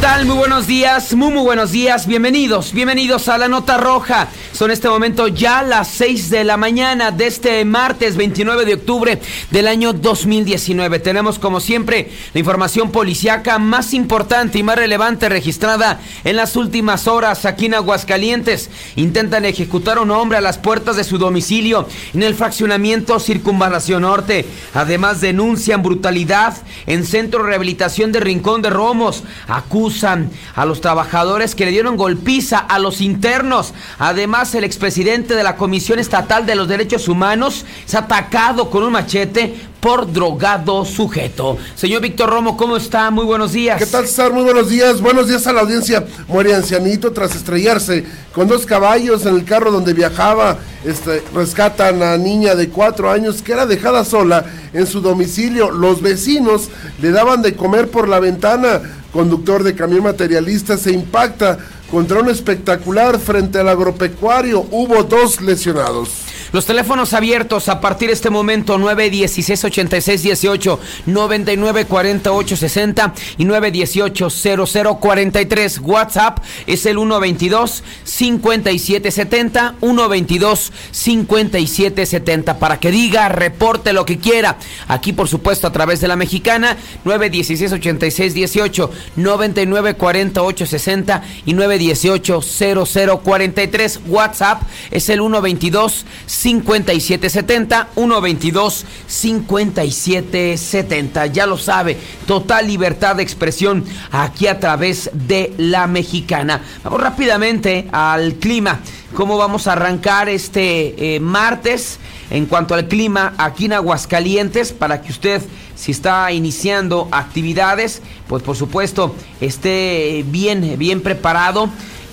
¿Qué tal? Muy buenos días, muy muy buenos días, bienvenidos, bienvenidos a la Nota Roja. Son este momento ya las 6 de la mañana de este martes 29 de octubre del año 2019. Tenemos como siempre la información policiaca más importante y más relevante registrada en las últimas horas aquí en Aguascalientes. Intentan ejecutar a un hombre a las puertas de su domicilio en el fraccionamiento Circunvalación Norte. Además denuncian brutalidad en Centro Rehabilitación de Rincón de Romos acusan a los trabajadores que le dieron golpiza a los internos. Además, el expresidente de la Comisión Estatal de los Derechos Humanos se ha atacado con un machete por drogado sujeto. Señor Víctor Romo, ¿cómo está? Muy buenos días. ¿Qué tal, César? Muy buenos días. Buenos días a la audiencia. Muere ancianito tras estrellarse con dos caballos en el carro donde viajaba. Este, rescatan a niña de cuatro años que era dejada sola en su domicilio. Los vecinos le daban de comer por la ventana conductor de camión materialista, se impacta contra un espectacular frente al agropecuario. Hubo dos lesionados. Los teléfonos abiertos a partir de este momento 916 86 18 99 48 60 y 918 00 43. WhatsApp es el 122 57 70 122 57 70 para que diga, reporte lo que quiera. Aquí por supuesto a través de la mexicana 916 86 18 99 48 60 y 918 00 43. WhatsApp es el 122 5770 122 5770. Ya lo sabe, total libertad de expresión aquí a través de la mexicana. Vamos rápidamente al clima. ¿Cómo vamos a arrancar este eh, martes? En cuanto al clima aquí en Aguascalientes, para que usted, si está iniciando actividades, pues por supuesto esté bien, bien preparado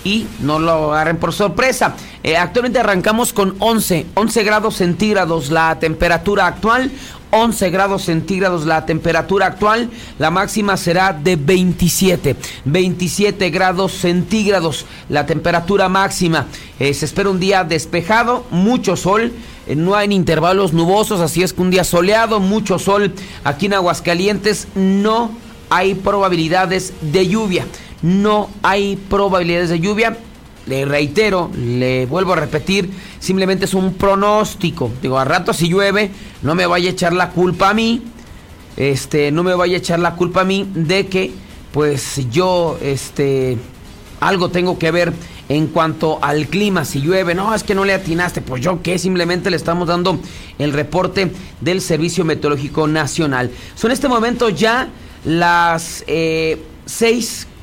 y no lo agarren por sorpresa. Eh, actualmente arrancamos con 11, 11 grados centígrados la temperatura actual. 11 grados centígrados la temperatura actual, la máxima será de 27, 27 grados centígrados la temperatura máxima. Eh, se espera un día despejado, mucho sol, eh, no hay intervalos nubosos, así es que un día soleado, mucho sol. Aquí en Aguascalientes no hay probabilidades de lluvia no hay probabilidades de lluvia. Le reitero, le vuelvo a repetir, simplemente es un pronóstico. Digo, a rato si llueve, no me vaya a echar la culpa a mí. Este, no me vaya a echar la culpa a mí de que pues yo este algo tengo que ver en cuanto al clima, si llueve, no, es que no le atinaste, pues yo qué, simplemente le estamos dando el reporte del Servicio Meteorológico Nacional. Son en este momento ya las eh,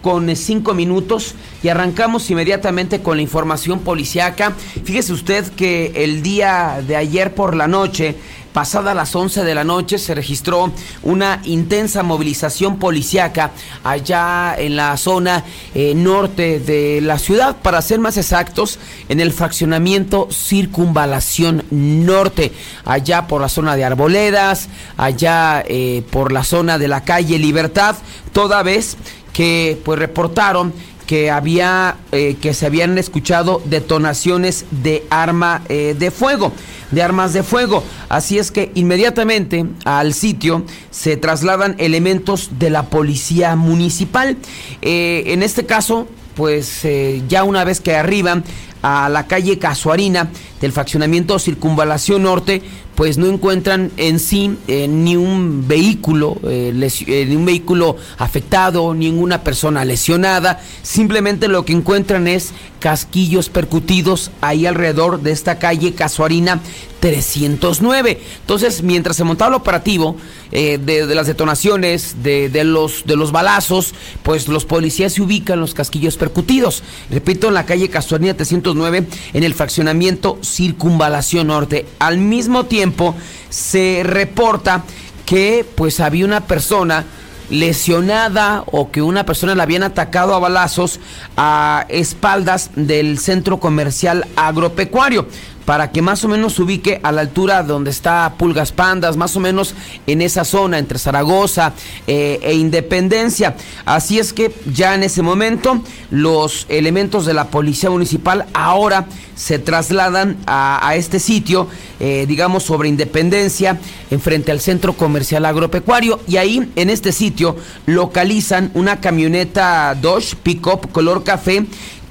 con cinco minutos y arrancamos inmediatamente con la información policiaca. Fíjese usted que el día de ayer por la noche, pasada las 11 de la noche, se registró una intensa movilización policiaca allá en la zona eh, norte de la ciudad, para ser más exactos, en el fraccionamiento Circunvalación Norte, allá por la zona de Arboledas, allá eh, por la zona de la calle Libertad, toda vez que pues reportaron que había eh, que se habían escuchado detonaciones de arma eh, de fuego de armas de fuego. Así es que inmediatamente al sitio se trasladan elementos de la policía municipal. Eh, en este caso pues ya una vez que arriban a la calle Casuarina del fraccionamiento Circunvalación Norte, pues no encuentran en sí eh, ni un vehículo, eh, eh, ni un vehículo afectado, ninguna persona lesionada, simplemente lo que encuentran es casquillos percutidos ahí alrededor de esta calle Casuarina 309. Entonces, mientras se montaba el operativo de, las detonaciones, de, los, de los balazos, pues los policías se ubican los casquillos percutidos. Repito, en la calle Casuarina 309, en el fraccionamiento Circunvalación Norte. Al mismo tiempo, se reporta que pues había una persona lesionada o que una persona la habían atacado a balazos a espaldas del centro comercial agropecuario. Para que más o menos se ubique a la altura donde está Pulgas Pandas, más o menos en esa zona entre Zaragoza eh, e Independencia. Así es que ya en ese momento los elementos de la Policía Municipal ahora se trasladan a, este sitio, eh, digamos sobre Independencia, enfrente al Centro Comercial Agropecuario, y ahí en este sitio localizan una camioneta Dodge Pickup color café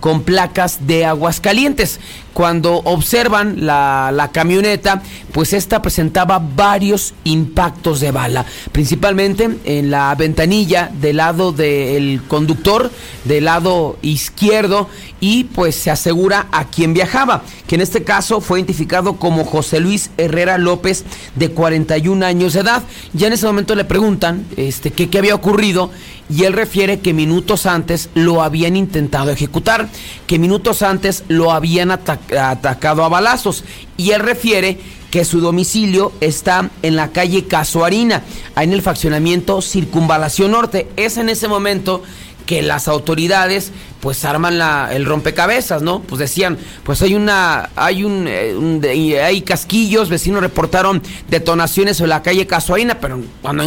con placas de Aguascalientes. Cuando observan la, camioneta, pues esta presentaba varios impactos de bala, principalmente en la ventanilla del lado del conductor, del lado izquierdo, y pues se asegura a quien viajaba, que en este caso fue identificado como José Luis Herrera López, de 41 años de edad. Ya en ese momento le preguntan este, qué, había ocurrido y él refiere que minutos antes lo habían intentado ejecutar, que minutos antes lo habían atacado a balazos y él refiere que su domicilio está en la calle Casuarina, en el faccionamiento Circunvalación Norte. Es en ese momento que las autoridades pues arman la, el rompecabezas, ¿no? Pues decían, pues hay una, hay un, eh, hay casquillos, vecinos reportaron detonaciones en la calle Casuarina, pero cuando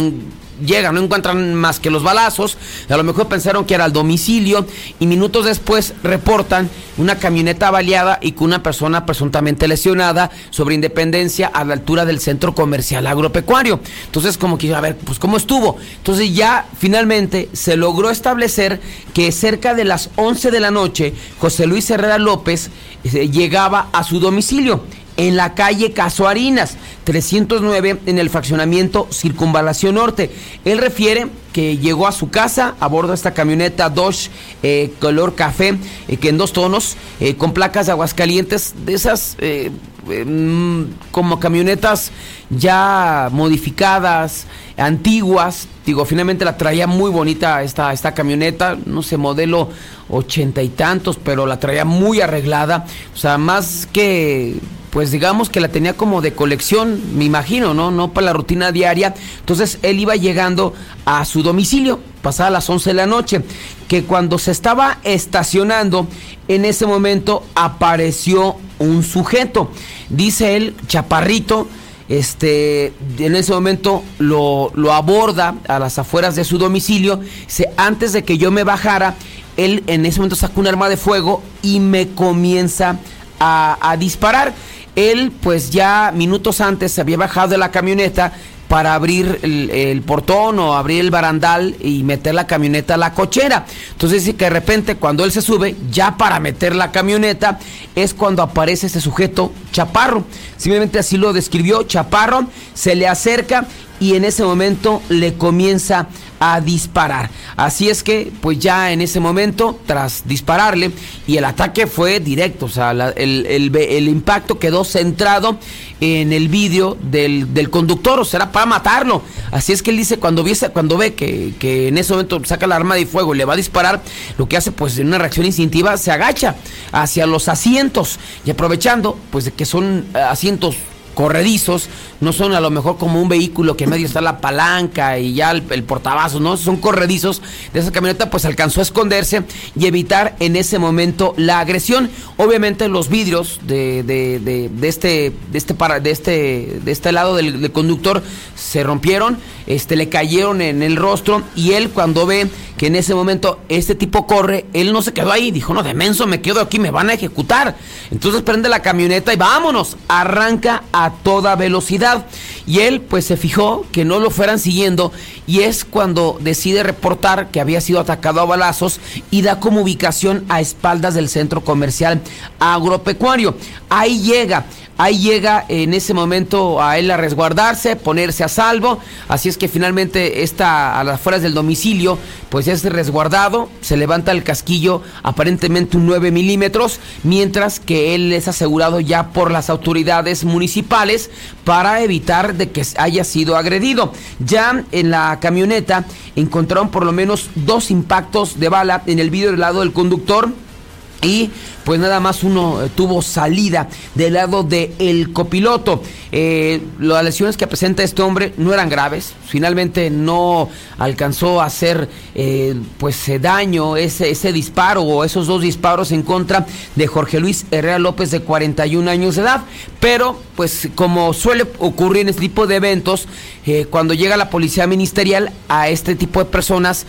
llegan, no encuentran más que los balazos, a lo mejor pensaron que era el domicilio y minutos después reportan una camioneta baleada y con una persona presuntamente lesionada sobre Independencia a la altura del centro comercial agropecuario. Entonces como que a ver, pues cómo estuvo. Entonces ya finalmente se logró establecer que cerca de las 11 de la noche José Luis Herrera López eh, llegaba a su domicilio en la calle Casuarinas, 309 en el fraccionamiento Circunvalación Norte. Él refiere que llegó a su casa a bordo de esta camioneta Dodge eh, color café, eh, que en dos tonos, eh, con placas de Aguascalientes, de esas mm, como camionetas ya modificadas, antiguas. Digo, finalmente la traía muy bonita esta, esta camioneta, no sé, modelo ochenta y tantos, pero la traía muy arreglada. O sea, más que pues digamos que la tenía como de colección, me imagino, ¿no? No para la rutina diaria. Entonces él iba llegando a su domicilio, pasada las 11 de la noche, que cuando se estaba estacionando, en ese momento apareció un sujeto. Dice él, chaparrito, este, en ese momento lo, lo aborda a las afueras de su domicilio. Dice, antes de que yo me bajara, él en ese momento sacó un arma de fuego y me comienza a disparar. Él, pues ya minutos antes se había bajado de la camioneta para abrir el, portón o abrir el barandal y meter la camioneta a la cochera. Entonces dice que de repente cuando él se sube, ya para meter la camioneta, es cuando aparece ese sujeto chaparro. Simplemente así lo describió, chaparro, se le acerca y en ese momento le comienza a disparar. Así es que, pues ya en ese momento, tras dispararle, y el ataque fue directo, o sea, el, impacto quedó centrado en el vídeo del, conductor, o será para matarlo. Así es que él dice, cuando, cuando ve que, que, en ese momento saca la arma de fuego y le va a disparar, lo que hace, pues en una reacción instintiva, se agacha hacia los asientos y aprovechando, pues de que son eh, asientos corredizos, no son a lo mejor como un vehículo que en medio está la palanca y ya el, portabazo, ¿no? Son corredizos de esa camioneta, pues alcanzó a esconderse y evitar en ese momento la agresión. Obviamente los vidrios de, de, de, este, de este para, de este, de este lado del, conductor se rompieron, este, le cayeron en el rostro y él cuando ve que en ese momento este tipo corre, él no se quedó ahí, dijo, no, de menso me quedo aquí, me van a ejecutar. Entonces prende la camioneta y vámonos, arranca a toda velocidad. Y él pues se fijó que no lo fueran siguiendo y es cuando decide reportar que había sido atacado a balazos y da como ubicación a espaldas del centro comercial agropecuario. Ahí llega. Ahí llega en ese momento a él a resguardarse, ponerse a salvo. Así es que finalmente está a las afueras del domicilio, pues es resguardado. Se levanta el casquillo, aparentemente un 9 milímetros, mientras que él es asegurado ya por las autoridades municipales para evitar de que haya sido agredido. Ya en la camioneta encontraron por lo menos dos impactos de bala en el vidrio del lado del conductor y pues nada más uno eh, tuvo salida del lado del el copiloto. Eh, las lesiones que presenta este hombre no eran graves, finalmente no alcanzó a hacer eh, pues daño ese, ese disparo o esos dos disparos en contra de Jorge Luis Herrera López de 41 años de edad, pero pues como suele ocurrir en este tipo de eventos, cuando llega la policía ministerial a este tipo de personas,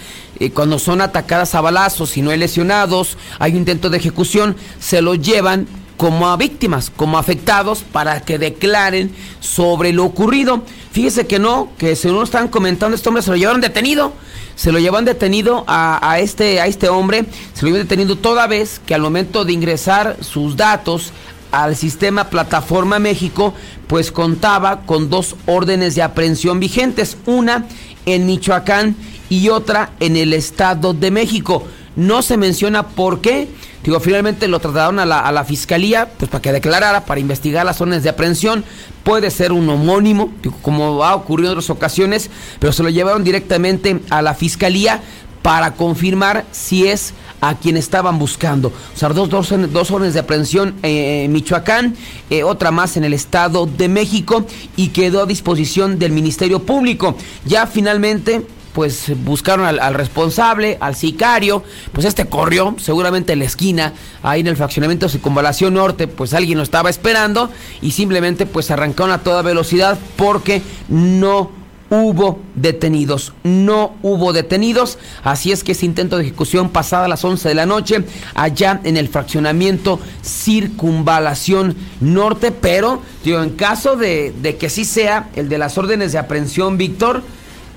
cuando son atacadas a balazos y no hay lesionados, hay un intento de ejecución, se lo llevan como a víctimas, como afectados, para que declaren sobre lo ocurrido. Fíjese que no, que según están comentando, este hombre se lo llevaron detenido. Se lo llevan detenido a, este, a este hombre, se lo llevan detenido toda vez que al momento de ingresar sus datos al sistema Plataforma México, pues contaba con dos órdenes de aprehensión vigentes, una en Michoacán y otra en el Estado de México. No se menciona por qué. Digo, finalmente lo trasladaron a la, fiscalía, pues para que declarara, para investigar las zonas de aprehensión. Puede ser un homónimo, como ha ocurrido en otras ocasiones, pero se lo llevaron directamente a la fiscalía para confirmar si es a quien estaban buscando. O sea, dos, dos, dos órdenes de aprehensión eh, en Michoacán, eh, otra más en el Estado de México y quedó a disposición del Ministerio Público. Ya finalmente pues buscaron al, responsable, al sicario, pues este corrió seguramente en la esquina, ahí en el fraccionamiento Circunvalación Norte, pues alguien lo estaba esperando y simplemente pues arrancaron a toda velocidad porque no hubo detenidos, no hubo detenidos, así es que ese intento de ejecución pasada a las 11 de la noche allá en el fraccionamiento Circunvalación Norte, pero digo, en caso de, de que sí sea el de las órdenes de aprehensión, Víctor,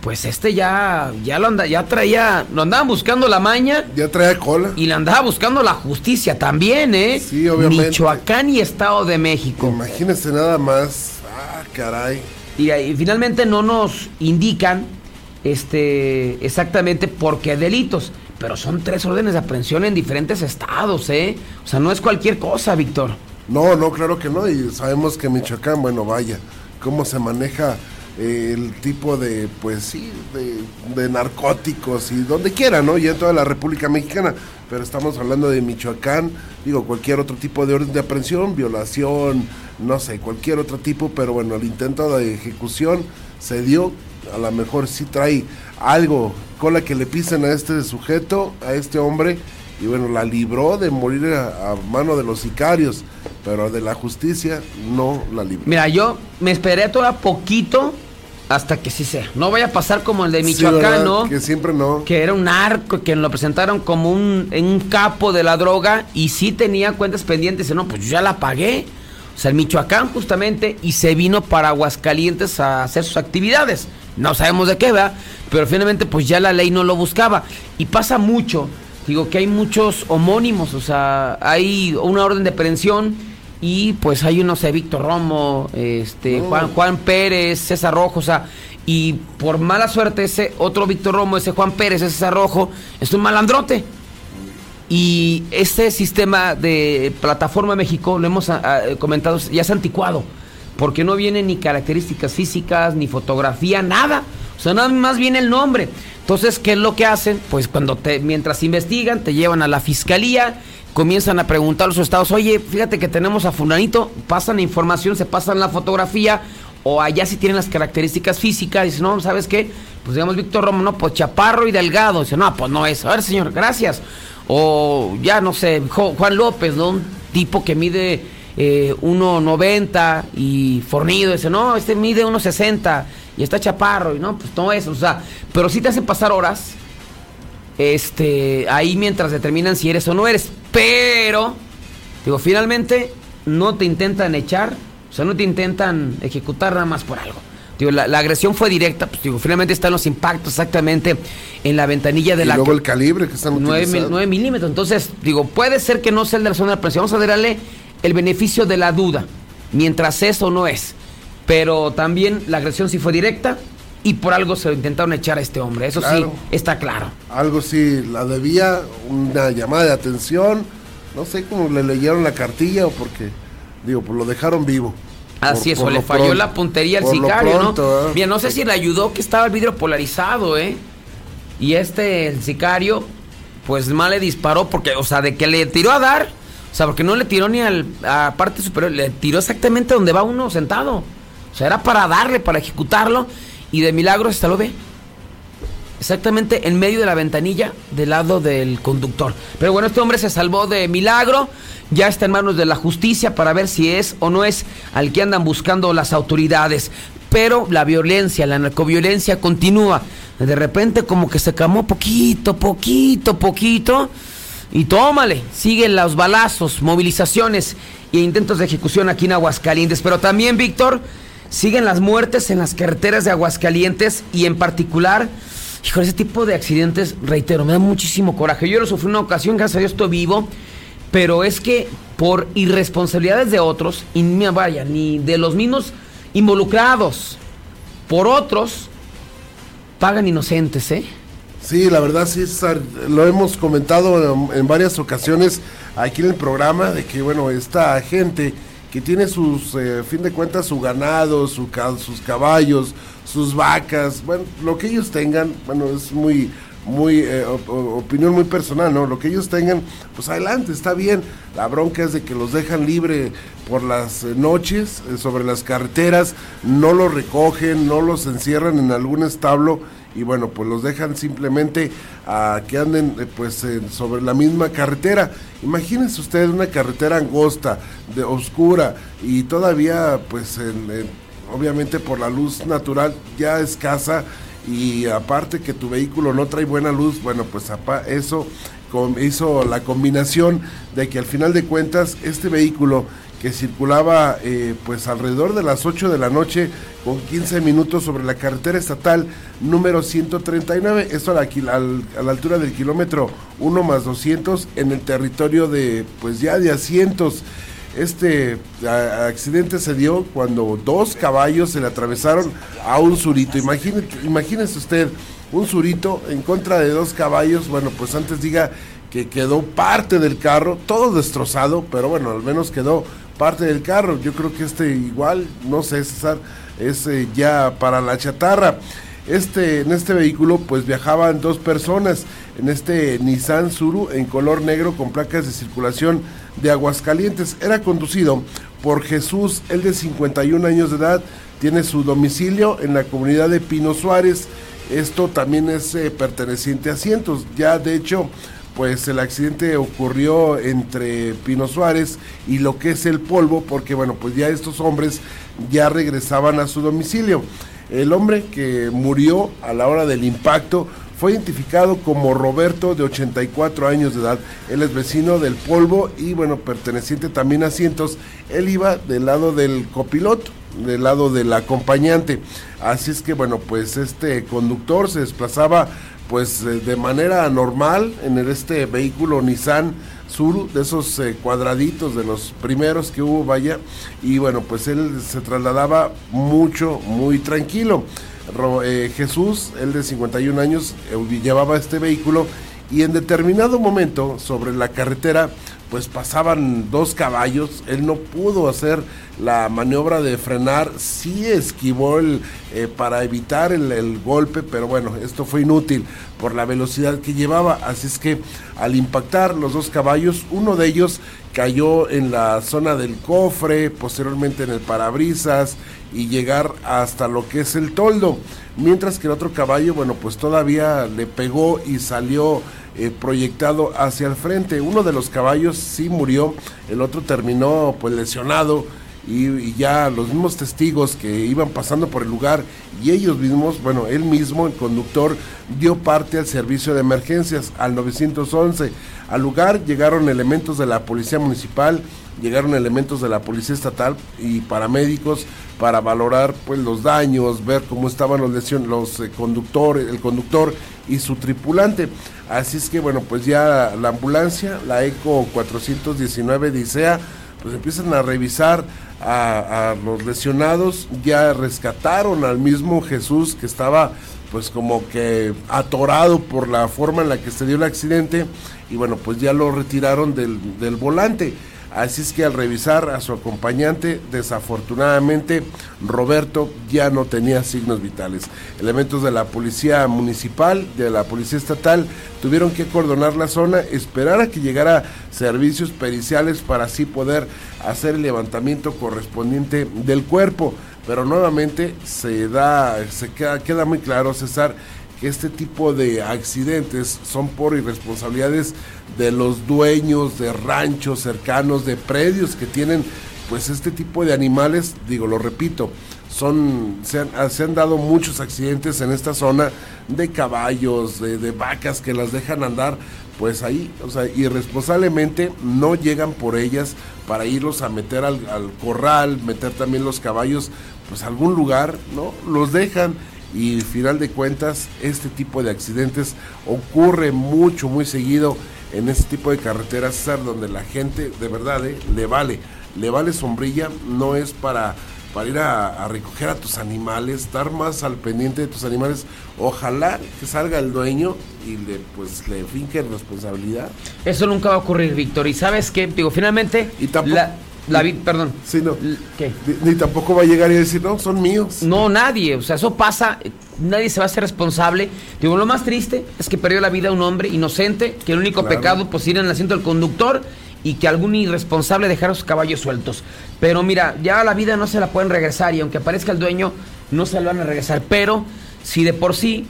pues este ya, ya lo anda, ya traía, lo andaba buscando la maña. Ya traía cola. Y le andaba buscando la justicia también, ¿eh? Sí, obviamente. Michoacán y Estado de México. Imagínese nada más. Ah, caray. Y, y finalmente no nos indican este exactamente por qué delitos. Pero son tres órdenes de aprehensión en diferentes estados, ¿eh? O sea, no es cualquier cosa, Víctor. No, no, claro que no. Y sabemos que Michoacán, bueno, vaya, cómo se maneja el tipo de, pues sí, de, narcóticos y donde quiera, ¿no? Y en toda la República Mexicana. Pero estamos hablando de Michoacán, digo, cualquier otro tipo de orden de aprehensión, violación, no sé, cualquier otro tipo, pero bueno, el intento de ejecución se dio, a lo mejor sí trae algo con la que le pisen a este sujeto, a este hombre, y bueno, la libró de morir a, mano de los sicarios, pero de la justicia no la libró. Mira, yo me esperé todavía poquito hasta que sí sea. No vaya a pasar como el de Michoacán, ¿no? Que siempre no. Que era un narco, que lo presentaron como un, un capo de la droga y sí tenía cuentas pendientes. Y no, pues yo ya la pagué. O sea, el Michoacán justamente y se vino para Aguascalientes a hacer sus actividades. No sabemos de qué, ¿verdad? Pero finalmente pues ya la ley no lo buscaba. Y pasa mucho digo que hay muchos homónimos, o sea, hay una orden de prevención y pues hay uno, sé, Víctor Romo, este, oh. Juan, Juan Pérez, César Rojo, o sea, y por mala suerte ese otro Víctor Romo, ese Juan Pérez, ese César Rojo, es un malandrote. Y este sistema de plataforma México, lo hemos ah, ah, comentado, ya es anticuado, porque no viene ni características físicas, ni fotografía, nada. O sea, nada más viene el nombre. Entonces, ¿qué es lo que hacen? Pues cuando te, mientras investigan, te llevan a la fiscalía, comienzan a preguntar a los estados, oye, fíjate que tenemos a Funanito, pasan información, se pasan la fotografía, o allá si tienen las características físicas, dicen, no, ¿sabes qué? Pues digamos Víctor Romo, no, pues chaparro y delgado. Dice, no, pues no es. A ver, señor, gracias. O ya, no sé, Juan López, ¿no? Un tipo que mide eh, 1,90 y fornido. Dice, no, este mide 1,60 y está chaparro y no, pues no es, o sea, pero sí te hacen pasar horas este ahí mientras determinan si eres o no eres, pero digo, finalmente no te intentan echar, o sea, no te intentan ejecutar nada más por algo. Digo, la, agresión fue directa, pues digo, finalmente están los impactos exactamente en la ventanilla de y la... luego el calibre que están 9, 9 milímetros, entonces, digo, puede ser que no sea el de la zona de presión, vamos a darle el beneficio de la duda, mientras eso no es. Pero también la agresión sí fue directa y por algo se lo intentaron echar a este hombre. Eso sí, está claro. Algo sí, la debía, una llamada de atención. No sé cómo le leyeron la cartilla o porque, digo, pues lo dejaron vivo. Así es, o le falló la puntería al sicario, ¿no? ¿eh? Bien, no sé si le ayudó que estaba el vidrio polarizado, ¿eh? Y este, el sicario, pues mal le disparó porque, o sea, de que le tiró a dar, o sea, porque no le tiró ni al, a parte superior, le tiró exactamente donde va uno sentado. O sea, era para darle, para ejecutarlo. Y de milagro hasta lo ve. Exactamente en medio de la ventanilla del lado del conductor. Pero bueno, este hombre se salvó de milagro. Ya está en manos de la justicia para ver si es o no es al que andan buscando las autoridades. Pero la violencia, la narcoviolencia continúa. De repente como que se camó poquito, poquito, poquito. Y tómale, siguen los balazos, movilizaciones e intentos de ejecución aquí en Aguascalientes. Pero también, Víctor, siguen las muertes en las carreteras de Aguascalientes y en particular, híjole, ese tipo de accidentes, reitero, me da muchísimo coraje. Yo lo sufrí una ocasión, gracias a Dios estoy vivo, pero es que por irresponsabilidades de otros, y ni vaya, ni de los mismos involucrados, por otros, pagan inocentes, ¿eh? Sí, la verdad sí, lo hemos comentado en, varias ocasiones aquí en el programa, de que, bueno, esta gente que tiene sus, eh, fin de cuentas, su ganado, su, sus caballos, sus vacas, bueno, lo que ellos tengan, bueno, es muy, muy, eh, opinión muy personal, ¿no? Lo que ellos tengan, pues adelante, está bien. La bronca es de que los dejan libre por las eh, noches, sobre las carreteras, no los recogen, no los encierran en algún establo y bueno, pues los dejan simplemente a que anden eh, pues sobre la misma carretera. Imagínense ustedes una carretera angosta, de oscura y todavía pues obviamente por la luz natural ya escasa y aparte que tu vehículo no trae buena luz, bueno, pues eso hizo la combinación de que al final de cuentas este vehículo que circulaba eh, pues alrededor de las 8 de la noche con 15 minutos sobre la carretera estatal número 139, esto a la, a la altura del kilómetro 1 más 200 en el territorio de pues ya de asientos. Este accidente se dio cuando dos caballos se le atravesaron a un surito. Imagínese, imagínese usted, un surito en contra de dos caballos. Bueno, pues antes diga que quedó parte del carro, todo destrozado, pero bueno, al menos quedó parte del carro. Yo creo que este igual, no sé, César, es eh, ya para la chatarra. Este, en este vehículo pues viajaban dos personas, en este Nissan Suru en color negro con placas de circulación de Aguascalientes. Era conducido por Jesús, el de 51 años de edad, tiene su domicilio en la comunidad de Pino Suárez. Esto también es eh, perteneciente a Cientos. Ya de hecho pues el accidente ocurrió entre Pino Suárez y lo que es el polvo, porque bueno, pues ya estos hombres ya regresaban a su domicilio. El hombre que murió a la hora del impacto fue identificado como Roberto de 84 años de edad. Él es vecino del polvo y bueno, perteneciente también a Cientos. Él iba del lado del copiloto, del lado del acompañante. Así es que bueno, pues este conductor se desplazaba pues eh, de manera normal en este vehículo Nissan Sur, de esos eh, cuadraditos de los primeros que hubo, vaya, y bueno, pues él se trasladaba mucho, muy tranquilo. Eh, Jesús, él de 51 años, llevaba este vehículo y en determinado momento sobre la carretera pues pasaban dos caballos, él no pudo hacer la maniobra de frenar, sí esquivó el, eh, para evitar el, golpe, pero bueno, esto fue inútil por la velocidad que llevaba, así es que al impactar los dos caballos, uno de ellos cayó en la zona del cofre, posteriormente en el parabrisas y llegar hasta lo que es el toldo, mientras que el otro caballo, bueno, pues todavía le pegó y salió eh, proyectado hacia el frente. Uno de los caballos sí murió, el otro terminó pues lesionado y, ya los mismos testigos que iban pasando por el lugar y ellos mismos, bueno, él mismo, el conductor, dio parte al servicio de emergencias, al 911. Al lugar llegaron elementos de la Policía Municipal, llegaron elementos de la Policía Estatal y paramédicos para valorar pues los daños, ver cómo estaban los lesiones, los eh, conductores, el conductor y su tripulante. Así es que bueno, pues ya la ambulancia, la ECO 419 de ICEA, pues empiezan a revisar a, los lesionados, ya rescataron al mismo Jesús que estaba pues como que atorado por la forma en la que se dio el accidente y bueno, pues ya lo retiraron del volante. Así es que al revisar a su acompañante, desafortunadamente Roberto ya no tenía signos vitales. Elementos de la policía municipal, de la policía estatal, tuvieron que acordonar la zona, esperar a que llegara servicios periciales para así poder hacer el levantamiento correspondiente del cuerpo. Pero nuevamente se da, se queda, queda muy claro, César, este tipo de accidentes son por irresponsabilidades de los dueños de ranchos cercanos, de predios que tienen pues este tipo de animales, digo, lo repito, son, se han, dado muchos accidentes en esta zona de caballos, de, vacas que las dejan andar, pues ahí, o sea, irresponsablemente no llegan por ellas para irlos a meter al, al corral, meter también los caballos, pues a algún lugar, ¿no? Los dejan y final de cuentas este tipo de accidentes ocurre mucho, muy seguido en este tipo de carreteras, César, donde la gente de verdad eh, le vale, le vale sombrilla, no es para, para ir a, recoger a tus animales, estar más al pendiente de tus animales. Ojalá que salga el dueño y le pues le finque responsabilidad. Eso nunca va a ocurrir, Víctor. Y sabes qué, digo, finalmente y tampoco, la, perdón. Sí, no. ¿Qué? Ni, tampoco va a llegar y decir, no, son míos. No, nadie. O sea, eso pasa. Nadie se va a hacer responsable. Digo, lo más triste es que perdió la vida un hombre inocente, que el único pecado, pues, ir en el asiento del conductor y que algún irresponsable dejara sus caballos sueltos. Pero mira, ya la vida no se la pueden regresar y aunque aparezca el dueño, no se la van a regresar. Pero si de por sí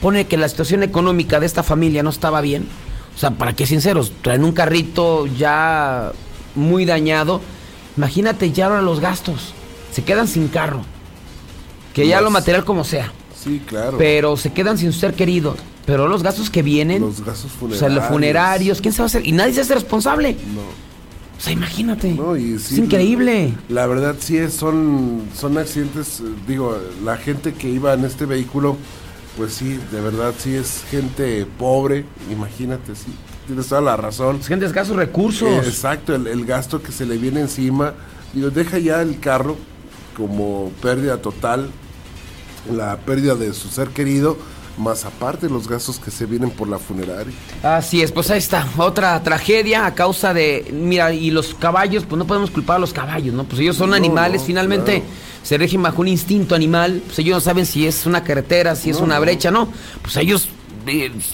pone que la situación económica de esta familia no estaba bien, o sea, para qué sinceros, traen un carrito ya muy dañado Imagínate ya ahora los gastos. Se quedan sin carro. Que ya lo material como sea. Sí, claro. Pero se quedan sin su ser querido. Pero los gastos que vienen. Los gastos funerarios. O sea, los funerarios. ¿Quién se va a hacer? Y nadie se hace responsable. No. O sea, imagínate. No, y es increíble. La, verdad sí es, son, son accidentes. Digo, la gente que iba en este vehículo, pues sí, de verdad sí es gente pobre. Imagínate, sí tienes toda la razón. Es gente de escasos recursos. Eh, exacto, el, gasto que se le viene encima. Digo, deja ya el carro como pérdida total, la pérdida de su ser querido, más aparte los gastos que se vienen por la funeraria. Así es, pues ahí está, otra tragedia a causa de, mira, y los caballos, pues no podemos culpar a los caballos, ¿no? Pues ellos son animales, finalmente se rigen bajo un instinto animal, pues ellos no saben si es una carretera, si es una brecha, no, pues ellos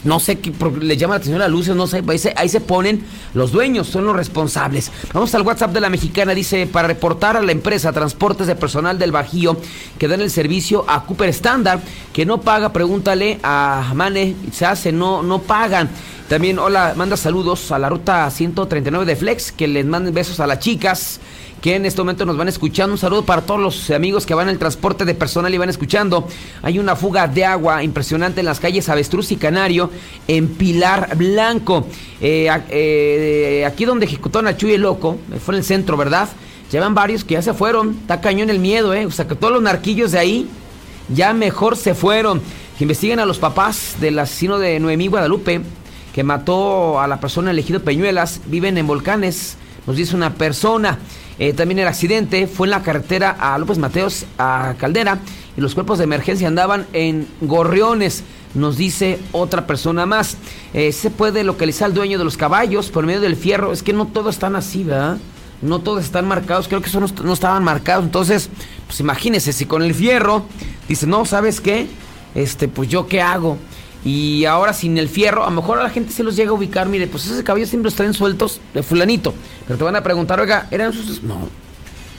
no sé qué le llama la atención a luces, no sé, ahí se, ahí se ponen los dueños, son los responsables. Vamos al WhatsApp de la mexicana, dice, para reportar a la empresa Transportes de Personal del Bajío que dan el servicio a Cooper Standard, que no paga, pregúntale a Mane, se hace, no, no pagan. También, hola, manda saludos a la ruta 139 de Flex, que les manden besos a las chicas que en este momento nos van escuchando. Un saludo para todos los amigos que van en transporte de personal y van escuchando. Hay una fuga de agua impresionante en las calles Avestruz y Canario en Pilar Blanco. Eh, eh, aquí donde ejecutó a Chuy el Loco, fue en el centro, ¿verdad? Llevan varios que ya se fueron. Está cañón el miedo, ¿eh? O sea, que todos los narquillos de ahí ya mejor se fueron. Que investiguen a los papás del asesino de Noemí Guadalupe, que mató a la persona elegido Peñuelas. Viven en volcanes, nos dice una persona. Eh, también el accidente fue en la carretera a López Mateos, a Caldera, y los cuerpos de emergencia andaban en gorriones. Nos dice otra persona más. Eh, se puede localizar al dueño de los caballos por medio del fierro. Es que no todos están así, ¿verdad? No todos están marcados. Creo que eso no, estaban marcados. Entonces, pues imagínese, si con el fierro dice, no, ¿sabes qué? Este, pues yo qué hago. Y ahora sin el fierro, a lo mejor a la gente se los llega a ubicar, mire, pues ese caballo siempre los traen sueltos de fulanito. Pero te van a preguntar, oiga, ¿eran sus...? No,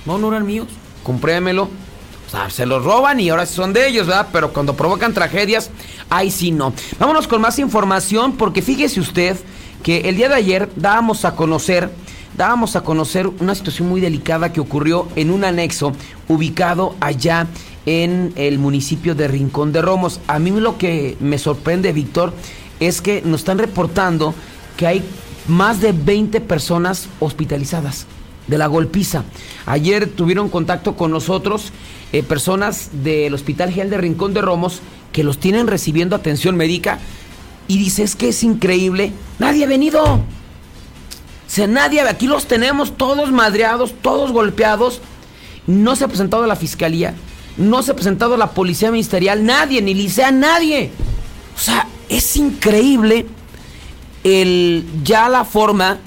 no, no eran míos, comprémelo. O sea, se los roban y ahora son de ellos, ¿verdad? Pero cuando provocan tragedias, ahí sí no. Vámonos con más información porque fíjese usted que el día de ayer dábamos a conocer dábamos a conocer una situación muy delicada que ocurrió en un anexo ubicado allá en el municipio de Rincón de Romos. A mí lo que me sorprende, Víctor, es que nos están reportando que hay más de 20 personas hospitalizadas de la golpiza. Ayer tuvieron contacto con nosotros eh, personas del Hospital General de Rincón de Romos que los tienen recibiendo atención médica y dices que es increíble, nadie ha venido. O sea, nadie, aquí los tenemos todos madreados, todos golpeados. No se ha presentado a la fiscalía. No se ha presentado la policía ministerial, nadie, ni licea, nadie. O sea, es increíble el ya la forma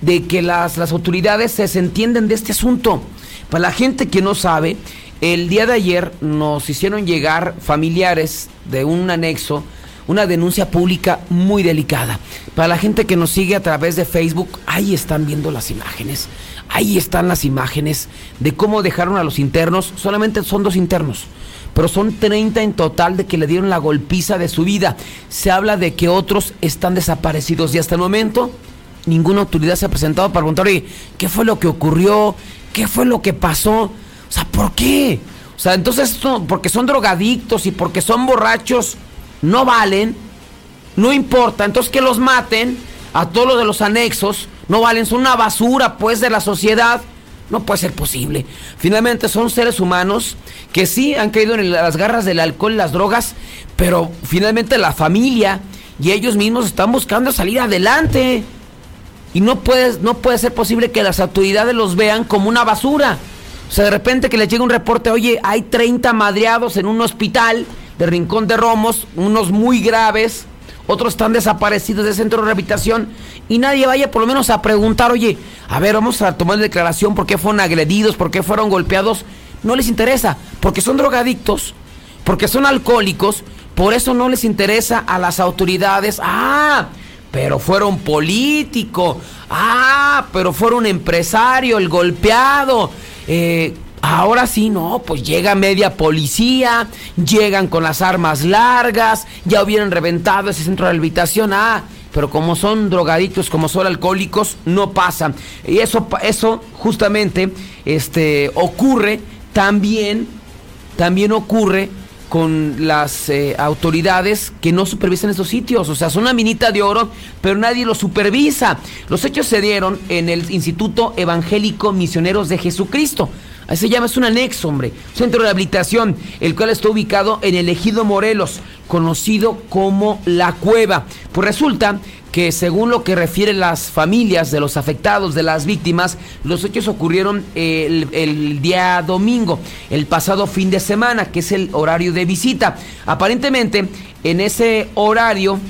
de que las, las autoridades se entienden de este asunto. Para la gente que no sabe, el día de ayer nos hicieron llegar familiares de un anexo una denuncia pública muy delicada. Para la gente que nos sigue a través de Facebook, ahí están viendo las imágenes. Ahí están las imágenes de cómo dejaron a los internos. Solamente son dos internos, pero son 30 en total de que le dieron la golpiza de su vida. Se habla de que otros están desaparecidos y hasta el momento ninguna autoridad se ha presentado para preguntar, ¿qué fue lo que ocurrió? ¿Qué fue lo que pasó? O sea, ¿por qué? O sea, entonces, porque son drogadictos y porque son borrachos, no valen, no importa, entonces que los maten a todos los de los anexos, no valen, son una basura pues de la sociedad. No puede ser posible. Finalmente son seres humanos que sí han caído en las garras del alcohol las drogas, pero finalmente la familia y ellos mismos están buscando salir adelante. Y no puede, no puede ser posible que las autoridades los vean como una basura. O sea, de repente que les llegue un reporte, oye, hay 30 madreados en un hospital de Rincón de Romos, unos muy graves, otros están desaparecidos del centro de rehabilitación y nadie vaya por lo menos a preguntar, oye, a ver, vamos a tomar declaración por qué fueron agredidos, por qué fueron golpeados. No les interesa, porque son drogadictos, porque son alcohólicos, por eso no les interesa a las autoridades. Ah, pero fueron político. Ah, pero fueron empresario, el golpeado. Eh, Ahora sí, no, pues llega media policía, llegan con las armas largas, ya hubieran reventado ese centro de habitación, ah, pero como son drogaditos, como son alcohólicos, no pasa. Y eso, eso justamente este, ocurre también, también ocurre con las eh, autoridades que no supervisan esos sitios. O sea, son una minita de oro, pero nadie los supervisa. Los hechos se dieron en el Instituto Evangélico Misioneros de Jesucristo. Así se llama, es un anexo, hombre. Centro de rehabilitación, el cual está ubicado en el Ejido Morelos, conocido como La Cueva. Pues resulta que según lo que refieren las familias de los afectados, de las víctimas, los hechos ocurrieron el, el, día domingo, el pasado fin de semana, que es el horario de visita. Aparentemente, en ese horario,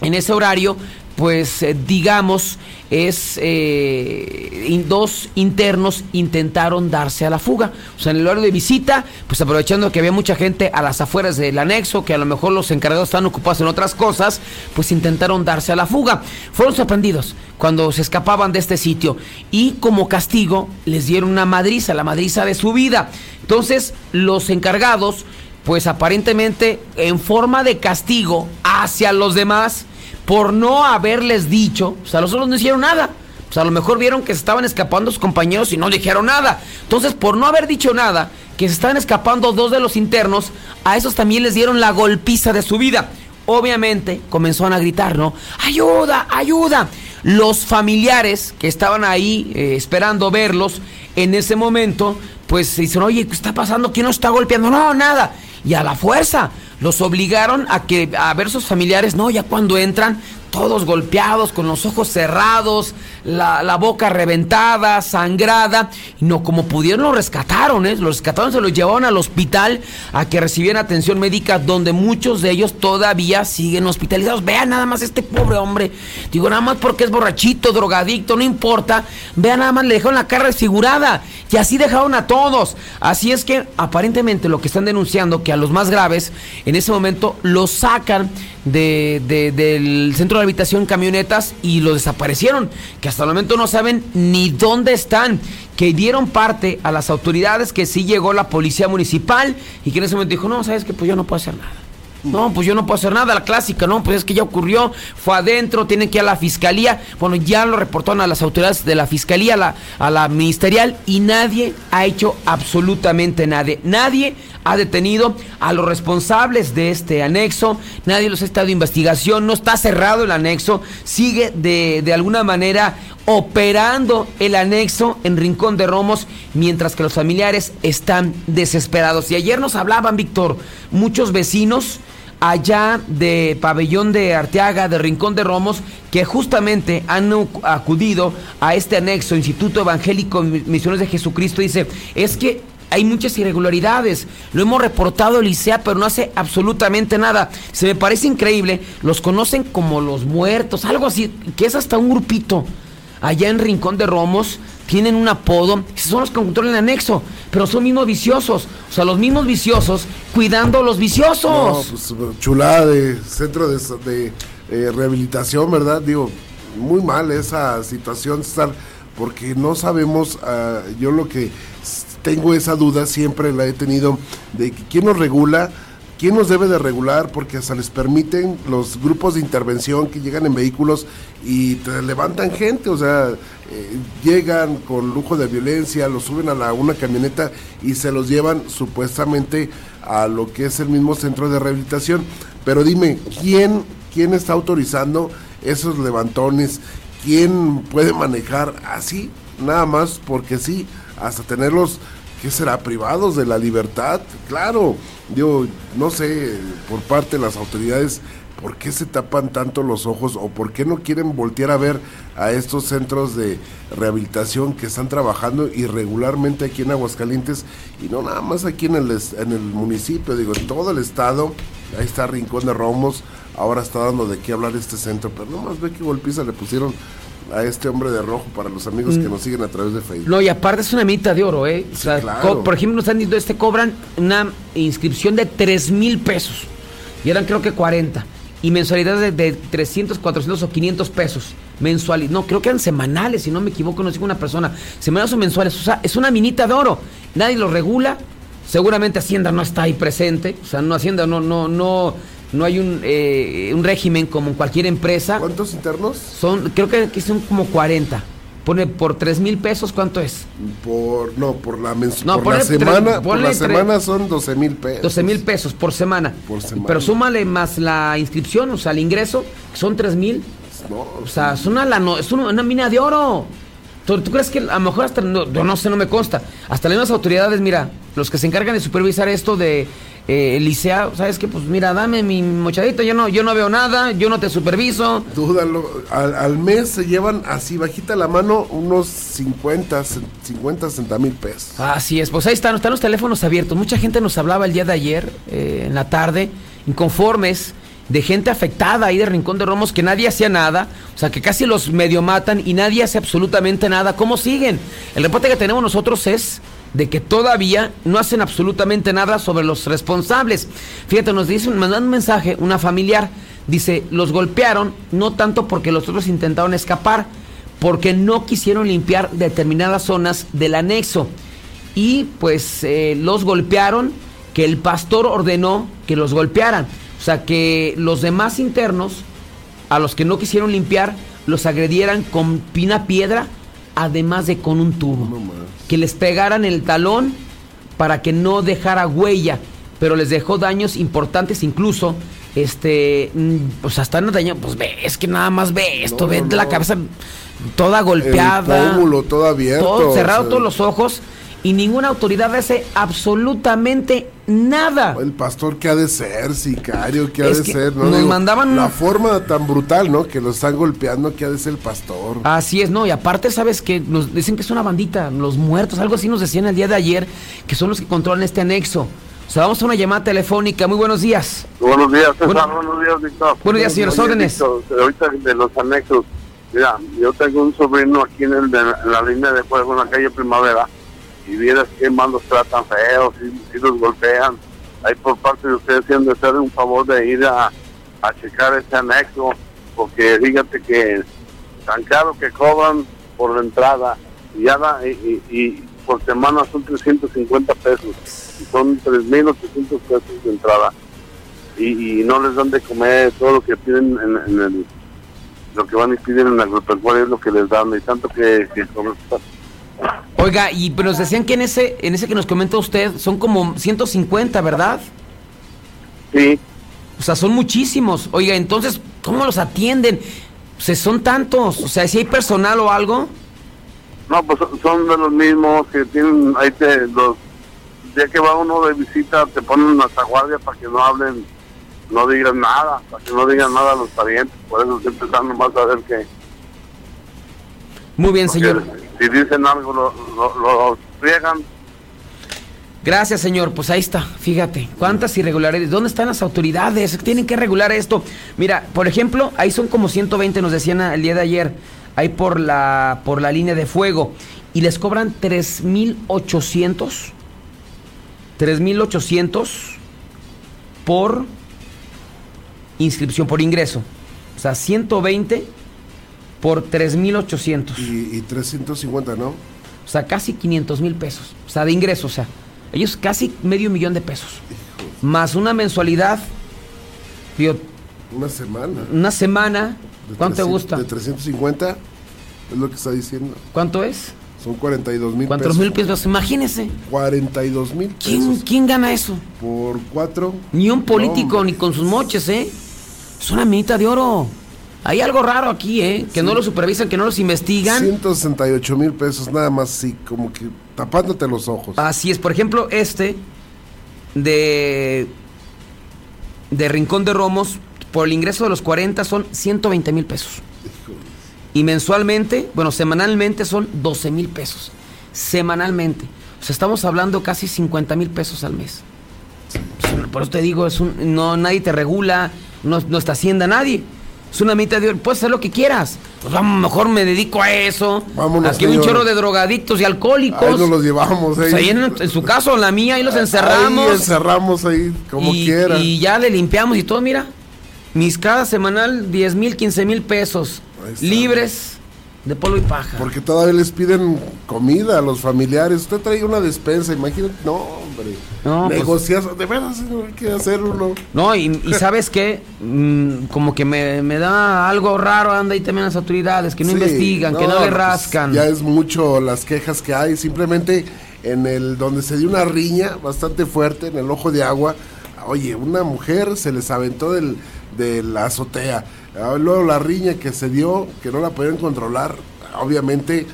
en ese horario, pues eh, digamos, es eh, dos internos intentaron darse a la fuga. O sea, en el horario de visita, pues aprovechando que había mucha gente a las afueras del anexo, que a lo mejor los encargados están ocupados en otras cosas, pues intentaron darse a la fuga. Fueron sorprendidos cuando se escapaban de este sitio y como castigo les dieron una madriza, la madriza de su vida. Entonces, los encargados, pues aparentemente en forma de castigo hacia los demás, por no haberles dicho, o sea, los otros no hicieron nada. Sea, a lo mejor vieron que se estaban escapando sus compañeros y no dijeron nada. Entonces, por no haber dicho nada, que se estaban escapando dos de los internos, a esos también les dieron la golpiza de su vida. Obviamente comenzaron a gritar, ¿no? ¡Ayuda! ¡Ayuda! Los familiares que estaban ahí eh, esperando verlos en ese momento, pues dicen, oye, ¿qué está pasando? ¿Quién nos está golpeando? No, nada. Y a la fuerza, los obligaron a que a ver sus familiares, no, ya cuando entran todos golpeados, con los ojos cerrados, la, boca reventada, sangrada. No, como pudieron, lo rescataron, ¿eh? Los rescataron, se los llevaron al hospital a que recibieran atención médica, donde muchos de ellos todavía siguen hospitalizados. Vean nada más este pobre hombre. Digo, nada más porque es borrachito, drogadicto, no importa. Vean nada más, le dejaron la cara desfigurada. Y así dejaron a todos. Así es que aparentemente lo que están denunciando, que a los más graves, en ese momento los sacan de, del centro de habitación camionetas y lo desaparecieron, que hasta el momento no saben ni dónde están, que dieron parte a las autoridades que sí llegó la policía municipal y que en ese momento dijo, no, sabes que pues yo no puedo hacer nada. No, pues yo no puedo hacer nada, la clásica, no, pues es que ya ocurrió, fue adentro, tienen que ir a la fiscalía. Bueno, ya lo reportaron a las autoridades de la fiscalía, a la, a la ministerial, y nadie ha hecho absolutamente nada. Nadie ha detenido a los responsables de este anexo, nadie los ha estado de investigación, no está cerrado el anexo, sigue de, de alguna manera operando el anexo en Rincón de Romos, mientras que los familiares están desesperados. Y ayer nos hablaban, Víctor, muchos vecinos allá de Pabellón de Arteaga, de Rincón de Romos, que justamente han acudido a este anexo, Instituto Evangélico Misiones de Jesucristo, dice, es que hay muchas irregularidades, lo hemos reportado Licea, pero no hace absolutamente nada. Se me parece increíble, los conocen como los muertos, algo así, que es hasta un grupito allá en Rincón de Romos tienen un apodo, son los que controlan el anexo, pero son mismos viciosos, o sea, los mismos viciosos cuidando a los viciosos. No, pues chulada de centro de, eh, rehabilitación, ¿verdad? Digo, muy mal esa situación, estar, porque no sabemos, ah, yo lo que tengo esa duda, siempre la he tenido, de quién nos regula, quién nos debe de regular, porque hasta les permiten los grupos de intervención que llegan en vehículos y te levantan gente, o sea, eh, llegan con lujo de violencia, los suben a la, una camioneta y se los llevan supuestamente a lo que es el mismo centro de rehabilitación. Pero dime, ¿quién, quién está autorizando esos levantones? ¿Quién puede manejar así? Nada más porque sí, hasta tenerlos ¿qué será? ¿Privados de la libertad? Claro, yo no sé, por parte de las autoridades, ¿por qué se tapan tanto los ojos o por qué no quieren voltear a ver a estos centros de rehabilitación que están trabajando irregularmente aquí en Aguascalientes y no nada más aquí en el, en el municipio, digo, en todo el estado? Ahí está Rincón de Romos, ahora está dando de qué hablar este centro, pero no más ve qué golpiza le pusieron a este hombre de rojo para los amigos que mm. nos siguen a través de Facebook. No, y aparte es una mitad de oro, ¿eh? por ejemplo, nos están diciendo, este cobran una inscripción de 3 mil pesos. Y eran creo que 40. Y mensualidades de, 300, 400 o 500 pesos. Mensuales. No, creo que eran semanales, si no me equivoco, no sé una persona. Semanales o mensuales. O sea, es una minita de oro. Nadie lo regula. Seguramente Hacienda no está ahí presente. O sea, no Hacienda no, no, no no hay un, eh, un régimen como en cualquier empresa. ¿Cuántos internos? Son, creo que aquí son como 40. Pone por 3 mil pesos, ¿cuánto es? Por, no, por la, no, por la semana, por la semana son 12 mil pesos. 12 mil pesos por semana. Por semana. Pero súmale más la inscripción, o sea, el ingreso, son 3 mil. No, o sea, es una, es una, mina de oro. ¿Tú, crees que a lo mejor hasta, no, no sé, no me consta, hasta las mismas autoridades, mira, los que se encargan de supervisar esto de eh, licea, ¿sabes qué? Pues mira, dame mi mochadito, yo no, yo no veo nada, yo no te superviso. Dúdalo, al, mes se llevan así bajita la mano unos 50, 50, 60 mil pesos. Así es, pues ahí están, están los teléfonos abiertos. Mucha gente nos hablaba el día de ayer, eh, en la tarde, inconformes de gente afectada ahí de Rincón de Romos que nadie hacía nada, o sea que casi los medio matan y nadie hace absolutamente nada. ¿Cómo siguen? El reporte que tenemos nosotros es de que todavía no hacen absolutamente nada sobre los responsables. Fíjate, nos dice, mandan un mensaje, una familiar, dice, los golpearon no tanto porque los otros intentaron escapar, porque no quisieron limpiar determinadas zonas del anexo. Y pues eh, los golpearon, que el pastor ordenó que los golpearan. O sea, que los demás internos, a los que no quisieron limpiar, los agredieran con pina piedra además de con un tubo. que les pegaran el talón para que no dejara huella, pero les dejó daños importantes incluso. Este, mm, pues hasta no daño, pues ve, es que nada más ve esto, ve la cabeza toda golpeada. El pómulo todo abierto. Todo cerrado, todos los ojos y ninguna autoridad hace absolutamente nada. El pastor que ha de ser, sicario, que ha de ser, ¿no? Nos mandaban la forma tan brutal, ¿no? Que lo están golpeando, que ha de ser el pastor. Así es, ¿no? Y aparte, ¿sabes que Nos dicen que es una bandita, los muertos, algo así nos decían el día de ayer, que son los que controlan este anexo. O sea, vamos a una llamada telefónica. Muy buenos días. Buenos días, César. buenos días, Víctor. Buenos días, señores órdenes. ahorita de los anexos. Mira, yo tengo un sobrino aquí en, el la línea de fuego en la calle Primavera y vieras que más los tratan feos, y, los golpean. Ahí por parte de ustedes tienen de hacer un favor de ir a, checar ese anexo, porque fíjate que tan caro que cobran por la entrada y, ya y, por semana son 350 pesos, y son 3.800 pesos de entrada. Y, no les dan de comer todo lo que piden en, el lo que van y piden en el agropecuario es lo que les dan y tanto que, que Oiga, y pero nos decían que en ese, en ese que nos comenta usted son como 150, ¿verdad? Sí. O sea, son muchísimos. Oiga, entonces, ¿cómo los atienden? O sea, son tantos. O sea, si hay personal o algo. No, pues son de los mismos que tienen, ahí te, los, ya que va uno de visita, te ponen una guardia para que no hablen, no digan nada, para que no digan nada a los parientes. Por eso siempre están nomás a ver que. Muy bien, señor si dicen algo lo, lo, friegan. Gracias, señor. Pues ahí está, fíjate, cuántas irregularidades. ¿Dónde están las autoridades? Tienen que regular esto. Mira, por ejemplo, ahí son como 120, nos decían el día de ayer. ahí por la, por la línea de fuego. Y les cobran 3.800. 3.800 por inscripción, por ingreso. O sea, 120 por 3.800. Y, y 350, ¿no? O sea, casi 500 mil pesos. O sea, de ingreso, o sea. Ellos casi medio millón de pesos. Más una mensualidad. Digo, Una semana. una semana. De ¿Cuánto te 300 gusta? De 350, es lo que está diciendo. ¿Cuánto es? Son 42 mil ¿Cuántos pesos. mil pesos? Imagínense. 42 mil ¿Quién, pesos. ¿Quién gana eso? Por cuatro. Ni un político, No, ni con sus moches, ¿eh? Es una minita de oro. Hay algo raro aquí, ¿eh? Que Sí. no lo supervisan, que no los investigan. 168 mil pesos, nada más así, como que tapándote los ojos. Así es, por ejemplo, este de de Rincón de Romos, por el ingreso de los 40 son 120 mil pesos. Y mensualmente, bueno, semanalmente son 12 mil pesos. Semanalmente. O sea, estamos hablando casi 50 mil pesos al mes. Por eso te digo, es un, no, nadie te regula, no, no está hacienda nadie. Es una mitad de puedes hacer lo que quieras. Pues vamos, mejor me dedico a eso. Vámonos, Aquí un chorro de drogadictos y alcohólicos. Ahí nos los llevamos, Pues ahí. en, en su caso, en la mía, ahí los encerramos. Ahí encerramos ahí, como y, quiera. y ya le limpiamos y todo, mira. Mis cada semanal, 10 mil, 15 mil pesos. Libres de polvo y paja. Porque todavía les piden comida a los familiares. Usted trae una despensa, imagínate. No, hombre. No, pues- Negociar, de veras, señor, hay que hacer uno. No, y, y sabes qué, Mm, como que me, me da algo raro, anda ahí también las autoridades, que no Sí, investigan, que no le pues, rascan. ya es mucho las quejas que hay. Simplemente en el donde se dio una riña bastante fuerte, en el ojo de agua. Oye, una mujer se les aventó del, de la azotea. Ah, Luego la riña que se dio, que no la podían controlar, obviamente,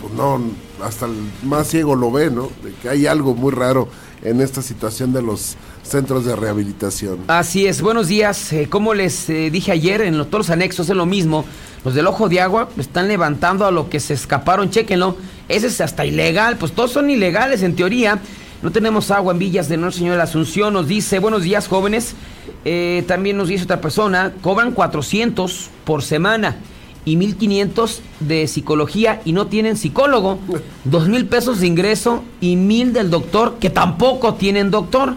pues no, hasta el más ciego lo ve, ¿no? De que hay algo muy raro en esta situación de los centros de rehabilitación. Así es, buenos días. Eh, como les eh, dije ayer, en los, todos los anexos es lo mismo. Los del ojo de agua están levantando a lo que se escaparon, chéquenlo. Ese es hasta ilegal, pues todos son ilegales en teoría. No tenemos agua en Villas de Nuestro Señor de la Asunción. Nos dice, buenos días jóvenes. Eh, también nos dice otra persona, cobran 400 por semana y 1500 de psicología y no tienen psicólogo. Dos mil pesos de ingreso y mil del doctor, que tampoco tienen doctor.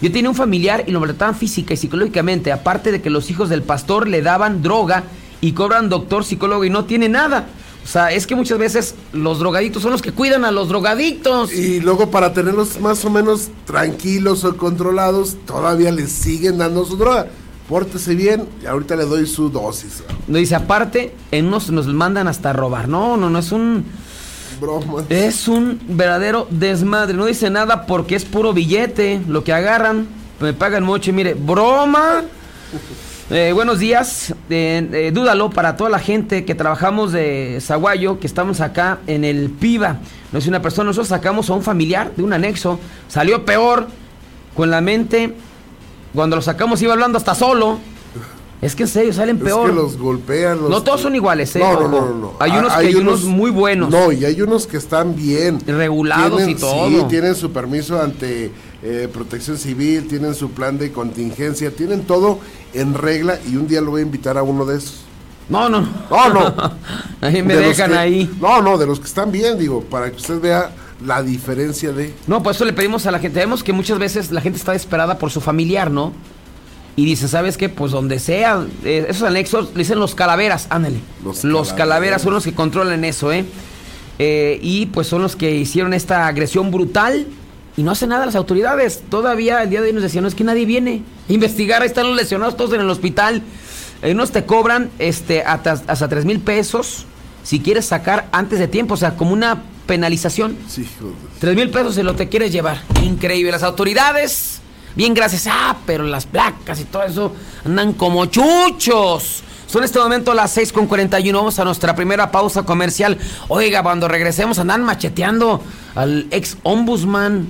Yo tenía un familiar y lo maltrataban física y psicológicamente, aparte de que los hijos del pastor le daban droga y cobran doctor, psicólogo y no tiene nada. O sea, es que muchas veces los drogadictos son los que cuidan a los drogadictos. Y luego para tenerlos más o menos tranquilos o controlados, todavía les siguen dando su droga. Pórtese bien y ahorita le doy su dosis. No dice, aparte, en unos nos mandan hasta robar. No, no, no, es un... Broma. Es un verdadero desmadre. No dice nada porque es puro billete. Lo que agarran, me pagan mucho. Y mire, broma. Eh, buenos días. Eh, eh, dúdalo para toda la gente que trabajamos de Zaguayo, que estamos acá en el PIBA. No es una persona, nosotros sacamos a un familiar de un anexo. Salió peor con la mente. Cuando lo sacamos iba hablando hasta solo. Es que en serio, salen peor. Es que los golpean. Los No todos son iguales, ¿eh? No, no, no, no, no. Hay unos que hay unos muy buenos. No, y hay unos que están bien. Regulados Tienen- y todo. Sí, tienen su permiso ante eh, protección civil, tienen su plan de contingencia, tienen todo en regla y un día lo voy a invitar a uno de esos. No, no. No, no. ahí me De dejan que- ahí. No, no, de los que están bien, digo, para que usted vea la diferencia de... No, por eso le pedimos a la gente. Vemos que muchas veces la gente está desesperada por su familiar, ¿no? Y dice, ¿sabes qué? Pues donde sea, eh, esos anexos, le dicen los calaveras, ándale. Los Los, calaveras. calaveras. son los que controlan eso, ¿eh? Eh, Y pues son los que hicieron esta agresión brutal y no hacen nada las autoridades. Todavía el día de hoy nos decían, no es que nadie viene a investigar, ahí están los lesionados todos en el hospital. Eh, unos te cobran este, hasta, hasta 3 mil pesos si quieres sacar antes de tiempo, o sea, como una penalización. Sí, Tres mil pesos se lo te quieres llevar. Increíble. Las autoridades, bien gracias. Ah, pero las placas y todo eso andan como chuchos. Son en este momento las 6 con 41. Vamos a nuestra primera pausa comercial. Oiga, cuando regresemos andan macheteando al ex ombudsman.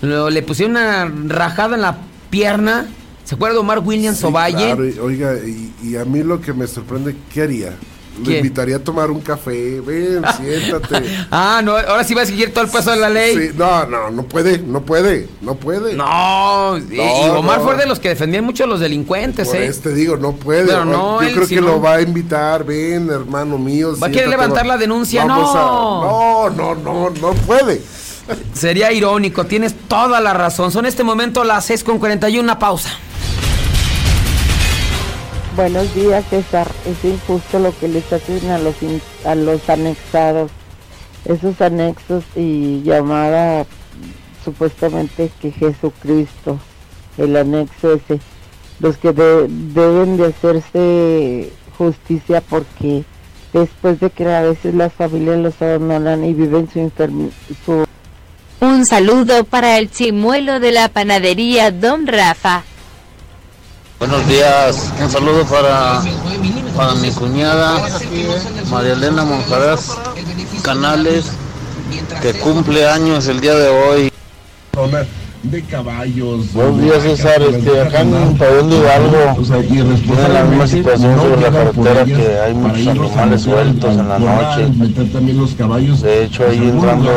Lo- le pusieron una rajada en la pierna. ¿Se acuerda de Omar Williams Sí, Ovalle? claro, oiga, y, y a mí lo que me sorprende, ¿qué haría? Le invitaría a tomar un café. Ven, siéntate. ah, no, ahora sí va a seguir todo el paso de la ley. Sí, no, no, no puede, no puede, no puede. No, y, Omar fue de los que defendían mucho a los delincuentes, ¿eh? Este digo, no puede. Pero no, Yo creo que lo va a invitar. Ven, hermano mío. ¿Va a querer levantar la denuncia? no. no, no, no, no puede. Sería irónico, tienes toda la razón. Son este momento las 6 con 41, una pausa. Buenos días, César. Es injusto lo que les hacen a los, a los anexados. Esos anexos y llamada supuestamente que Jesucristo, el anexo ese, los que deben de hacerse justicia porque después de que a veces las familias los abandonan y viven su, su un saludo para el chimuelo de la panadería Don Rafa. Buenos días, un saludo para, para mi cuñada María Elena Monjaraz Canales, que cumple años el día de hoy de caballos. Buenos días, César. Este, acá en Pabellón de Hidalgo tiene la misma situación sobre la carretera que hay muchos animales sueltos en la noche. De hecho, ahí entrando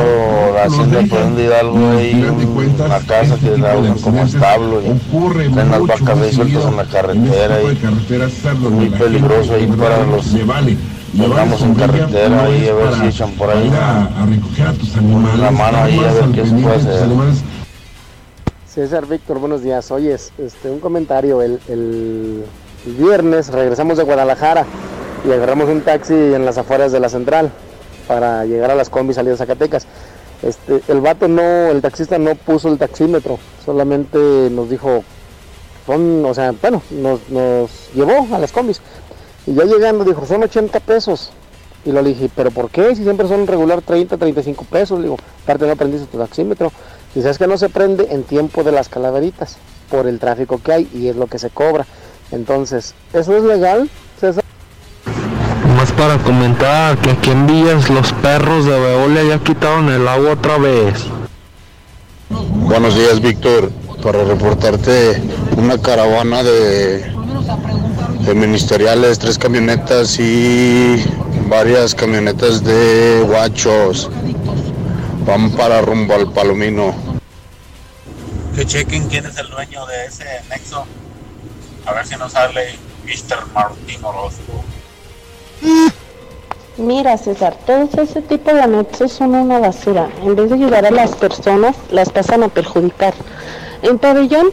la hacienda de Pabellón de Hidalgo hay una casa que la usan como establo y están las vacas ahí sueltas en la carretera y muy peligroso ahí para los Llegamos en carretera ahí a ver si echan por ahí la mano ahí a ver qué se puede hacer. César Víctor, buenos días. Oye, este, un comentario. El, viernes regresamos de Guadalajara y agarramos un taxi en las afueras de la central para llegar a las combis salidas Zacatecas. Este, el vato no, el taxista no puso el taxímetro, solamente nos dijo, son, o sea, bueno, nos, nos llevó a las combis. Y ya llegando dijo, son 80 pesos. Y lo dije, ¿pero por qué? Si siempre son regular 30, 35 pesos. Le digo, aparte no aprendiste tu taxímetro. Dice, es que no se prende en tiempo de las calaveritas por el tráfico que hay y es lo que se cobra. Entonces, ¿eso es legal, César? Más para comentar que aquí en Villas los perros de Veolia ya quitaron el agua otra vez. Buenos días, Víctor. Para reportarte una caravana de, de ministeriales, tres camionetas y varias camionetas de guachos Van para rumbo al Palomino. Que chequen quién es el dueño de ese nexo. A ver si nos sale Mr. Martín Orozco. Mira, César, todos ese tipo de anexos son una basura. En vez de ayudar a las personas, las pasan a perjudicar. En Pabellón,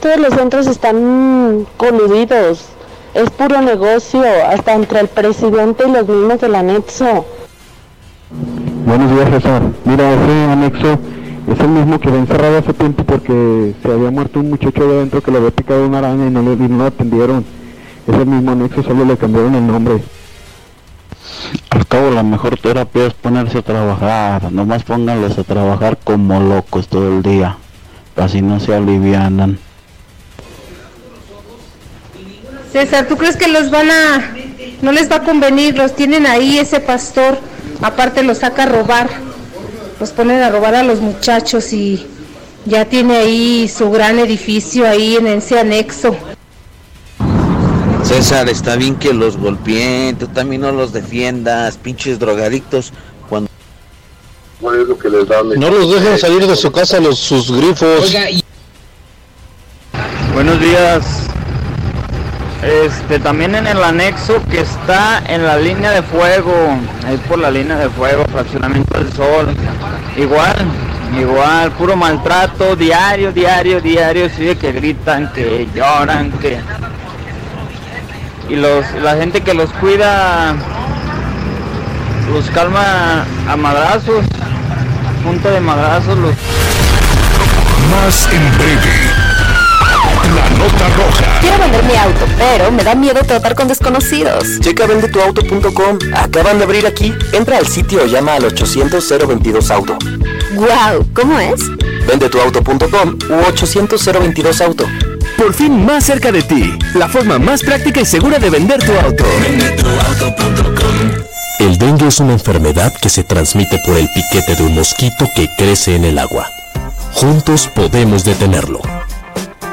todos los centros están coludidos. Es puro negocio, hasta entre el presidente y los mismos del anexo. Buenos días, César. Mira, ese anexo es el mismo que había encerrado hace tiempo porque se había muerto un muchacho de adentro que le había picado una araña y no, le, no lo atendieron. Es el mismo anexo, solo le cambiaron el nombre. Al cabo, la mejor terapia es ponerse a trabajar. Nomás pónganlos a trabajar como locos todo el día. Así no se alivianan. César, ¿tú crees que los van a... no les va a convenir? Los tienen ahí ese pastor aparte los saca a robar, los ponen a robar a los muchachos y ya tiene ahí su gran edificio ahí en ese anexo. César, está bien que los golpeen, tú también no los defiendas, pinches drogadictos. Cuando... No los dejen salir de su casa los sus grifos. Buenos días, este, también en el anexo que está en la línea de fuego, ahí por la línea de fuego, fraccionamiento del sol. Igual, igual, puro maltrato, diario, diario, diario, sí, que gritan, que lloran, que... Y los, la gente que los cuida los calma a madrazos, punto de madrazos los... Más en breve la nota roja. Quiero vender mi auto, pero me da miedo tratar con desconocidos. Checa vendetuauto.com. Acaban de abrir aquí. Entra al sitio o llama al 800 auto. Wow, ¿cómo es? Vendetuauto.com u 800 auto. Por fin más cerca de ti. La forma más práctica y segura de vender tu auto. El dengue es una enfermedad que se transmite por el piquete de un mosquito que crece en el agua. Juntos podemos detenerlo.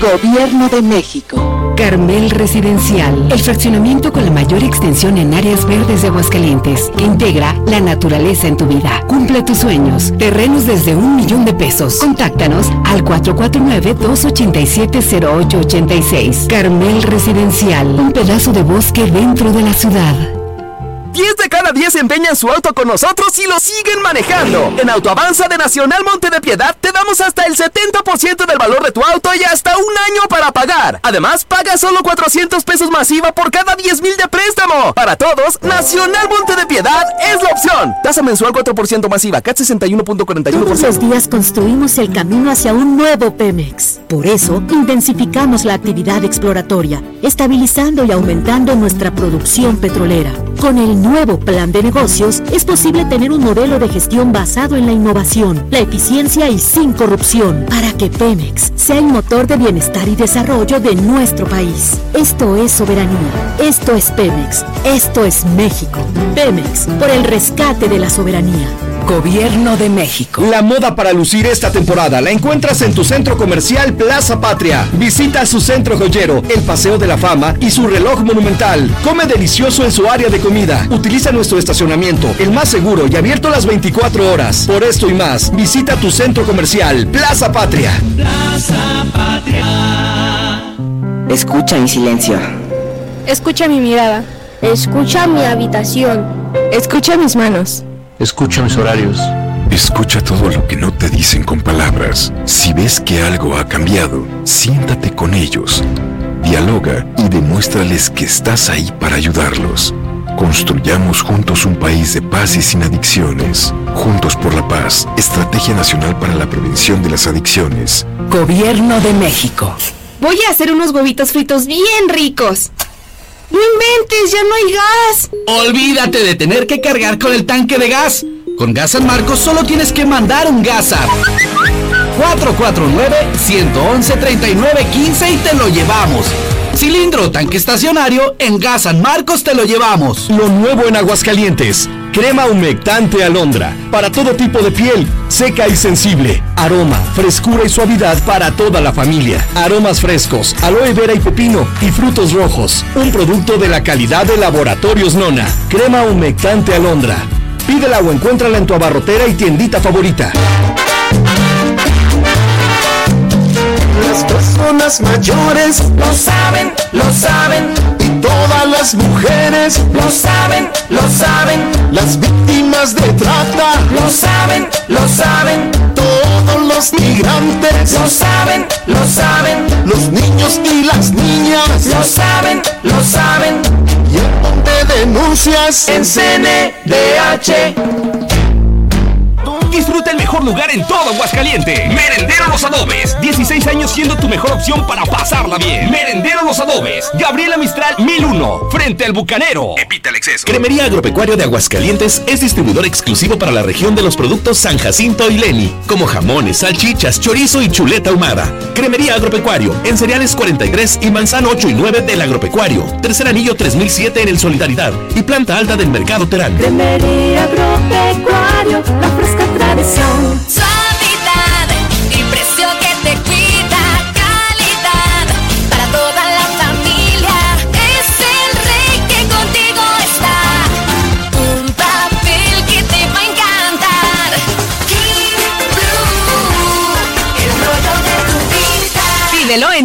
Gobierno de México. Carmel Residencial, el fraccionamiento con la mayor extensión en áreas verdes de Aguascalientes, que integra la naturaleza en tu vida. Cumple tus sueños. Terrenos desde un millón de pesos. Contáctanos al 449-287-0886. Carmel Residencial, un pedazo de bosque dentro de la ciudad. 10 de cada 10 empeñan su auto con nosotros y lo siguen manejando. En Autoavanza de Nacional Monte de Piedad te damos hasta el 70% del valor de tu auto y hasta un año para pagar. Además, paga solo 400 pesos masiva por cada 10 mil de préstamo. Para todos, Nacional Monte de Piedad es la opción. Tasa mensual 4% masiva, CAT 61.41%. Todos los días construimos el camino hacia un nuevo Pemex. Por eso, intensificamos la actividad exploratoria, estabilizando y aumentando nuestra producción petrolera. Con el nuevo plan de negocios, es posible tener un modelo de gestión basado en la innovación, la eficiencia y sin corrupción, para que Pemex sea el motor de bienestar y desarrollo de nuestro país. Esto es soberanía. Esto es Pemex. Esto es México. Pemex, por el rescate de la soberanía. Gobierno de México. La moda para lucir esta temporada la encuentras en tu centro comercial Plaza Patria. Visita su centro joyero, el Paseo de la Fama y su reloj monumental. Come delicioso en su área de comida. Utiliza nuestro estacionamiento, el más seguro y abierto las 24 horas. Por esto y más, visita tu centro comercial Plaza Patria. Plaza Patria. Escucha en silencio. Escucha mi mirada. Escucha mi habitación. Escucha mis manos. Escucha mis horarios. Escucha todo lo que no te dicen con palabras. Si ves que algo ha cambiado, siéntate con ellos. Dialoga y demuéstrales que estás ahí para ayudarlos. Construyamos juntos un país de paz y sin adicciones. Juntos por la paz, Estrategia Nacional para la Prevención de las Adicciones. Gobierno de México. Voy a hacer unos huevitos fritos bien ricos. ¡No inventes! ¡Ya no hay gas! Olvídate de tener que cargar con el tanque de gas. Con Gas San Marcos solo tienes que mandar un gas a 449-111-3915 y te lo llevamos. Cilindro o tanque estacionario, en Gas San Marcos te lo llevamos. Lo nuevo en Aguascalientes. Crema humectante alondra. Para todo tipo de piel. Seca y sensible. Aroma, frescura y suavidad para toda la familia. Aromas frescos, aloe vera y pepino. Y frutos rojos. Un producto de la calidad de Laboratorios Nona. Crema humectante alondra. Pídela o encuéntrala en tu abarrotera y tiendita favorita. Las personas mayores lo saben, lo saben. Todas las mujeres lo saben, lo saben. Las víctimas de trata lo saben, lo saben. Todos los migrantes lo saben, lo saben. Los niños y las niñas lo saben, lo saben. Y el monte denuncias en CNDH. Disfruta el mejor lugar en todo Aguascaliente. Merendero Los Adobes. 16 años siendo tu mejor opción para pasarla bien. Merendero Los Adobes. Gabriela Mistral 1001. Frente al Bucanero. Evita el exceso. Cremería Agropecuario de Aguascalientes es distribuidor exclusivo para la región de los productos San Jacinto y Leni, como jamones, salchichas, chorizo y chuleta ahumada. Cremería Agropecuario en cereales 43 y manzano 8 y 9 del Agropecuario. Tercer anillo 3007 en el Solidaridad y planta alta del Mercado Terán. Cremería Agropecuario, la fresca tradición. Suavidad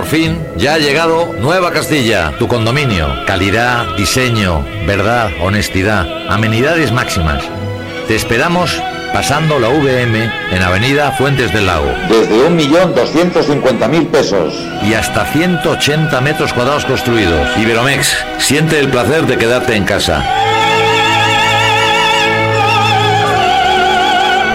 Por fin, ya ha llegado Nueva Castilla, tu condominio. Calidad, diseño, verdad, honestidad, amenidades máximas. Te esperamos pasando la VM en Avenida Fuentes del Lago. Desde 1.250.000 pesos. Y hasta 180 metros cuadrados construidos. Iberomex, siente el placer de quedarte en casa.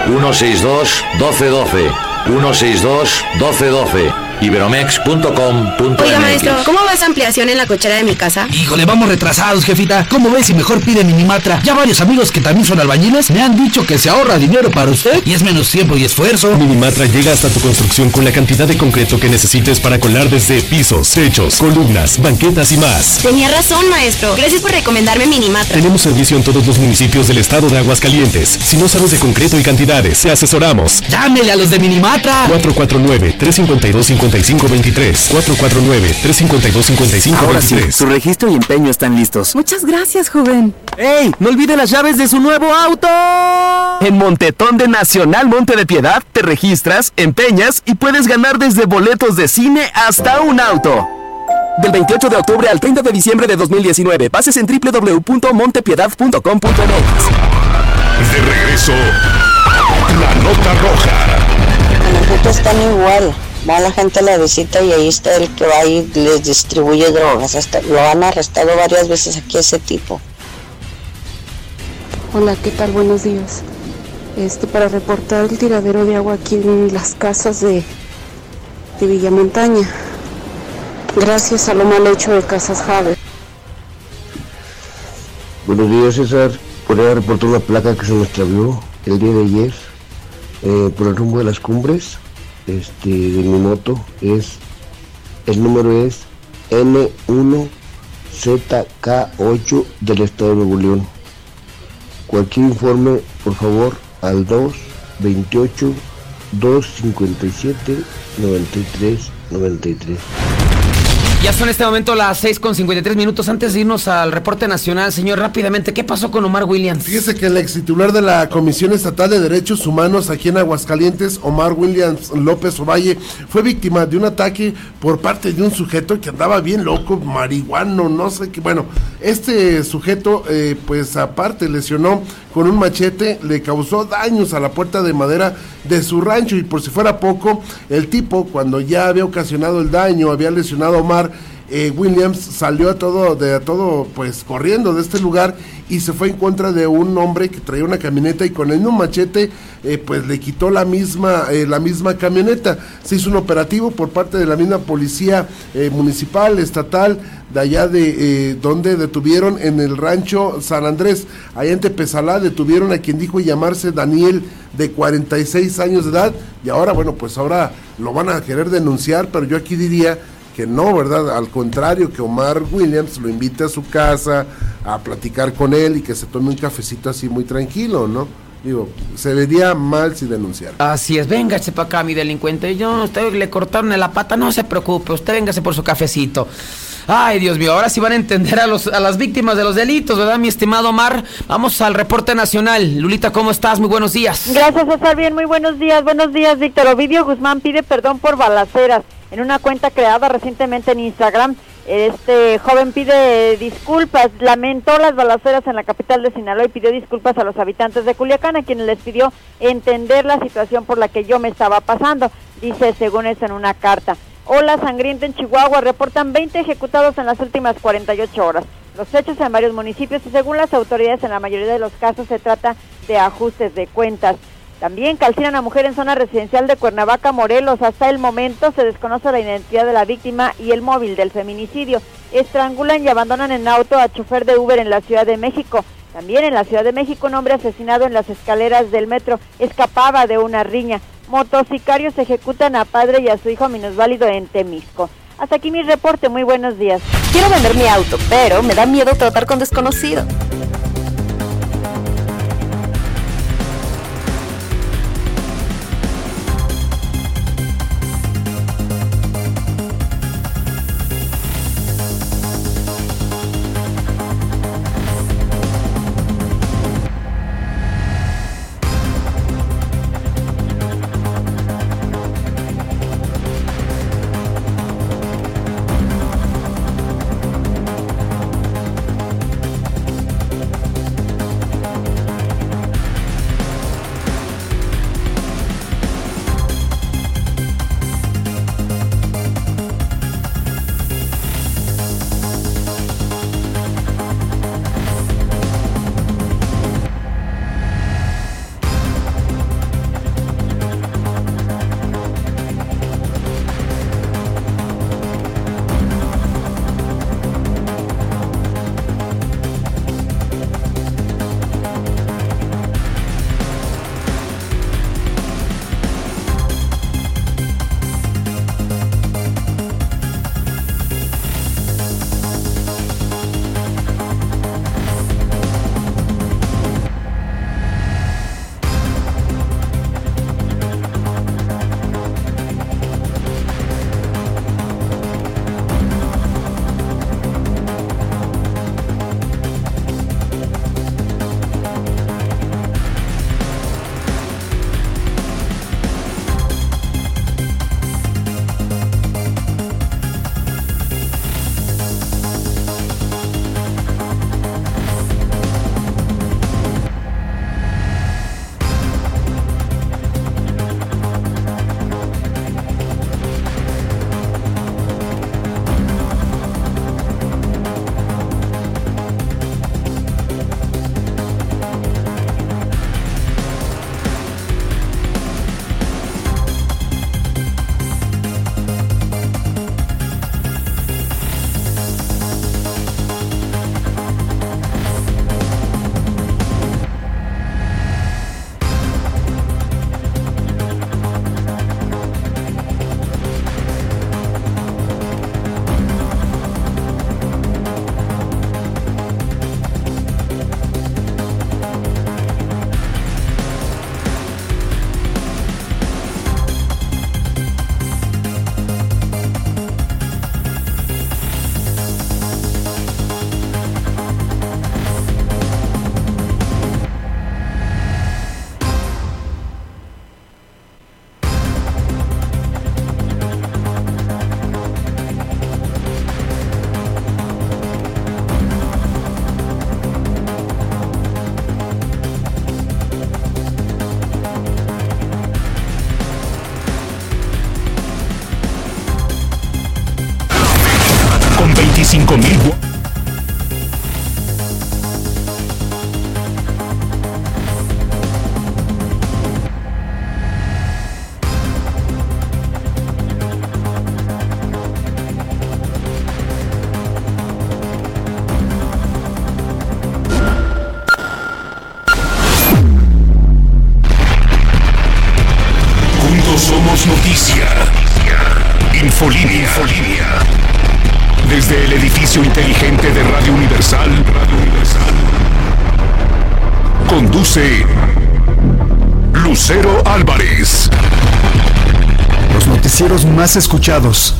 162 1212 162 1212 iberomex.com.mx Oiga, maestro, ¿cómo va esa ampliación en la cochera de mi casa? Híjole, vamos retrasados, jefita. ¿Cómo ves si mejor pide Minimatra? Ya varios amigos que también son albañiles me han dicho que se ahorra dinero para usted y es menos tiempo y esfuerzo. Minimatra llega hasta tu construcción con la cantidad de concreto que necesites para colar desde pisos, techos, columnas, banquetas y más. Tenía razón, maestro. Gracias por recomendarme Minimatra. Tenemos servicio en todos los municipios del estado de Aguascalientes. Si no sabes de concreto y cantidades, te asesoramos. Llámele a los de Minimatra. 449 352 5523 449-352-5523. Ahora sí, su registro y empeño están listos. Muchas gracias, joven. ¡Ey! ¡No olvide las llaves de su nuevo auto! En Montetón de Nacional Monte de Piedad te registras, empeñas y puedes ganar desde boletos de cine hasta un auto. Del 28 de octubre al 30 de diciembre de 2019. Pases en www.montepiedad.com.mx. De regreso, la nota roja. Fotos están igual. Va la gente a la visita y ahí está el que va y les distribuye drogas. Hasta lo han arrestado varias veces aquí ese tipo. Hola, ¿qué tal? Buenos días. Este, para reportar el tiradero de agua aquí en las casas de, de Villamontaña. Gracias a lo mal hecho de Casas Jave. Buenos días, César. Podría reportar una placa que se nos extravió el día de ayer eh, por el rumbo de las cumbres este, de mi moto es, el número es N1ZK8 del estado de Nuevo León. Cualquier informe, por favor, al 228 257 93 93. Ya son en este momento las 6 con 53 minutos. Antes de irnos al reporte nacional, señor, rápidamente, ¿qué pasó con Omar Williams? Fíjese que el ex titular de la Comisión Estatal de Derechos Humanos aquí en Aguascalientes, Omar Williams López Ovalle, fue víctima de un ataque por parte de un sujeto que andaba bien loco, marihuano, no sé qué. Bueno, este sujeto, eh, pues aparte, lesionó con un machete, le causó daños a la puerta de madera de su rancho y por si fuera poco, el tipo cuando ya había ocasionado el daño, había lesionado a Omar, eh, Williams salió a todo, de a todo, pues corriendo de este lugar y se fue en contra de un hombre que traía una camioneta y con el un machete, eh, pues le quitó la misma, eh, la misma camioneta. Se hizo un operativo por parte de la misma policía municipal, estatal, de allá de donde detuvieron en el rancho San Andrés, allá en Tepezalá, detuvieron a quien dijo llamarse Daniel de 46 años de edad y ahora, bueno, pues ahora lo van a querer denunciar, pero yo aquí diría que no, ¿verdad? Al contrario, que Omar Williams lo invite a su casa a platicar con él y que se tome un cafecito así muy tranquilo, ¿no? Digo, se vería mal si denunciar. Así es, véngase para acá, mi delincuente. Yo, usted le cortaron la pata, no se preocupe, usted véngase por su cafecito. Ay, Dios mío, ahora sí van a entender a, los, a las víctimas de los delitos, ¿verdad, mi estimado Omar? Vamos al reporte nacional. Lulita, ¿cómo estás? Muy buenos días. Gracias, César. Bien, muy buenos días. Buenos días, Víctor. Ovidio Guzmán pide perdón por balaceras en una cuenta creada recientemente en Instagram. Este joven pide disculpas, lamentó las balaceras en la capital de Sinaloa y pidió disculpas a los habitantes de Culiacán, a quienes les pidió entender la situación por la que yo me estaba pasando, dice según eso en una carta. Ola sangrienta en Chihuahua, reportan 20 ejecutados en las últimas 48 horas. Los hechos en varios municipios y según las autoridades en la mayoría de los casos se trata de ajustes de cuentas. También calcinan a mujer en zona residencial de Cuernavaca, Morelos. Hasta el momento se desconoce la identidad de la víctima y el móvil del feminicidio. Estrangulan y abandonan en auto a chofer de Uber en la Ciudad de México. También en la Ciudad de México un hombre asesinado en las escaleras del metro escapaba de una riña. Motocicarios ejecutan a padre y a su hijo minusválido en Temisco. Hasta aquí mi reporte, muy buenos días. Quiero vender mi auto, pero me da miedo tratar con desconocido. Más escuchados.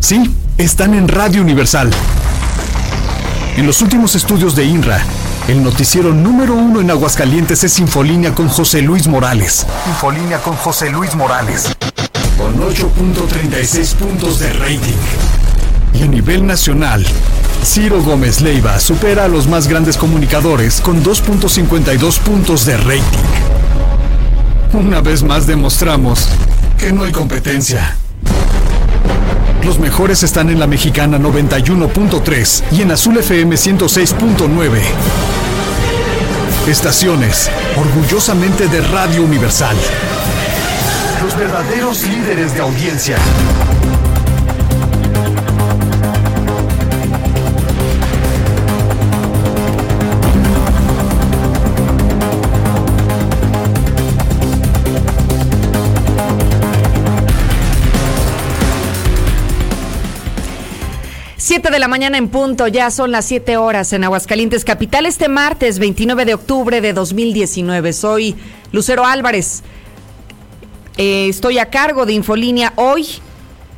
Sí, están en Radio Universal. En los últimos estudios de INRA, el noticiero número uno en Aguascalientes es Infolínea con José Luis Morales. Infolínea con José Luis Morales. Con 8.36 puntos de rating. Y a nivel nacional, Ciro Gómez Leiva supera a los más grandes comunicadores con 2.52 puntos de rating. Una vez más demostramos que no hay competencia. Los mejores están en la mexicana 91.3 y en Azul FM 106.9. Estaciones, orgullosamente de Radio Universal. Los verdaderos líderes de audiencia. Siete de la mañana en punto, ya son las 7 horas en Aguascalientes Capital. Este martes 29 de octubre de 2019. Soy Lucero Álvarez. Eh, estoy a cargo de Infolínea hoy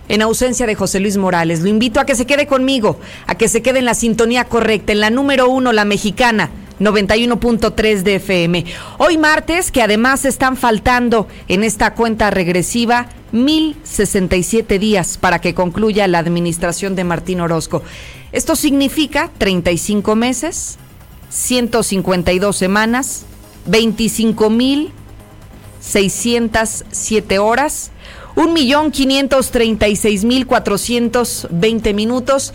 en ausencia de José Luis Morales. Lo invito a que se quede conmigo, a que se quede en la sintonía correcta, en la número uno, la mexicana. 91.3 de FM. Hoy martes, que además están faltando en esta cuenta regresiva 1067 días para que concluya la administración de Martín Orozco. Esto significa 35 meses, 152 semanas, 25 mil 607 horas, 1.536.420 minutos.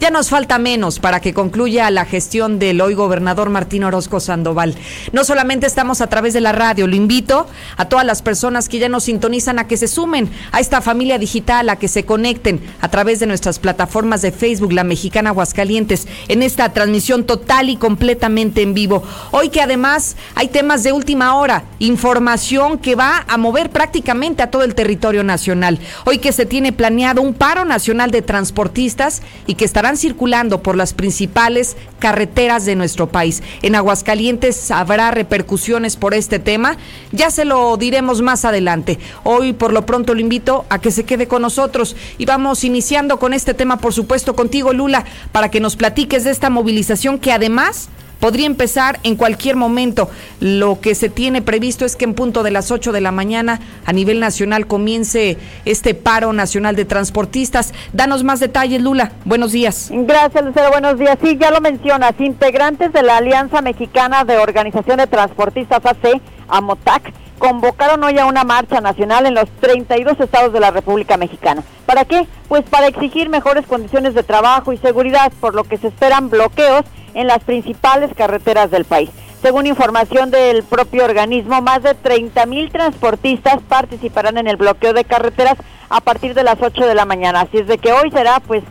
Ya nos falta menos para que concluya la gestión del hoy gobernador Martín Orozco Sandoval. No solamente estamos a través de la radio, lo invito a todas las personas que ya nos sintonizan a que se sumen a esta familia digital, a que se conecten a través de nuestras plataformas de Facebook, La Mexicana Aguascalientes, en esta transmisión total y completamente en vivo. Hoy que además hay temas de última hora, información que va a mover prácticamente a todo el territorio nacional. Hoy que se tiene planeado un paro nacional de transportistas y que circulando por las principales carreteras de nuestro país. En Aguascalientes habrá repercusiones por este tema. Ya se lo diremos más adelante. Hoy por lo pronto lo invito a que se quede con nosotros y vamos iniciando con este tema, por supuesto, contigo, Lula, para que nos platiques de esta movilización que además podría empezar en cualquier momento. Lo que se tiene previsto es que en punto de las 8 de la mañana a nivel nacional comience este paro nacional de transportistas. Danos más detalles, Lula. Buenos días. Gracias, Lucero. Buenos días. Sí, ya lo mencionas. Integrantes de la Alianza Mexicana de Organización de Transportistas AC, AMOTAC, convocaron hoy a una marcha nacional en los 32 estados de la República Mexicana. ¿Para qué? Pues para exigir mejores condiciones de trabajo y seguridad, por lo que se esperan bloqueos en las principales carreteras del país. Según información del propio organismo, más de 30 mil transportistas participarán en el bloqueo de carreteras a partir de las 8 de la mañana. Así es de que hoy será pues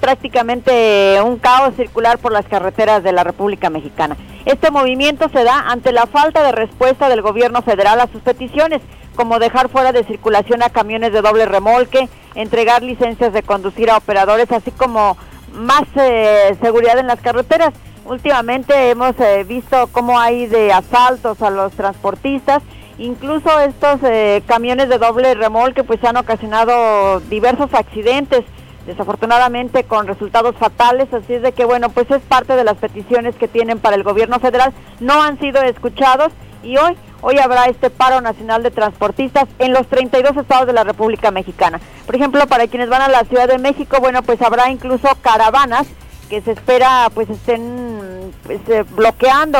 prácticamente un caos circular por las carreteras de la República Mexicana. Este movimiento se da ante la falta de respuesta del gobierno federal a sus peticiones, como dejar fuera de circulación a camiones de doble remolque, entregar licencias de conducir a operadores, así como más eh, seguridad en las carreteras. Últimamente hemos eh, visto cómo hay de asaltos a los transportistas, incluso estos eh, camiones de doble remolque pues han ocasionado diversos accidentes, desafortunadamente con resultados fatales, así es de que bueno, pues es parte de las peticiones que tienen para el gobierno federal, no han sido escuchados y hoy Hoy habrá este paro nacional de transportistas en los 32 estados de la República Mexicana. Por ejemplo, para quienes van a la Ciudad de México, bueno, pues habrá incluso caravanas que se espera pues estén pues, eh, bloqueando,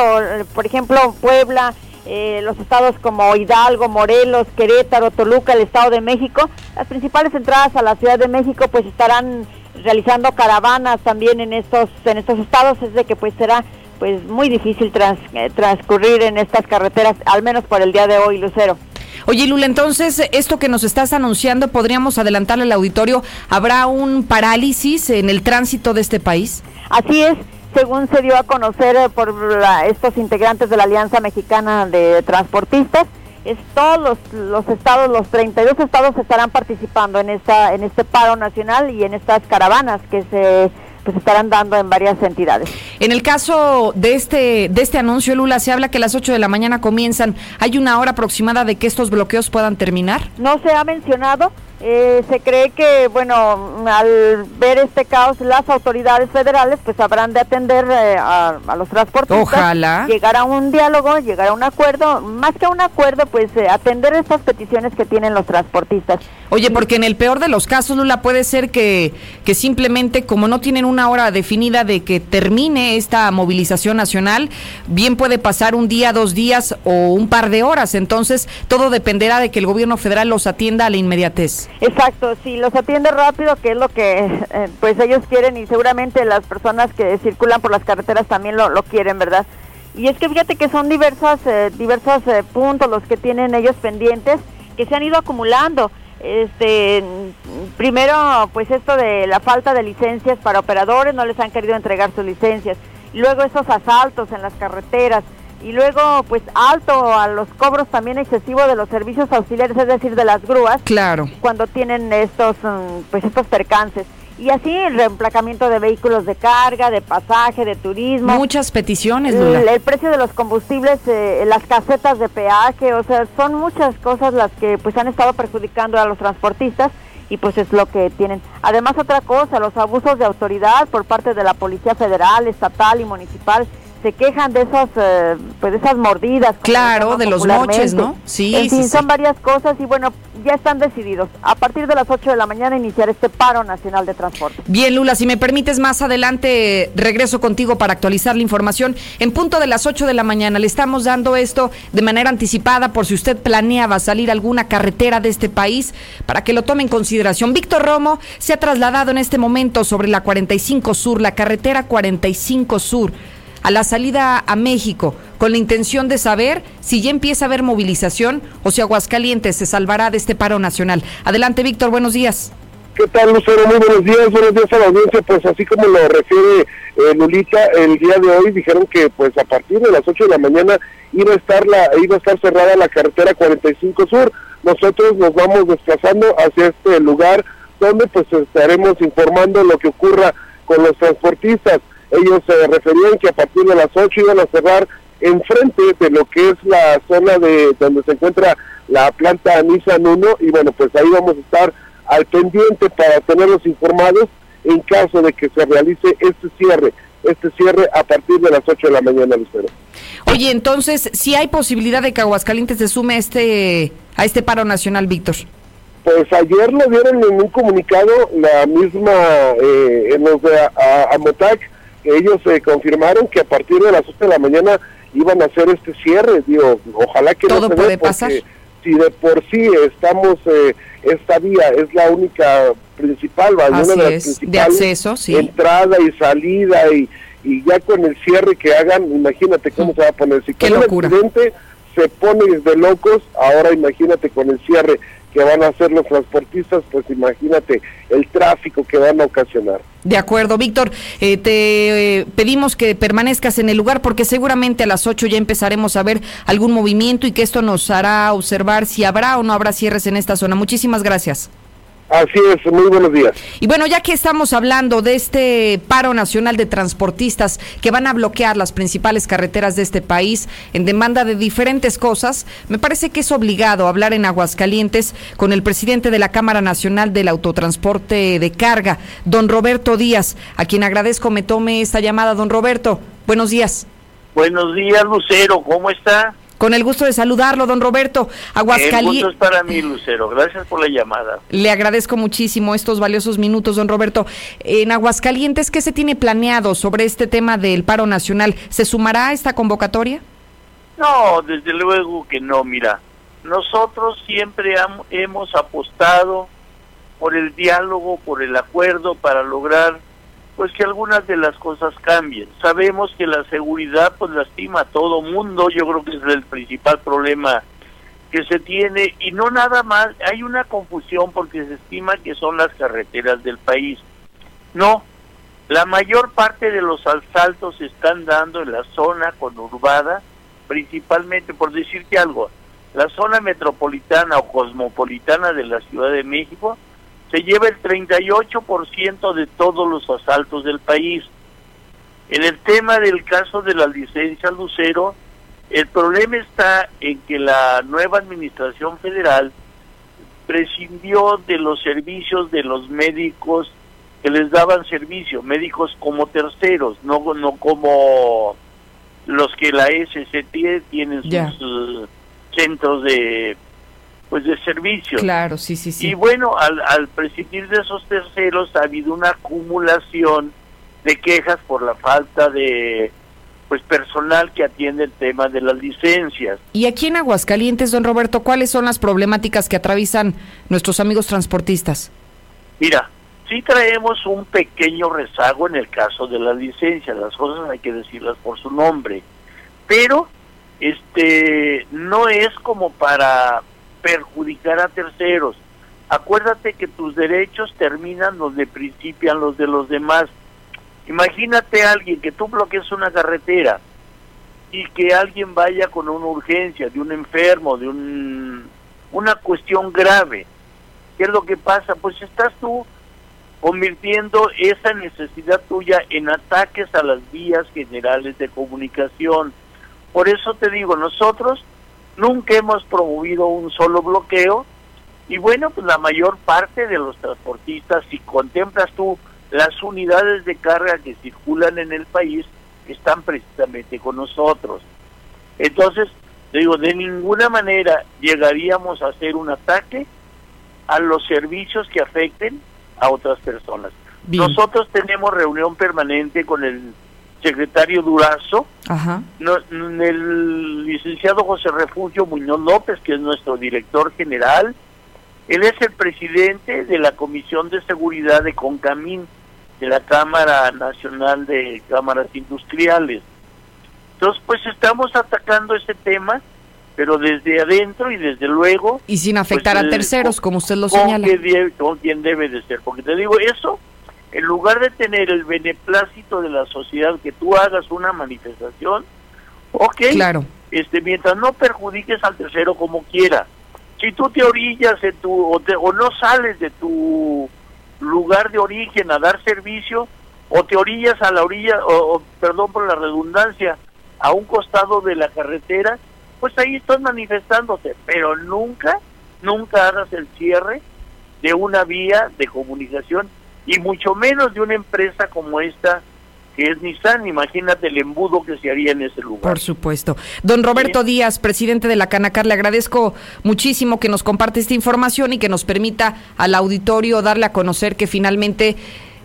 por ejemplo, Puebla, eh, los estados como Hidalgo, Morelos, Querétaro, Toluca, el Estado de México. Las principales entradas a la Ciudad de México pues estarán realizando caravanas también en estos en estos estados es de que pues será pues muy difícil trans- eh, transcurrir en estas carreteras al menos por el día de hoy Lucero Oye, Lula, entonces, esto que nos estás anunciando, podríamos adelantarle al auditorio, ¿habrá un parálisis en el tránsito de este país? Así es, según se dio a conocer eh, por la- estos integrantes de la Alianza Mexicana de Transportistas, es todos los, los estados, los 32 estados estarán participando en esta en este paro nacional y en estas caravanas que se pues estarán dando en varias entidades. En el caso de este, de este anuncio, Lula, se habla que a las 8 de la mañana comienzan. ¿Hay una hora aproximada de que estos bloqueos puedan terminar? No se ha mencionado, eh, se cree que, bueno, al ver este caos, las autoridades federales pues habrán de atender eh, a, a los transportistas. Ojalá. Llegar a un diálogo, llegar a un acuerdo, más que a un acuerdo, pues eh, atender estas peticiones que tienen los transportistas. Oye, porque en el peor de los casos, Lula, puede ser que, que simplemente como no tienen una hora definida de que termine esta movilización nacional, bien puede pasar un día, dos días o un par de horas. Entonces, todo dependerá de que el gobierno federal los atienda a la inmediatez. Exacto, si los atiende rápido, que es lo que eh, pues ellos quieren y seguramente las personas que circulan por las carreteras también lo, lo quieren, ¿verdad? Y es que fíjate que son diversas, eh, diversos eh, puntos los que tienen ellos pendientes que se han ido acumulando. Este, primero, pues esto de la falta de licencias para operadores, no les han querido entregar sus licencias. Luego esos asaltos en las carreteras. Y luego, pues alto a los cobros también excesivos de los servicios auxiliares, es decir, de las grúas Claro. cuando tienen estos mm, pues estos percances y así el reemplacamiento de vehículos de carga, de pasaje, de turismo. Muchas peticiones, el, Lula. el precio de los combustibles, eh, las casetas de peaje, o sea, son muchas cosas las que pues han estado perjudicando a los transportistas y pues es lo que tienen. Además otra cosa, los abusos de autoridad por parte de la Policía Federal, Estatal y Municipal se quejan de esas eh, pues de esas mordidas Claro, de los moches, ¿no? Sí, en sí, fin, sí. son varias cosas y bueno, ya están decididos. A partir de las 8 de la mañana iniciar este paro nacional de transporte. Bien, Lula, si me permites más adelante, regreso contigo para actualizar la información. En punto de las 8 de la mañana le estamos dando esto de manera anticipada por si usted planeaba salir a alguna carretera de este país para que lo tome en consideración. Víctor Romo se ha trasladado en este momento sobre la 45 Sur, la carretera 45 Sur a la salida a México con la intención de saber si ya empieza a haber movilización o si Aguascalientes se salvará de este paro nacional. Adelante, Víctor, buenos días. ¿Qué tal, Lucero? Muy buenos días, buenos días a la audiencia. Pues así como lo refiere eh, Lulita, el día de hoy dijeron que pues a partir de las 8 de la mañana iba a estar la iba a estar cerrada la carretera 45 Sur. Nosotros nos vamos desplazando hacia este lugar donde pues estaremos informando lo que ocurra con los transportistas. Ellos se referían que a partir de las 8 iban a cerrar enfrente de lo que es la zona de donde se encuentra la planta Nissan 1 y bueno, pues ahí vamos a estar al pendiente para tenerlos informados en caso de que se realice este cierre, este cierre a partir de las 8 de la mañana, Lucero. Oye, entonces, si hay posibilidad de que Aguascalientes se sume a este, a este paro nacional, Víctor. Pues ayer lo dieron en un comunicado la misma, eh, en los de a- a- ellos eh, confirmaron que a partir de las 8 de la mañana iban a hacer este cierre, digo, ojalá que Todo no se puede porque pasar. si de por sí estamos, eh, esta vía es la única principal, ¿va? una de las de acceso, sí. entrada y salida y, y ya con el cierre que hagan, imagínate cómo se va a poner. Si Qué con un locura. accidente se pone de locos, ahora imagínate con el cierre que van a hacer los transportistas, pues imagínate el tráfico que van a ocasionar. De acuerdo, Víctor. eh, te eh, pedimos que permanezcas en el lugar porque seguramente a las 8 ya empezaremos a ver algún movimiento y que esto nos hará observar si habrá o no habrá cierres en esta zona. Muchísimas gracias. Así es, muy buenos días. Y bueno, ya que estamos hablando de este paro nacional de transportistas que van a bloquear las principales carreteras de este país en demanda de diferentes cosas, me parece que es obligado hablar en Aguascalientes con el presidente de la Cámara Nacional del Autotransporte de Carga, don Roberto Díaz, a quien agradezco me tome esta llamada. Don Roberto, buenos días. Buenos días, Lucero, ¿cómo está? Con el gusto de saludarlo, don Roberto. El gusto es Aguascalientes. para mí, Lucero. Gracias por la llamada. Le agradezco muchísimo estos valiosos minutos, don Roberto. En Aguascalientes, ¿qué se tiene planeado sobre este tema del paro nacional? ¿Se sumará a esta convocatoria? No, desde luego que no, mira. Nosotros siempre hemos apostado por el diálogo, por el acuerdo, para lograr pues que algunas de las cosas cambien. Sabemos que la seguridad pues lastima a todo mundo, yo creo que es el principal problema que se tiene y no nada más, hay una confusión porque se estima que son las carreteras del país. No, la mayor parte de los asaltos se están dando en la zona conurbada, principalmente por decirte algo, la zona metropolitana o cosmopolitana de la Ciudad de México se lleva el 38% de todos los asaltos del país. En el tema del caso de la licencia Lucero, el problema está en que la nueva administración federal prescindió de los servicios de los médicos que les daban servicio, médicos como terceros, no, no como los que la SCT tienen sus uh, centros de pues de servicio. Claro, sí, sí, sí. Y bueno, al, al prescindir de esos terceros ha habido una acumulación de quejas por la falta de pues personal que atiende el tema de las licencias. Y aquí en Aguascalientes, don Roberto, ¿cuáles son las problemáticas que atraviesan nuestros amigos transportistas? Mira, sí traemos un pequeño rezago en el caso de las licencias, las cosas hay que decirlas por su nombre, pero este no es como para perjudicar a terceros. Acuérdate que tus derechos terminan donde principian los de los demás. Imagínate a alguien que tú bloquees una carretera y que alguien vaya con una urgencia de un enfermo, de un, una cuestión grave. ¿Qué es lo que pasa? Pues estás tú convirtiendo esa necesidad tuya en ataques a las vías generales de comunicación. Por eso te digo, nosotros nunca hemos promovido un solo bloqueo y bueno, pues la mayor parte de los transportistas, si contemplas tú las unidades de carga que circulan en el país, están precisamente con nosotros. Entonces, digo, de ninguna manera llegaríamos a hacer un ataque a los servicios que afecten a otras personas. Nosotros tenemos reunión permanente con el secretario Durazo, el licenciado José Refugio Muñoz López, que es nuestro director general, él es el presidente de la Comisión de Seguridad de Concamín, de la Cámara Nacional de Cámaras Industriales. Entonces, pues estamos atacando ese tema, pero desde adentro y desde luego... Y sin afectar pues, a terceros, como usted lo con señala. que con quien debe de ser. Porque te digo, eso, en lugar de tener el beneplácito de la sociedad, que tú hagas una manifestación, ok, Claro. este, mientras no perjudiques al tercero como quiera. Si tú te orillas en tu, o, te- o no sales de tu lugar de origen a dar servicio, o te orillas a la orilla, o, o, perdón por la redundancia, a un costado de la carretera, pues ahí estás manifestándote, pero nunca, nunca hagas el cierre de una vía de comunicación y mucho menos de una empresa como esta que es Nissan, imagínate el embudo que se haría en ese lugar. Por supuesto. Don Roberto Díaz, presidente de la Canacar, le agradezco muchísimo que nos comparte esta información y que nos permita al auditorio darle a conocer que finalmente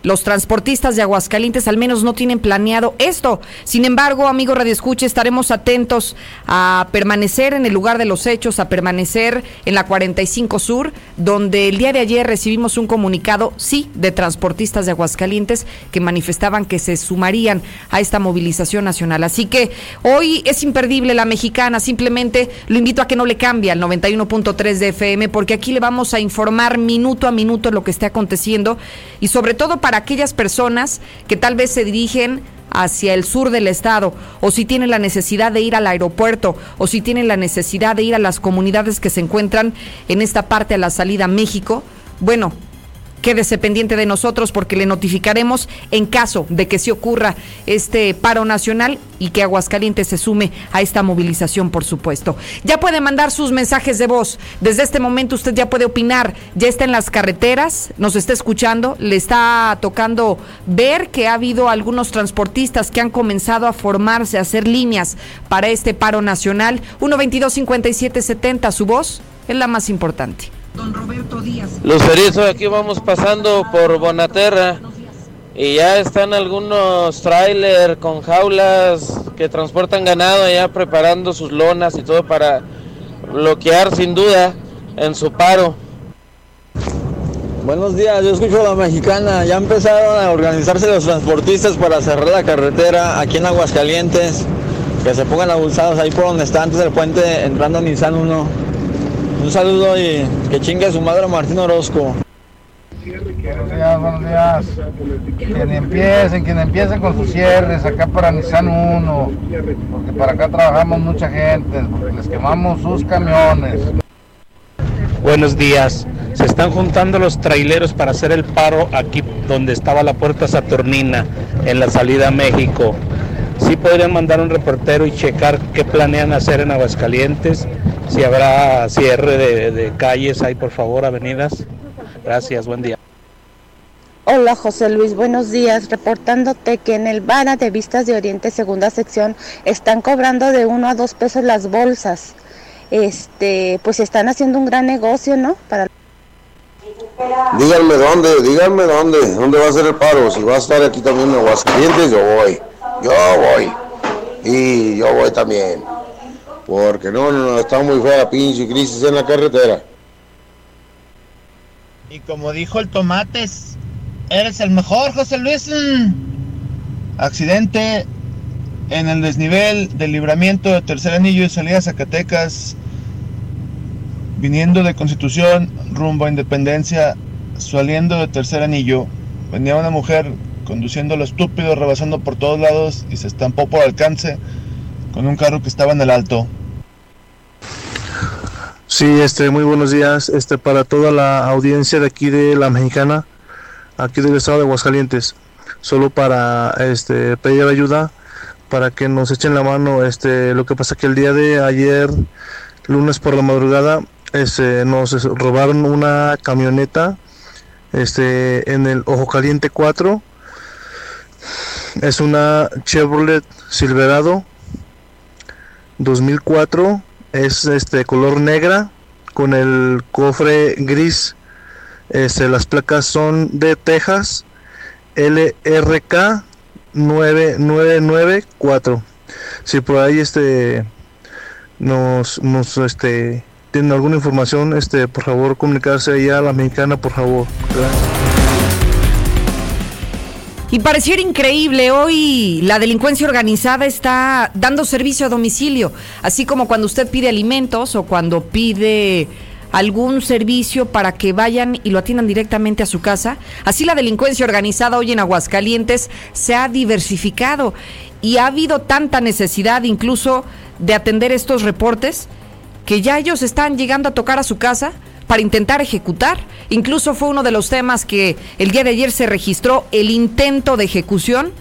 los transportistas de Aguascalientes al menos no tienen planeado esto. Sin embargo, amigo Radio Escucha, estaremos atentos a permanecer en el lugar de los hechos, a permanecer en la 45 Sur, donde el día de ayer recibimos un comunicado, sí, de transportistas de Aguascalientes que manifestaban que se sumarían a esta movilización nacional. Así que hoy es imperdible la mexicana, simplemente lo invito a que no le cambie al 91.3 de FM, porque aquí le vamos a informar minuto a minuto lo que esté aconteciendo y sobre todo para aquellas personas que tal vez se dirigen hacia el sur del estado, o si tienen la necesidad de ir al aeropuerto, o si tienen la necesidad de ir a las comunidades que se encuentran en esta parte a la salida a México, bueno, quédese pendiente de nosotros porque le notificaremos en caso de que se ocurra este paro nacional y que Aguascalientes se sume a esta movilización, por supuesto. Ya puede mandar sus mensajes de voz. Desde este momento usted ya puede opinar. Ya está en las carreteras, nos está escuchando, le está tocando ver que ha habido algunos transportistas que han comenzado a formarse, a hacer líneas para este paro nacional. 122-5770, su voz es la más importante. Don Roberto Díaz. Lucerizo, aquí vamos pasando por Bonaterra y ya están algunos tráiler con jaulas que transportan ganado ya preparando sus lonas y todo para bloquear sin duda en su paro. Buenos días, yo escucho a la mexicana. Ya empezaron a organizarse los transportistas para cerrar la carretera aquí en Aguascalientes. Que se pongan abusados ahí por donde está antes del puente entrando a Nissan 1. Un saludo y que chingue a su madre Martín Orozco. Buenos días, buenos días. Quien empiecen, quien empiecen con sus cierres acá para Nissan 1. Porque para acá trabajamos mucha gente, porque les quemamos sus camiones. Buenos días. Se están juntando los traileros para hacer el paro aquí donde estaba la puerta Saturnina, en la salida a México. Sí podrían mandar un reportero y checar qué planean hacer en Aguascalientes, si habrá cierre de, de calles ahí, por favor, avenidas. Gracias, buen día. Hola José Luis, buenos días. Reportándote que en el Vara de Vistas de Oriente, segunda sección, están cobrando de uno a dos pesos las bolsas. Este, pues están haciendo un gran negocio, ¿no? Para Díganme dónde, díganme dónde, dónde va a ser el paro. Si va a estar aquí también en Aguascalientes, yo voy. Yo voy. Y yo voy también. Porque no, no, no, está muy fea la pinche crisis en la carretera. Y como dijo el Tomates, eres el mejor, José Luis. Accidente en el desnivel del libramiento de tercer anillo de salida a Zacatecas, viniendo de Constitución rumbo a Independencia, saliendo de tercer anillo. Venía una mujer conduciendo lo estúpido, rebasando por todos lados y se estampó por alcance con un carro que estaba en el alto. Sí, este, muy buenos días, este, para toda la audiencia de aquí de la Mexicana, aquí del estado de Aguascalientes, solo para, este, pedir ayuda, para que nos echen la mano, este, lo que pasa que el día de ayer, lunes por la madrugada, este, nos robaron una camioneta, este, en el Ojo Caliente 4, es una Chevrolet Silverado 2004 es este color negra con el cofre gris. Este, las placas son de Texas LRK 9994. Si por ahí este nos nos este tienen alguna información, este por favor comunicarse allá a la mexicana, por favor. Y pareciera increíble, hoy la delincuencia organizada está dando servicio a domicilio, así como cuando usted pide alimentos o cuando pide algún servicio para que vayan y lo atiendan directamente a su casa. Así la delincuencia organizada hoy en Aguascalientes se ha diversificado y ha habido tanta necesidad incluso de atender estos reportes que ya ellos están llegando a tocar a su casa para intentar ejecutar. Incluso fue uno de los temas que el día de ayer se registró el intento de ejecución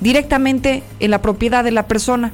directamente en la propiedad de la persona,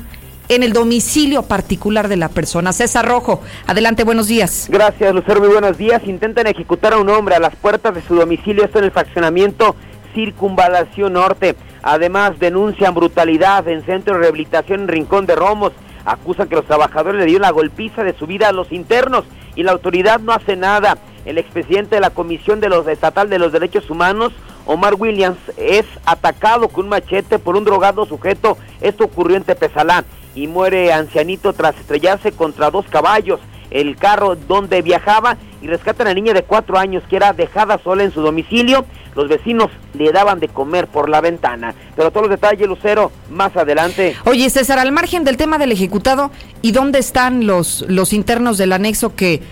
en el domicilio particular de la persona. César Rojo, adelante, buenos días. Gracias, Lucero, muy buenos días. Intentan ejecutar a un hombre a las puertas de su domicilio, esto en el fraccionamiento Circunvalación Norte. Además, denuncian brutalidad en Centro de Rehabilitación en Rincón de Romos. Acusan que los trabajadores le dieron la golpiza de su vida a los internos y la autoridad no hace nada. El expresidente de la Comisión de los Estatal de los Derechos Humanos, Omar Williams, es atacado con un machete por un drogado sujeto. Esto ocurrió en Tepezalá y muere ancianito tras estrellarse contra dos caballos. El carro donde viajaba y rescatan a la niña de cuatro años que era dejada sola en su domicilio. Los vecinos le daban de comer por la ventana. Pero todos los detalles, Lucero, más adelante. Oye, César, al margen del tema del ejecutado, ¿y dónde están los, los internos del anexo que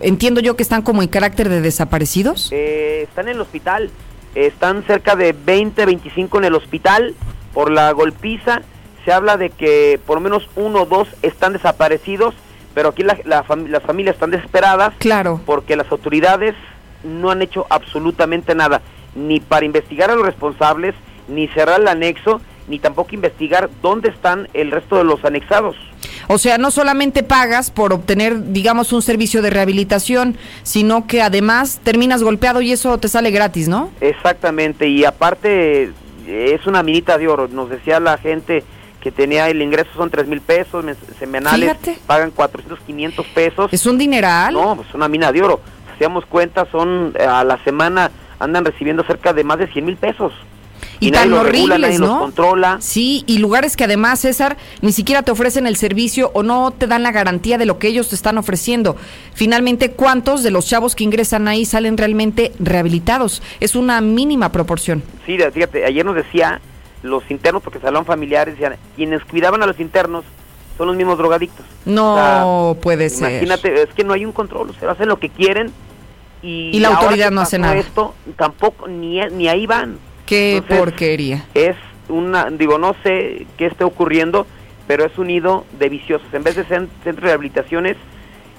entiendo yo que están como en carácter de desaparecidos? Eh, están en el hospital. Están cerca de 20, 25 en el hospital por la golpiza. Se habla de que por lo menos uno o dos están desaparecidos, pero aquí la, la fam- las familias están desesperadas. Claro. Porque las autoridades no han hecho absolutamente nada, ni para investigar a los responsables, ni cerrar el anexo, ni tampoco investigar dónde están el resto de los anexados. O sea, no solamente pagas por obtener, digamos, un servicio de rehabilitación, sino que además terminas golpeado y eso te sale gratis, ¿no? Exactamente, y aparte es una minita de oro. Nos decía la gente que tenía el ingreso son tres mil pesos semanales, Fíjate. pagan 400, 500 pesos. Es un dineral. No, pues una mina de oro. Si hacíamos cuenta, son eh, a la semana andan recibiendo cerca de más de 100 mil pesos. Y, nadie tan los regula, horribles, nadie ¿no? los controla. Sí, y lugares que además, César, ni siquiera te ofrecen el servicio o no te dan la garantía de lo que ellos te están ofreciendo. Finalmente, ¿cuántos de los chavos que ingresan ahí salen realmente rehabilitados? Es una mínima proporción. Sí, fíjate, ayer nos decía los internos, porque salón familiares, decían, quienes cuidaban a los internos son los mismos drogadictos. No puede ser. Imagínate, es que no hay un control, o sea, hacen lo que quieren y, Y la autoridad no hace nada. Esto tampoco ni ni ahí van. Qué Entonces, porquería. Es una, digo, no sé qué esté ocurriendo, pero es un nido de viciosos. En vez de cen- centro de rehabilitaciones,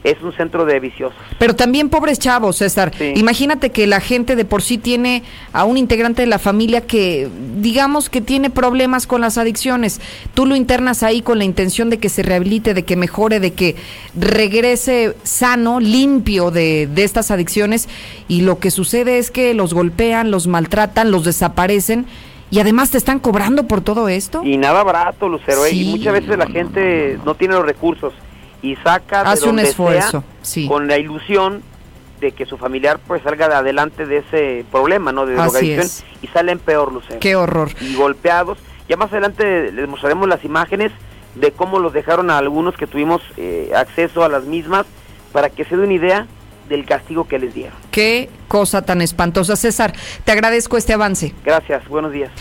es un centro de viciosos. Pero también pobres chavos, César. Imagínate que la gente de por sí tiene a un integrante de la familia que, digamos que tiene problemas con las adicciones. Tú lo internas ahí con la intención de que se rehabilite, de que mejore, de que regrese sano, limpio de, de estas adicciones. Y lo que sucede es que los golpean, los maltratan, los desaparecen. Y además te están cobrando por todo esto. Y nada barato, Lucero. ¿eh? Sí. Y muchas veces la gente no tiene los recursos y saca de Hace un donde esfuerzo, sea sí. con la ilusión de que su familiar pues salga de adelante de ese problema, ¿no? De drogadicción y salen peor, Lucero. Qué horror. Y golpeados. Ya más adelante les mostraremos las imágenes de cómo los dejaron a algunos que tuvimos eh, acceso a las mismas para que se dé una idea del castigo que les dieron. Qué cosa tan espantosa, César. Te agradezco este avance. Gracias, buenos días.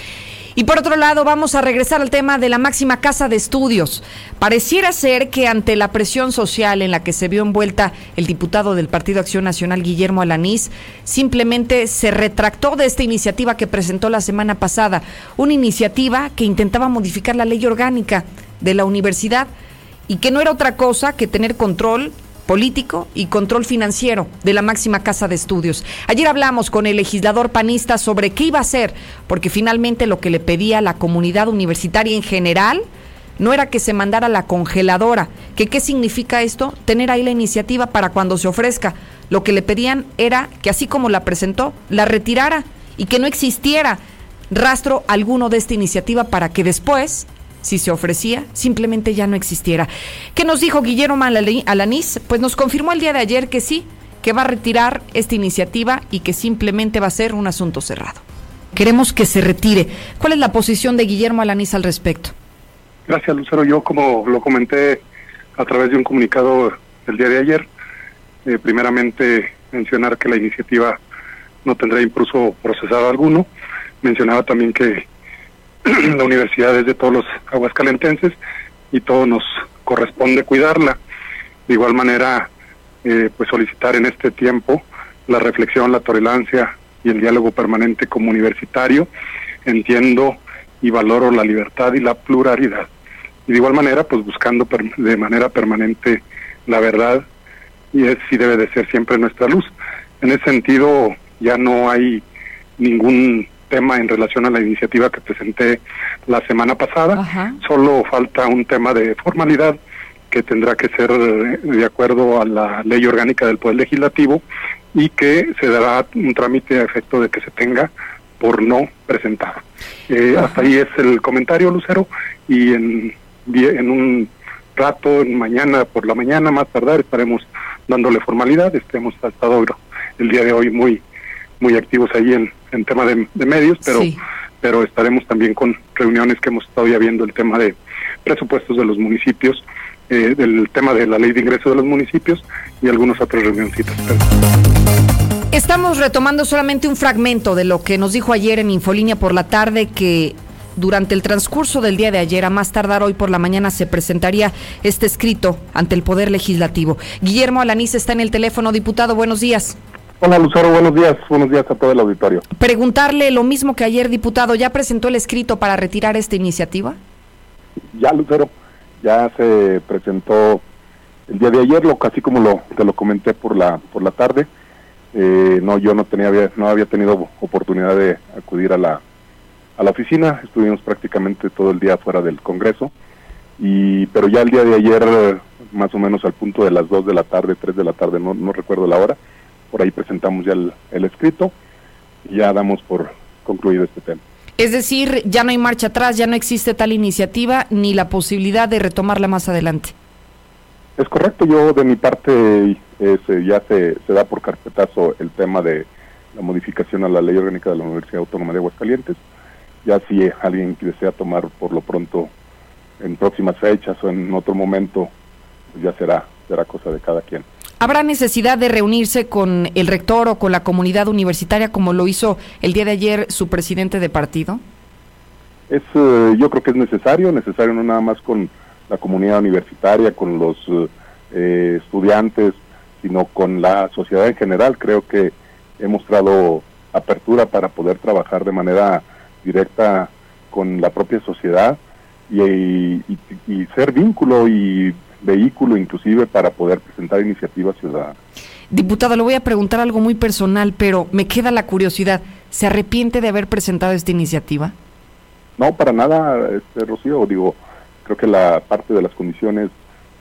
Y por otro lado, vamos a regresar al tema de la máxima casa de estudios. Pareciera ser que ante la presión social en la que se vio envuelta el diputado del Partido Acción Nacional, Guillermo Alanís, simplemente se retractó de esta iniciativa que presentó la semana pasada, una iniciativa que intentaba modificar la ley orgánica de la universidad y que no era otra cosa que tener control político y control financiero de la máxima casa de estudios. Ayer hablamos con el legislador panista sobre qué iba a hacer, porque finalmente lo que le pedía la comunidad universitaria en general no era que se mandara la congeladora, que qué significa esto, tener ahí la iniciativa para cuando se ofrezca. Lo que le pedían era que así como la presentó, la retirara y que no existiera rastro alguno de esta iniciativa para que después si se ofrecía, simplemente ya no existiera. ¿Qué nos dijo Guillermo Alanís? Pues nos confirmó el día de ayer que sí, que va a retirar esta iniciativa y que simplemente va a ser un asunto cerrado. Queremos que se retire. ¿Cuál es la posición de Guillermo Alanís al respecto? Gracias, Lucero. Yo, como lo comenté a través de un comunicado el día de ayer, eh, primeramente mencionar que la iniciativa no tendrá impulso procesado alguno. Mencionaba también que la universidad es de todos los aguascalentenses y todo nos corresponde cuidarla. De igual manera, eh, pues solicitar en este tiempo la reflexión, la tolerancia y el diálogo permanente como universitario. Entiendo y valoro la libertad y la pluralidad. Y de igual manera, pues buscando de manera permanente la verdad y es si debe de ser siempre nuestra luz. En ese sentido, ya no hay ningún tema en relación a la iniciativa que presenté la semana pasada. Solo falta un tema de formalidad que tendrá que ser eh, de acuerdo a la ley orgánica del Poder Legislativo y que se dará un trámite a efecto de que se tenga por no presentar. Eh, hasta ahí es el comentario, Lucero, y en, en un rato, en mañana por la mañana, más tardar, estaremos dándole formalidad. Este, hemos estado el día de hoy muy muy activos ahí en, en tema de, de medios, pero pero estaremos también con reuniones que hemos estado ya viendo el tema de presupuestos de los municipios, eh, del tema de la ley de ingreso de los municipios y algunas otras reunioncitas. Estamos retomando solamente un fragmento de lo que nos dijo ayer en Infolínea por la tarde que durante el transcurso del día de ayer, a más tardar hoy por la mañana, se presentaría este escrito ante el Poder Legislativo. Guillermo Alanís está en el teléfono. Diputado, buenos días. Hola Lucero, buenos días, buenos días a todo el auditorio. Preguntarle lo mismo que ayer, diputado, ¿ya presentó el escrito para retirar esta iniciativa? Ya Lucero, ya se presentó el día de ayer, lo casi como lo te lo comenté por la por la tarde. Eh, no, yo no tenía había- no había tenido oportunidad de acudir a la a la oficina, estuvimos prácticamente todo el día fuera del Congreso y pero ya el día de ayer más o menos al punto de las 2 de la tarde, 3 de la tarde, no, no recuerdo la hora, por ahí presentamos ya el, el escrito y ya damos por concluido este tema. Es decir, ya no hay marcha atrás, ya no existe tal iniciativa ni la posibilidad de retomarla más adelante. Es correcto, yo de mi parte eh, ya se, se da por carpetazo el tema de la modificación a la ley orgánica de la Universidad Autónoma de Aguascalientes Ya si alguien desea tomar por lo pronto en próximas fechas o en otro momento, pues ya será, será cosa de cada quien. ¿Habrá necesidad de reunirse con el rector o con la comunidad universitaria como lo hizo el día de ayer su presidente de partido? Es, eh, yo creo que es necesario, necesario no nada más con la comunidad universitaria, con los eh, estudiantes, sino con la sociedad en general. Creo que he mostrado apertura para poder trabajar de manera directa con la propia sociedad y, y ser vínculo y vehículo inclusive para poder presentar iniciativas ciudadanas. Diputado, le voy a preguntar algo muy personal, pero me queda la curiosidad. ¿Se arrepiente de haber presentado esta iniciativa? No, para nada, este, Rocío. Digo, creo que la parte de las condiciones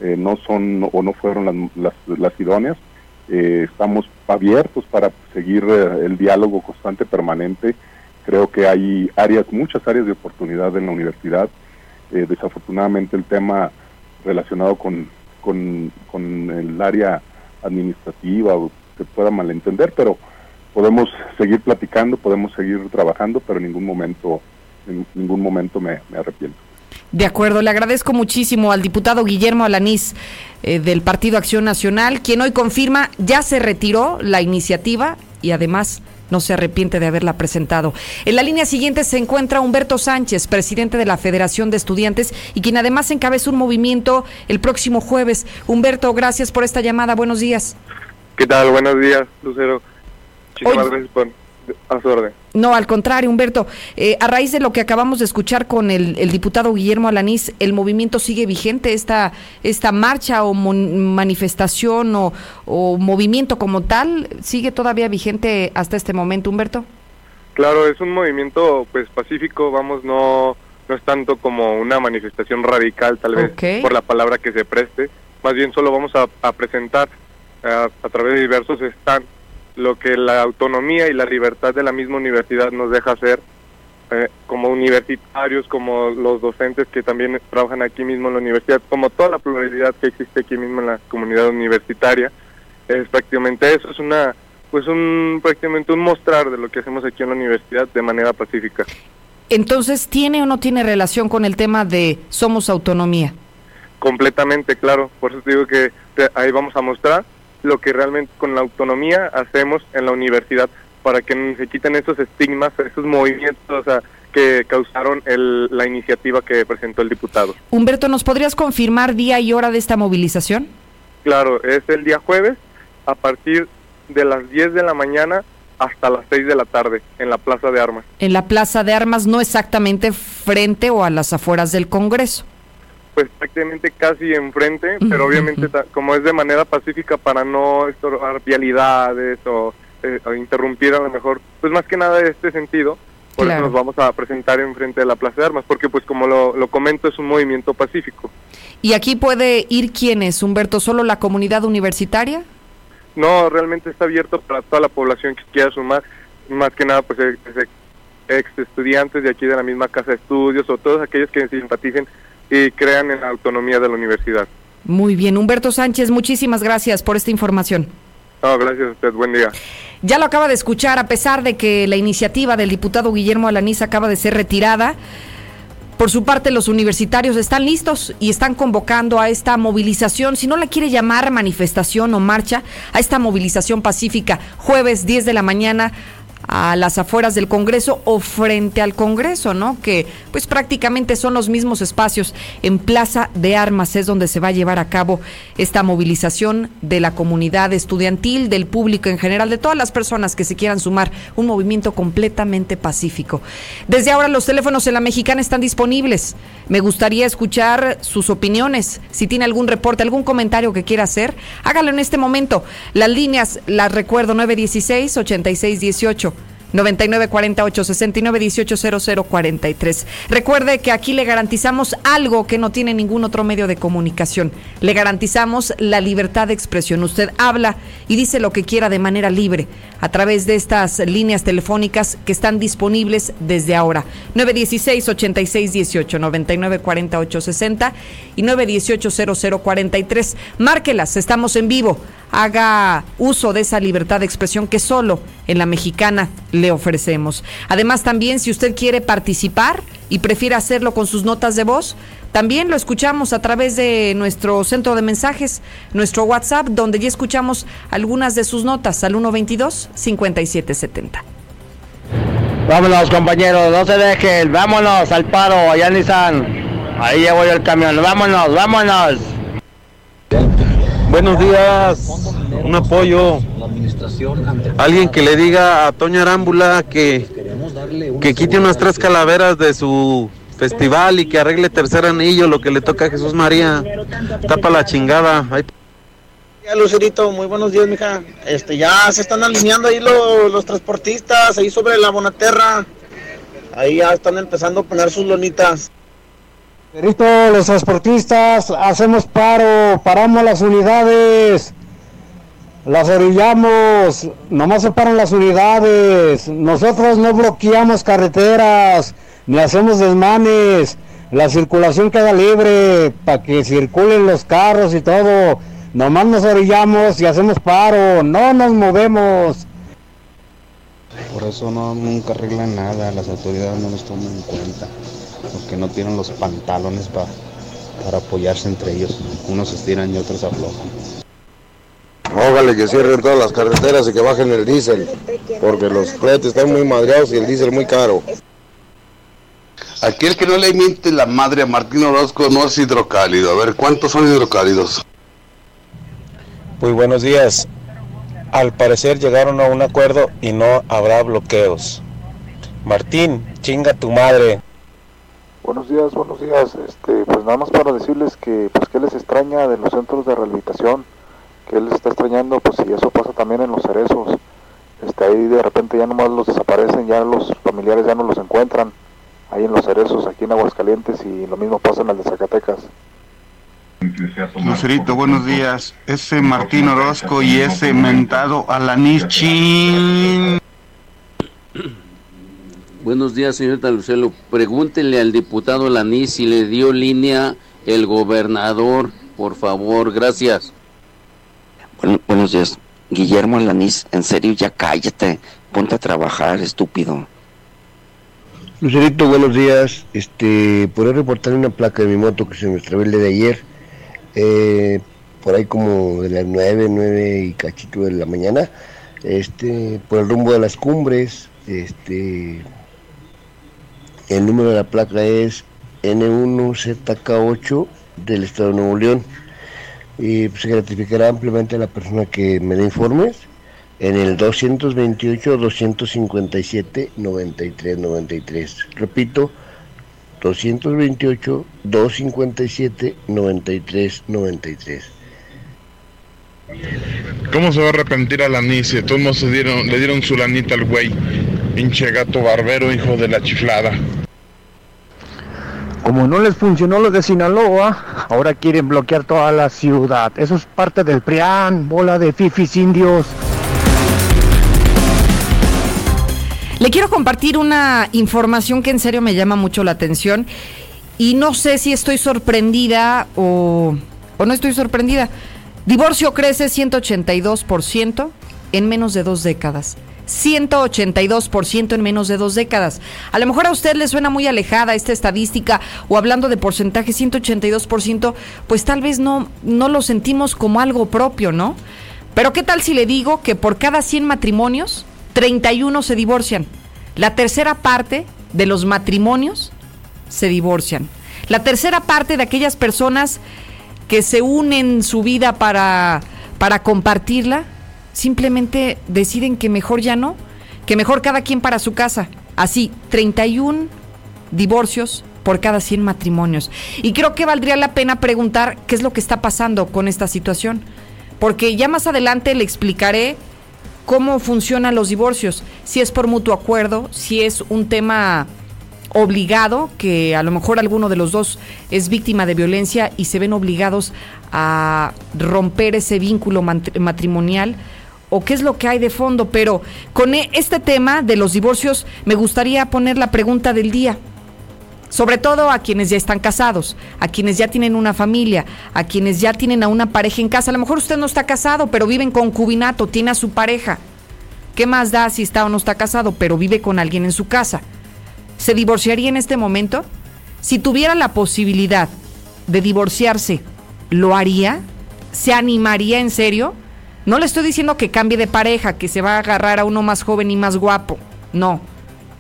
eh, no son o no fueron las, las, idóneas. Eh, estamos abiertos para seguir eh, el diálogo constante, permanente. Creo que hay áreas, muchas áreas de oportunidad en la universidad. desafortunadamente el tema relacionado con, con, con el área administrativa o se pueda malentender, pero podemos seguir platicando, podemos seguir trabajando, pero en ningún momento, en ningún momento me, arrepiento. De acuerdo, le agradezco muchísimo al diputado Guillermo Alanís eh, del Partido Acción Nacional, quien hoy confirma ya se retiró la iniciativa y además no se arrepiente de haberla presentado. En la línea siguiente se encuentra Humberto Sánchez, presidente de la Federación de Estudiantes y quien además encabeza un movimiento el próximo jueves. Humberto, gracias por esta llamada. Buenos días. ¿Qué tal? Buenos días, Lucero. Muchísimas gracias por a su orden. No, al contrario, Humberto. Eh, a raíz de lo que acabamos de escuchar con el, diputado Guillermo Alanís, ¿el movimiento sigue vigente? ¿Esta, esta marcha o manifestación o, o, movimiento como tal sigue todavía vigente hasta este momento, Humberto? Claro, es un movimiento pues pacífico, vamos, no, no es tanto como una manifestación radical, tal vez por la palabra que se preste. Más bien solo vamos a, presentar eh, a través de diversos stands lo que la autonomía y la libertad de la misma universidad nos deja hacer eh, como universitarios, como los docentes que también trabajan aquí mismo en la universidad, como toda la pluralidad que existe aquí mismo en la comunidad universitaria, es prácticamente eso, es una pues un prácticamente un mostrar de lo que hacemos aquí en la universidad de manera pacífica. Entonces, ¿tiene o no tiene relación con el tema de somos autonomía? Completamente, claro. Por eso digo que ahí vamos a mostrar lo que realmente con la autonomía hacemos en la universidad para que se quiten esos estigmas, esos movimientos que causaron la iniciativa que presentó el diputado. Humberto, ¿nos podrías confirmar día y hora de esta movilización? Claro, es el día jueves a partir de las 10 de la mañana hasta las 6 de la tarde en la Plaza de Armas. En la Plaza de Armas, no exactamente frente o a las afueras del Congreso pues prácticamente casi enfrente, pero obviamente como es de manera pacífica para no estorbar vialidades eh, o, interrumpir a lo mejor, pues más que nada de este sentido, por eso nos vamos a presentar enfrente de la Plaza de Armas, porque pues como lo, lo comento es un movimiento pacífico. ¿Y aquí puede ir quiénes, Humberto, solo la comunidad universitaria? No, realmente está abierto para toda la población que quiera sumar, más que nada pues ex estudiantes de aquí de la misma casa de estudios o todos aquellos que simpaticen y crean en la autonomía de la universidad. Muy bien, Humberto Sánchez, muchísimas gracias por esta información. gracias a usted, buen día. Ya lo acaba de escuchar, a pesar de que la iniciativa del diputado Guillermo Alaniz acaba de ser retirada. Por su parte, los universitarios están listos y están convocando a esta movilización, si no la quiere llamar manifestación o marcha, a esta movilización pacífica, jueves 10 de la mañana a las afueras del Congreso o frente al Congreso, ¿no? Que pues prácticamente son los mismos espacios. En Plaza de Armas es donde se va a llevar a cabo esta movilización de la comunidad estudiantil, del público en general, de todas las personas que se quieran sumar. Un movimiento completamente pacífico. Desde ahora los teléfonos en la mexicana están disponibles. Me gustaría escuchar sus opiniones. Si tiene algún reporte, algún comentario que quiera hacer, hágalo en este momento. Las líneas, las recuerdo, 916 8618 9948 69 18 43. Recuerde que aquí le garantizamos algo que no tiene ningún otro medio de comunicación. Le garantizamos la libertad de expresión. Usted habla y dice lo que quiera de manera libre a través de estas líneas telefónicas que están disponibles desde ahora. 916 86 18 99 48 60 y 918 0043. Márquelas, estamos en vivo. Haga uso de esa libertad de expresión que solo en la mexicana le ofrecemos. Además, también si usted quiere participar y prefiere hacerlo con sus notas de voz, también lo escuchamos a través de nuestro centro de mensajes, nuestro WhatsApp, donde ya escuchamos algunas de sus notas al 122-5770. Vámonos, compañeros, no se dejen, vámonos al paro, allá en Nissan. Ahí llevo yo el camión, vámonos, vámonos. Buenos días, un apoyo. Alguien que le diga a Toña Arámbula que, que quite unas tres calaveras de su festival y que arregle tercer anillo, lo que le toca a Jesús María. Tapa la chingada. Ya, Lucerito, muy buenos días, mija. Este, ya se están alineando ahí los, los transportistas, ahí sobre la Bonaterra. Ahí ya están empezando a poner sus lonitas. Lucerito, los transportistas, hacemos paro, paramos las unidades, las orillamos, nomás se paran las unidades. Nosotros no bloqueamos carreteras ni hacemos desmanes, la circulación queda libre para que circulen los carros y todo. Nomás nos orillamos y hacemos paro, no nos movemos. Por eso no nunca arreglan nada, las autoridades no nos toman en cuenta, porque no tienen los pantalones para apoyarse entre ellos. Unos estiran y otros aflojan. Ógale que cierren todas las carreteras y que bajen el diésel, porque los fletes están muy madreados y el diésel muy caro. Aquel que no le miente la madre a Martín Orozco no es hidrocálido. A ver, ¿cuántos son hidrocálidos? Muy buenos días. Al parecer llegaron a un acuerdo y no habrá bloqueos. Martín, chinga tu madre. Buenos días, buenos días. Este, pues nada más para decirles que pues que les extraña de los centros de rehabilitación, que él les está extrañando, pues si eso pasa también en los cerezos. Este, ahí de repente ya nomás los desaparecen, ya los familiares ya no los encuentran ahí en los cerezos, aquí en Aguascalientes, y lo mismo pasa en el de Zacatecas. Lucerito, buenos días. Ese Martín Orozco y ese mentado Alanichin. Buenos días, señorita Lucelo. Pregúntenle al diputado Alanis si le dio línea el gobernador, por favor. Gracias. buenos días. Guillermo Alanís, en serio, ya cállate. Ponte a trabajar, estúpido. Lucerito, buenos días. Este, por reportar una placa de mi moto que se me extravió el de ayer, eh, por ahí como de las 9, 9 y cachito de la mañana, este, por el rumbo de las cumbres, este, el número de la placa es N1ZK8 del Estado de Nuevo León. Y pues, se gratificará ampliamente a la persona que me dé informes en el 228 257 93 93. Repito, 228 257 93 93. ¿Cómo se va a arrepentir a la Nice? Todos se dieron, le dieron su lanita al güey. Pinche gato barbero, hijo de la chiflada. Como no les funcionó lo de Sinaloa, ahora quieren bloquear toda la ciudad. Eso es parte del PRIAN, bola de fifis indios. Quiero compartir una información que en serio me llama mucho la atención y no sé si estoy sorprendida o, no estoy sorprendida. Divorcio crece 182% en menos de dos décadas. 182% en menos de dos décadas. A lo mejor a usted le suena muy alejada esta estadística o hablando de porcentaje 182%, pues tal vez no, no lo sentimos como algo propio, ¿no? Pero ¿qué tal si le digo que por cada 100 matrimonios, 31 se divorcian. La tercera parte de los matrimonios se divorcian. La tercera parte de aquellas personas que se unen su vida para, para compartirla, simplemente deciden que mejor ya no, que mejor cada quien para su casa. Así, 31 divorcios por cada 100 matrimonios. Y creo que valdría la pena preguntar qué es lo que está pasando con esta situación. Porque ya más adelante le explicaré cómo funcionan los divorcios, si es por mutuo acuerdo, si es un tema obligado, que a lo mejor alguno de los dos es víctima de violencia y se ven obligados a romper ese vínculo matrimonial o qué es lo que hay de fondo, pero con e-, este tema de los divorcios me gustaría poner la pregunta del día sobre todo a quienes ya están casados, a quienes ya tienen una familia, a quienes ya tienen a una pareja en casa. A lo mejor usted no está casado, pero vive en concubinato, tiene a su pareja. ¿Qué más da si está o no está casado, pero vive con alguien en su casa? ¿Se divorciaría en este momento? Si tuviera la posibilidad de divorciarse, ¿lo haría? ¿Se animaría en serio? No le estoy diciendo que cambie de pareja, que se va a agarrar a uno más joven y más guapo. No.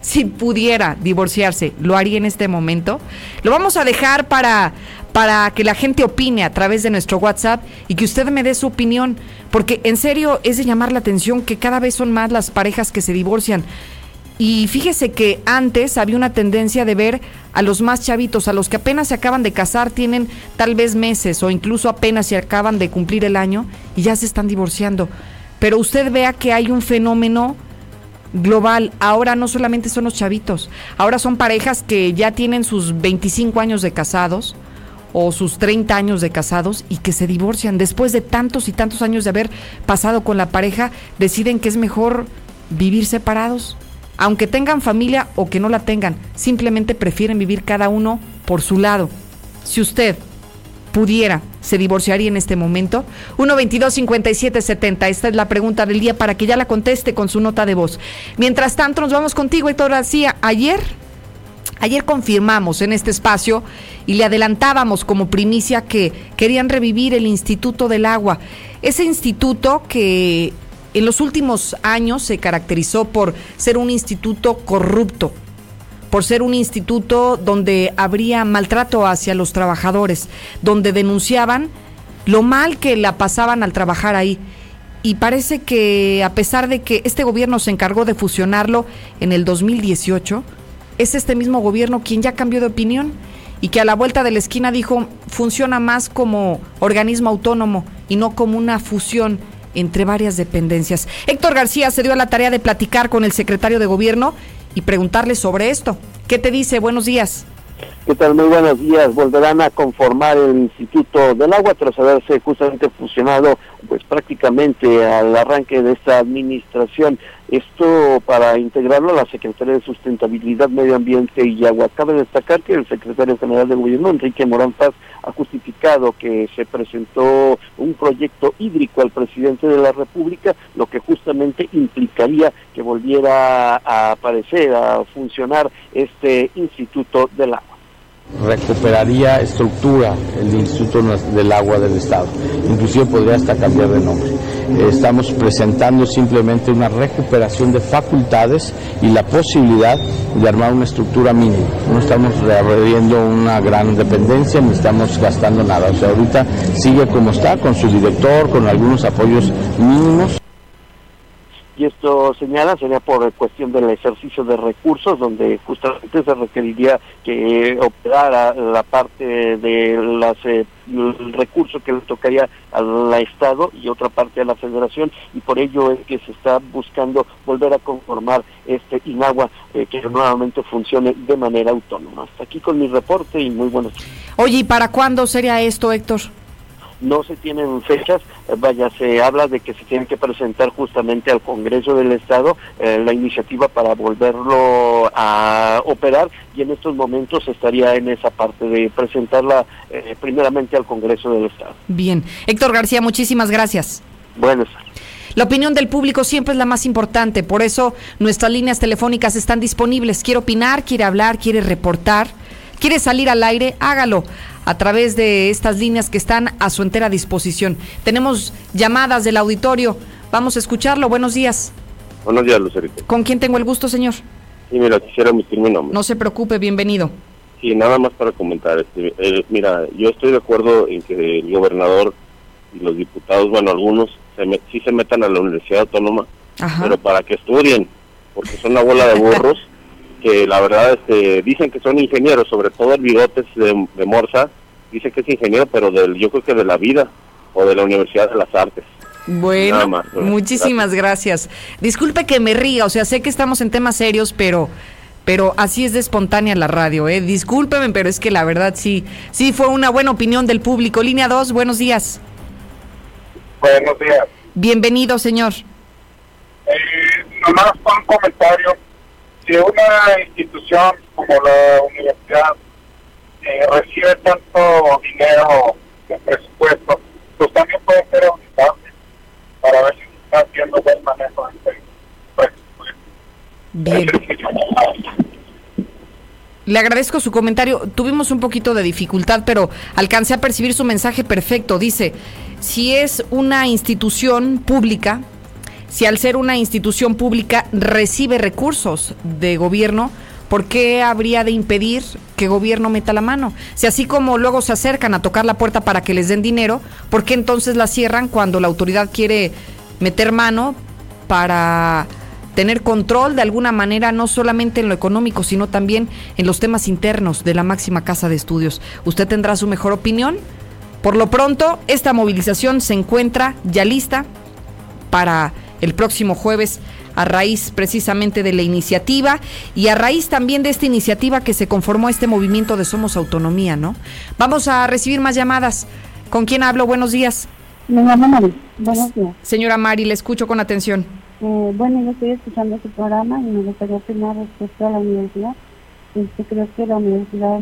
Si pudiera divorciarse, ¿lo haría en este momento? Lo vamos a dejar para, para que la gente opine a través de nuestro WhatsApp y que usted me dé su opinión, porque en serio es de llamar la atención que cada vez son más las parejas que se divorcian. Y fíjese que antes había una tendencia de ver a los más chavitos, a los que apenas se acaban de casar, tienen tal vez meses o incluso apenas se acaban de cumplir el año y ya se están divorciando. Pero usted vea que hay un fenómeno global. Ahora no solamente son los chavitos, ahora son parejas que ya tienen sus 25 años de casados o sus 30 años de casados y que se divorcian. Después de tantos y tantos años de haber pasado con la pareja, deciden que es mejor vivir separados aunque tengan familia o que no la tengan, simplemente prefieren vivir cada uno por su lado. Si usted pudiera, se divorciaría en este momento? 122-5770, esta es la pregunta del día para que ya la conteste con su nota de voz. Mientras tanto, nos vamos contigo, Héctor García. Ayer, ayer confirmamos en este espacio y le adelantábamos como primicia que querían revivir el Instituto del Agua. Ese instituto que en los últimos años se caracterizó por ser un instituto corrupto, por ser un instituto donde habría maltrato hacia los trabajadores, donde denunciaban lo mal que la pasaban al trabajar ahí. Y parece que a pesar de que este gobierno se encargó de fusionarlo en el 2018, es este mismo gobierno quien ya cambió de opinión y que a la vuelta de la esquina dijo funciona más como organismo autónomo y no como una fusión entre varias dependencias. Héctor García se dio a la tarea de platicar con el secretario de gobierno y preguntarle sobre esto. ¿Qué te dice? Buenos días. ¿Qué tal? Muy buenos días. Volverán a conformar el Instituto del Agua tras haberse justamente fusionado pues prácticamente al arranque de esta administración. Esto para integrarlo a la Secretaría de Sustentabilidad, Medio Ambiente y Agua. Cabe destacar que el secretario general de Gobierno, Enrique Morán Paz, ha justificado que se presentó un proyecto hídrico al presidente de la República, lo que justamente implicaría que volviera a aparecer, a funcionar este Instituto del Agua recuperaría estructura el Instituto del Agua del Estado. Inclusive podría hasta cambiar de nombre. Estamos presentando simplemente una recuperación de facultades y la posibilidad de armar una estructura mínima. No estamos reabriendo una gran dependencia ni estamos gastando nada. O sea, ahorita sigue como está, con su director, con algunos apoyos mínimos y esto señala sería por cuestión del ejercicio de recursos donde justamente se requeriría que operara la parte de las eh, el recurso que le tocaría al Estado y otra parte a la Federación y por ello es que se está buscando volver a conformar este INAGUA eh, que nuevamente funcione de manera autónoma. Hasta aquí con mi reporte y muy buenos días. Oye, ¿y para cuándo sería esto, Héctor? No se tienen fechas, eh, vaya, se habla de que se tiene que presentar justamente al Congreso del Estado eh, la iniciativa para volverlo a operar y en estos momentos estaría en esa parte de presentarla eh, primeramente al Congreso del Estado. Bien, Héctor García, muchísimas gracias. Buenas la opinión del público siempre es la más importante, por eso nuestras líneas telefónicas están disponibles. Quiere opinar, quiere hablar, quiere reportar, quiere salir al aire, hágalo a través de estas líneas que están a su entera disposición. Tenemos llamadas del auditorio. Vamos a escucharlo. Buenos días. Buenos días, Lucerito. ¿Con quién tengo el gusto, señor? Sí, mira, quisiera omitir mi nombre. No se preocupe, bienvenido. Sí, nada más para comentar. Este, eh, mira, yo estoy de acuerdo en que el gobernador y los diputados, bueno, algunos, se sí se metan a la Universidad Autónoma, pero para que estudien, porque son una bola de burros que la verdad este, dicen que son ingenieros, sobre todo el bigotes de, de Morsa, dice que es ingeniero, pero del, yo creo que de la vida o de la Universidad de las Artes. Bueno, muchísimas gracias. Disculpe que me ría, o sea, sé que estamos en temas serios, pero pero así es de espontánea la radio, ¿eh? Discúlpeme, pero es que la verdad sí, sí fue una buena opinión del público. Línea 2, buenos días. Buenos días. Bienvenido, señor. Eh, nomás un comentario. Si una institución como la universidad eh, recibe tanto dinero de presupuesto, pues también puede ser auditable para ver si está haciendo buen manejo de este Bien. Le agradezco su comentario. Tuvimos un poquito de dificultad, pero alcancé a percibir su mensaje perfecto. Dice, si es una institución pública, si al ser una institución pública recibe recursos de gobierno, ¿por qué habría de impedir que gobierno meta la mano? Si así como luego se acercan a tocar la puerta para que les den dinero, ¿por qué entonces la cierran cuando la autoridad quiere meter mano para tener control de alguna manera, no solamente en lo económico, sino también en los temas internos de la máxima casa de estudios? Usted tendrá su mejor opinión. Por lo pronto, esta movilización se encuentra ya lista para el próximo jueves a raíz precisamente de la iniciativa y a raíz también de esta iniciativa que se conformó este movimiento de Somos Autonomía, ¿no? Vamos a recibir más llamadas. ¿Con quién hablo? Buenos días. Me llamo Mari. Buenos días. Señora Mari, le escucho con atención. Eh, bueno, yo estoy escuchando su programa y me gustaría opinar respecto a la universidad. Este, creo que la universidad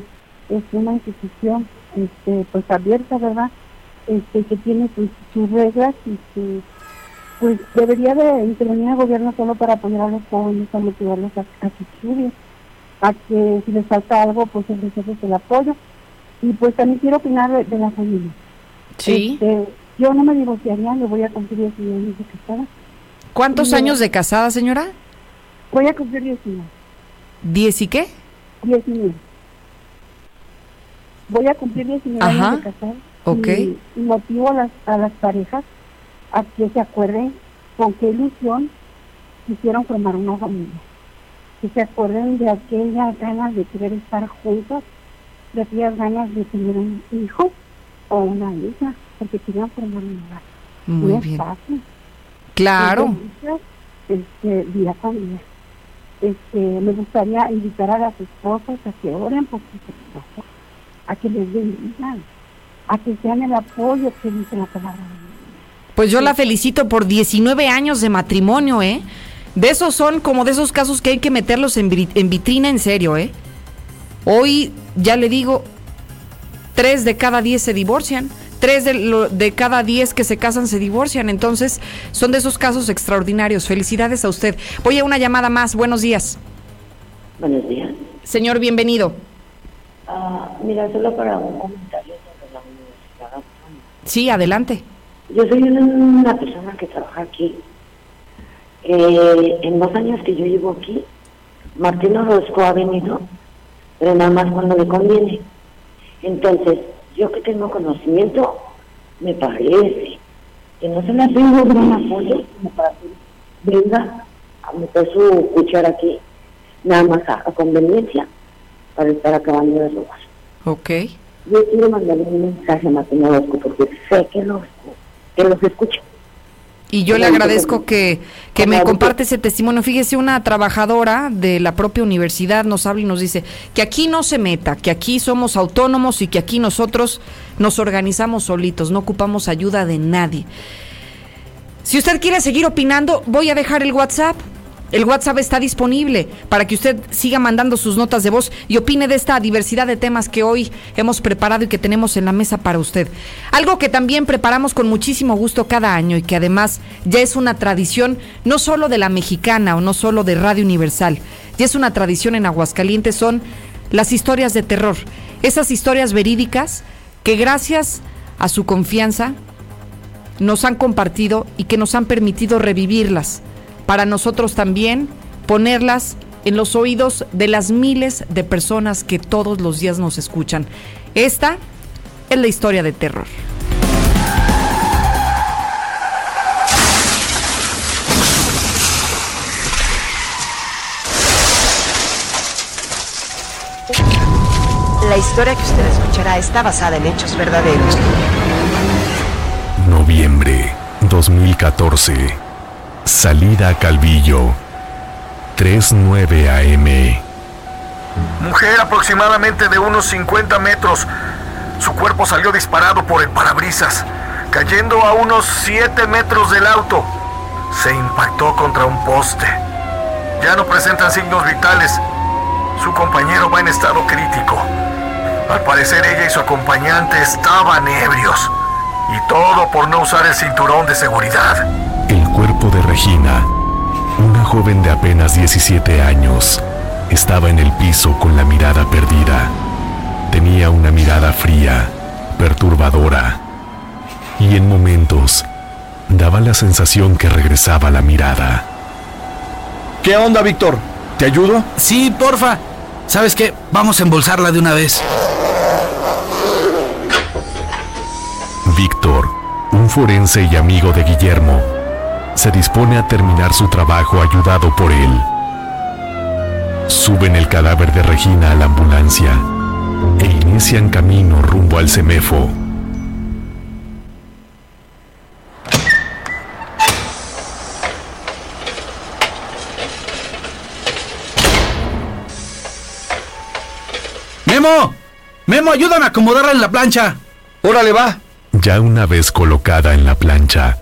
es una institución este, pues abierta, ¿verdad? Este, que tiene sus, reglas y que pues debería de intervenir el gobierno solo para apoyar a los jóvenes, a motivarlos a, a su estudio, a que si les falta algo, pues ofrecerles el apoyo. Y pues también quiero opinar de, la familia. Sí. Este, yo no me divorciaría, le voy a cumplir 19 años de casada. ¿Cuántos años de casada, señora? Voy a cumplir 19. ¿Diez y qué? 19 voy a cumplir 19 años de casada. Y, motivo a las, a las parejas a que se acuerden con qué ilusión quisieron formar una familia. Que se acuerden de aquellas ganas de querer estar juntos, de aquellas ganas de tener un hijo o una hija, porque querían formar un hogar. Muy bien. Claro. este, día con día. Este, me gustaría invitar a las esposas a que oren por sus esposas a que les bendigan, a que sean el apoyo que dice la palabra. Pues yo la felicito por 19 años de matrimonio, ¿eh? De esos son como de esos casos que hay que meterlos en, vitrina en serio, ¿eh? Hoy, ya le digo, tres de cada diez se divorcian. Tres de, de cada diez que se casan se divorcian. Entonces, son de esos casos extraordinarios. Felicidades a usted. Voy a una llamada más. Buenos días. Buenos días. Señor, bienvenido. Ah, mira, solo para un comentario sobre la universidad. Sí, adelante. Yo soy una persona que trabaja aquí. Eh, en dos años que yo llevo aquí, Martín Orozco ha venido, pero nada más cuando le conviene. Entonces, yo que tengo conocimiento, me parece que no se le hace un gran apoyo como para que venga a meter su cuchara aquí, nada más a conveniencia para estar acabando de robar. Ok. Yo quiero mandarle un mensaje a Martín porque sé que los, que los escucha. Y yo le agradezco que, que me comparte ese testimonio. Fíjese, una trabajadora de la propia universidad nos habla y nos dice que aquí no se meta, que aquí somos autónomos y que aquí nosotros nos organizamos solitos, no ocupamos ayuda de nadie. Si usted quiere seguir opinando, voy a dejar el WhatsApp el WhatsApp está disponible para que usted siga mandando sus notas de voz y opine de esta diversidad de temas que hoy hemos preparado y que tenemos en la mesa para usted. Algo que también preparamos con muchísimo gusto cada año y que además ya es una tradición no solo de la mexicana o no solo de Radio Universal, ya es una tradición en Aguascalientes, son las historias de terror. Esas historias verídicas que gracias a su confianza nos han compartido y que nos han permitido revivirlas para nosotros también ponerlas en los oídos de las miles de personas que todos los días nos escuchan. Esta es la historia de terror. La historia que usted escuchará está basada en hechos verdaderos. Noviembre 2014. Salida Calvillo, 3.9 AM. Mujer aproximadamente de unos 50 metros. Su cuerpo salió disparado por el parabrisas, cayendo a unos 7 metros del auto. Se impactó contra un poste. Ya no presentan signos vitales. Su compañero va en estado crítico. Al parecer ella y su acompañante estaban ebrios. Y todo por no usar el cinturón de seguridad cuerpo de Regina Una joven de apenas 17 años estaba en el piso con la mirada perdida. Tenía una mirada fría, perturbadora, y en momentos daba la sensación que regresaba la mirada. ¿Qué onda, Víctor? ¿Te ayudo? Sí, porfa. ¿Sabes qué? Vamos a embolsarla de una vez. Víctor, un forense y amigo de Guillermo, se dispone a terminar su trabajo ayudado por él. Suben el cadáver de Regina a la ambulancia e inician camino rumbo al CEMEFO. ¡Memo! ¡Memo, ayúdame a acomodarla en la plancha! ¡Órale, va! Ya una vez colocada en la plancha,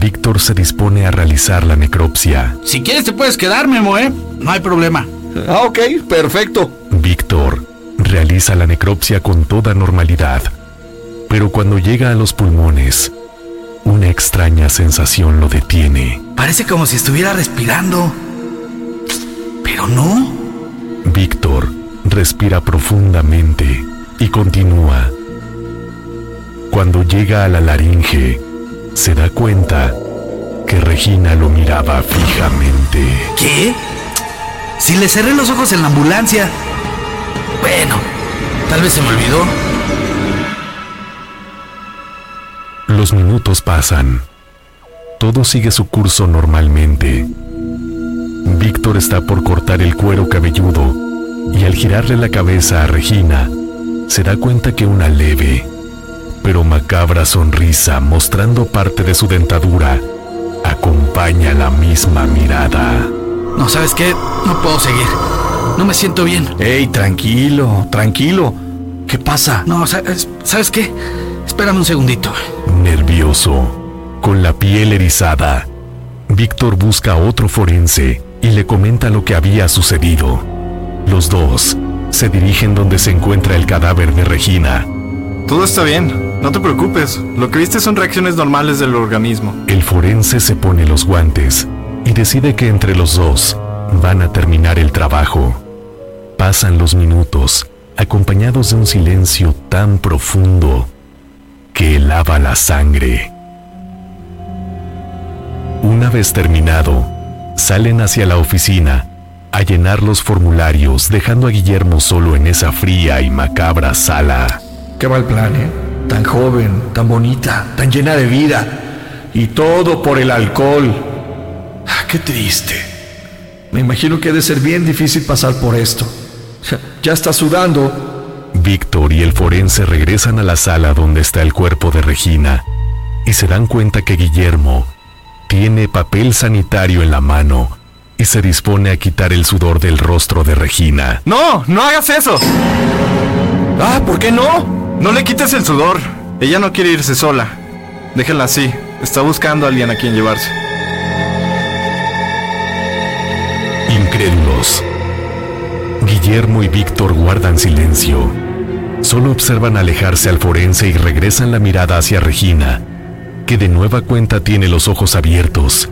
Víctor se dispone a realizar la necropsia. Si quieres te puedes quedar, Memo, ¿eh? No hay problema. Ah, ok, perfecto. Víctor realiza la necropsia con toda normalidad, pero cuando llega a los pulmones, una extraña sensación lo detiene. Parece como si estuviera respirando. Pero no. Víctor respira profundamente y continúa. Cuando llega a la laringe, se da cuenta que Regina lo miraba fijamente. ¿Qué? Si le cerré los ojos en la ambulancia. Bueno, tal vez se me olvidó. Los minutos pasan. Todo sigue su curso normalmente. Víctor está por cortar el cuero cabelludo y al girarle la cabeza a Regina, se da cuenta que una leve, pero macabra sonrisa mostrando parte de su dentadura acompaña la misma mirada. No, ¿sabes qué? No puedo seguir. No me siento bien. Ey, tranquilo, tranquilo. ¿Qué pasa? No, ¿sabes, ¿sabes qué? Espérame un segundito. Nervioso, con la piel erizada, Víctor busca a otro forense y le comenta lo que había sucedido. Los dos se dirigen donde se encuentra el cadáver de Regina. Todo está bien, no te preocupes. Lo que viste son reacciones normales del organismo. El forense se pone los guantes y decide que entre los dos van a terminar el trabajo. Pasan los minutos, acompañados de un silencio tan profundo que helaba la sangre. Una vez terminado, salen hacia la oficina a llenar los formularios, dejando a Guillermo solo en esa fría y macabra sala. Qué mal plan, ¿eh? Tan joven, tan bonita, tan llena de vida. Y todo por el alcohol. Ah, qué triste. Me imagino que ha de ser bien difícil pasar por esto. Ya está sudando. Víctor y el forense regresan a la sala donde está el cuerpo de Regina y se dan cuenta que Guillermo tiene papel sanitario en la mano y se dispone a quitar el sudor del rostro de Regina. No, no hagas eso. Ah, ¿por qué no? No le quites el sudor. Ella no quiere irse sola. Déjenla así. Está buscando a alguien a quien llevarse. Incrédulos. Guillermo y Víctor guardan silencio. Solo observan alejarse al forense y regresan la mirada hacia Regina, que de nueva cuenta tiene los ojos abiertos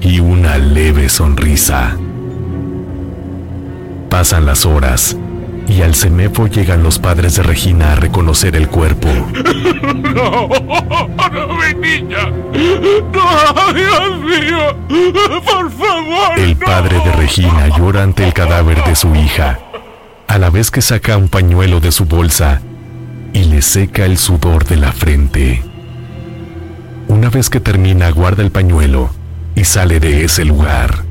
y una leve sonrisa. Pasan las horas y al CEMEFO llegan los padres de Regina a reconocer el cuerpo. No, no, mi niña. No, Dios mío. Por favor. El padre de Regina llora ante el cadáver de su hija, a la vez que saca un pañuelo de su bolsa y le seca el sudor de la frente. Una vez que termina, guarda el pañuelo y sale de ese lugar.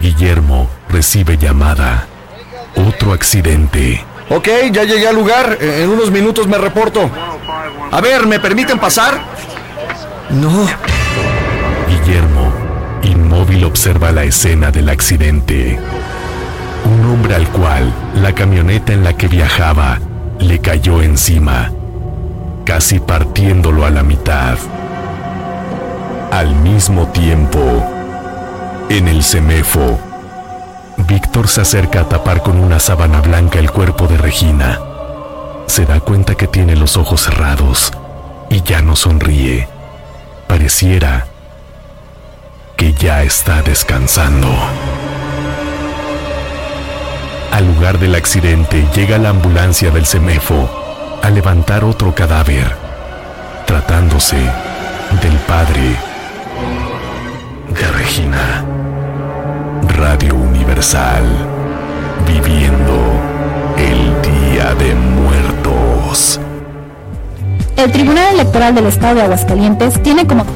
Guillermo recibe llamada. Otro accidente. Ok, ya llegué al lugar. En unos minutos me reporto. A ver, ¿me permiten pasar? No. Guillermo, inmóvil, observa la escena del accidente. Un hombre al cual la camioneta en la que viajaba le cayó encima, casi partiéndolo a la mitad. Al mismo tiempo, en el CEMEFO, Víctor se acerca a tapar con una sábana blanca el cuerpo de Regina. Se da cuenta que tiene los ojos cerrados y ya no sonríe. Pareciera que ya está descansando. Al lugar del accidente llega la ambulancia del CEMEFO a levantar otro cadáver, tratándose del padre Regina. Radio Universal, viviendo el Día de Muertos. El Tribunal Electoral del Estado de Aguascalientes tiene como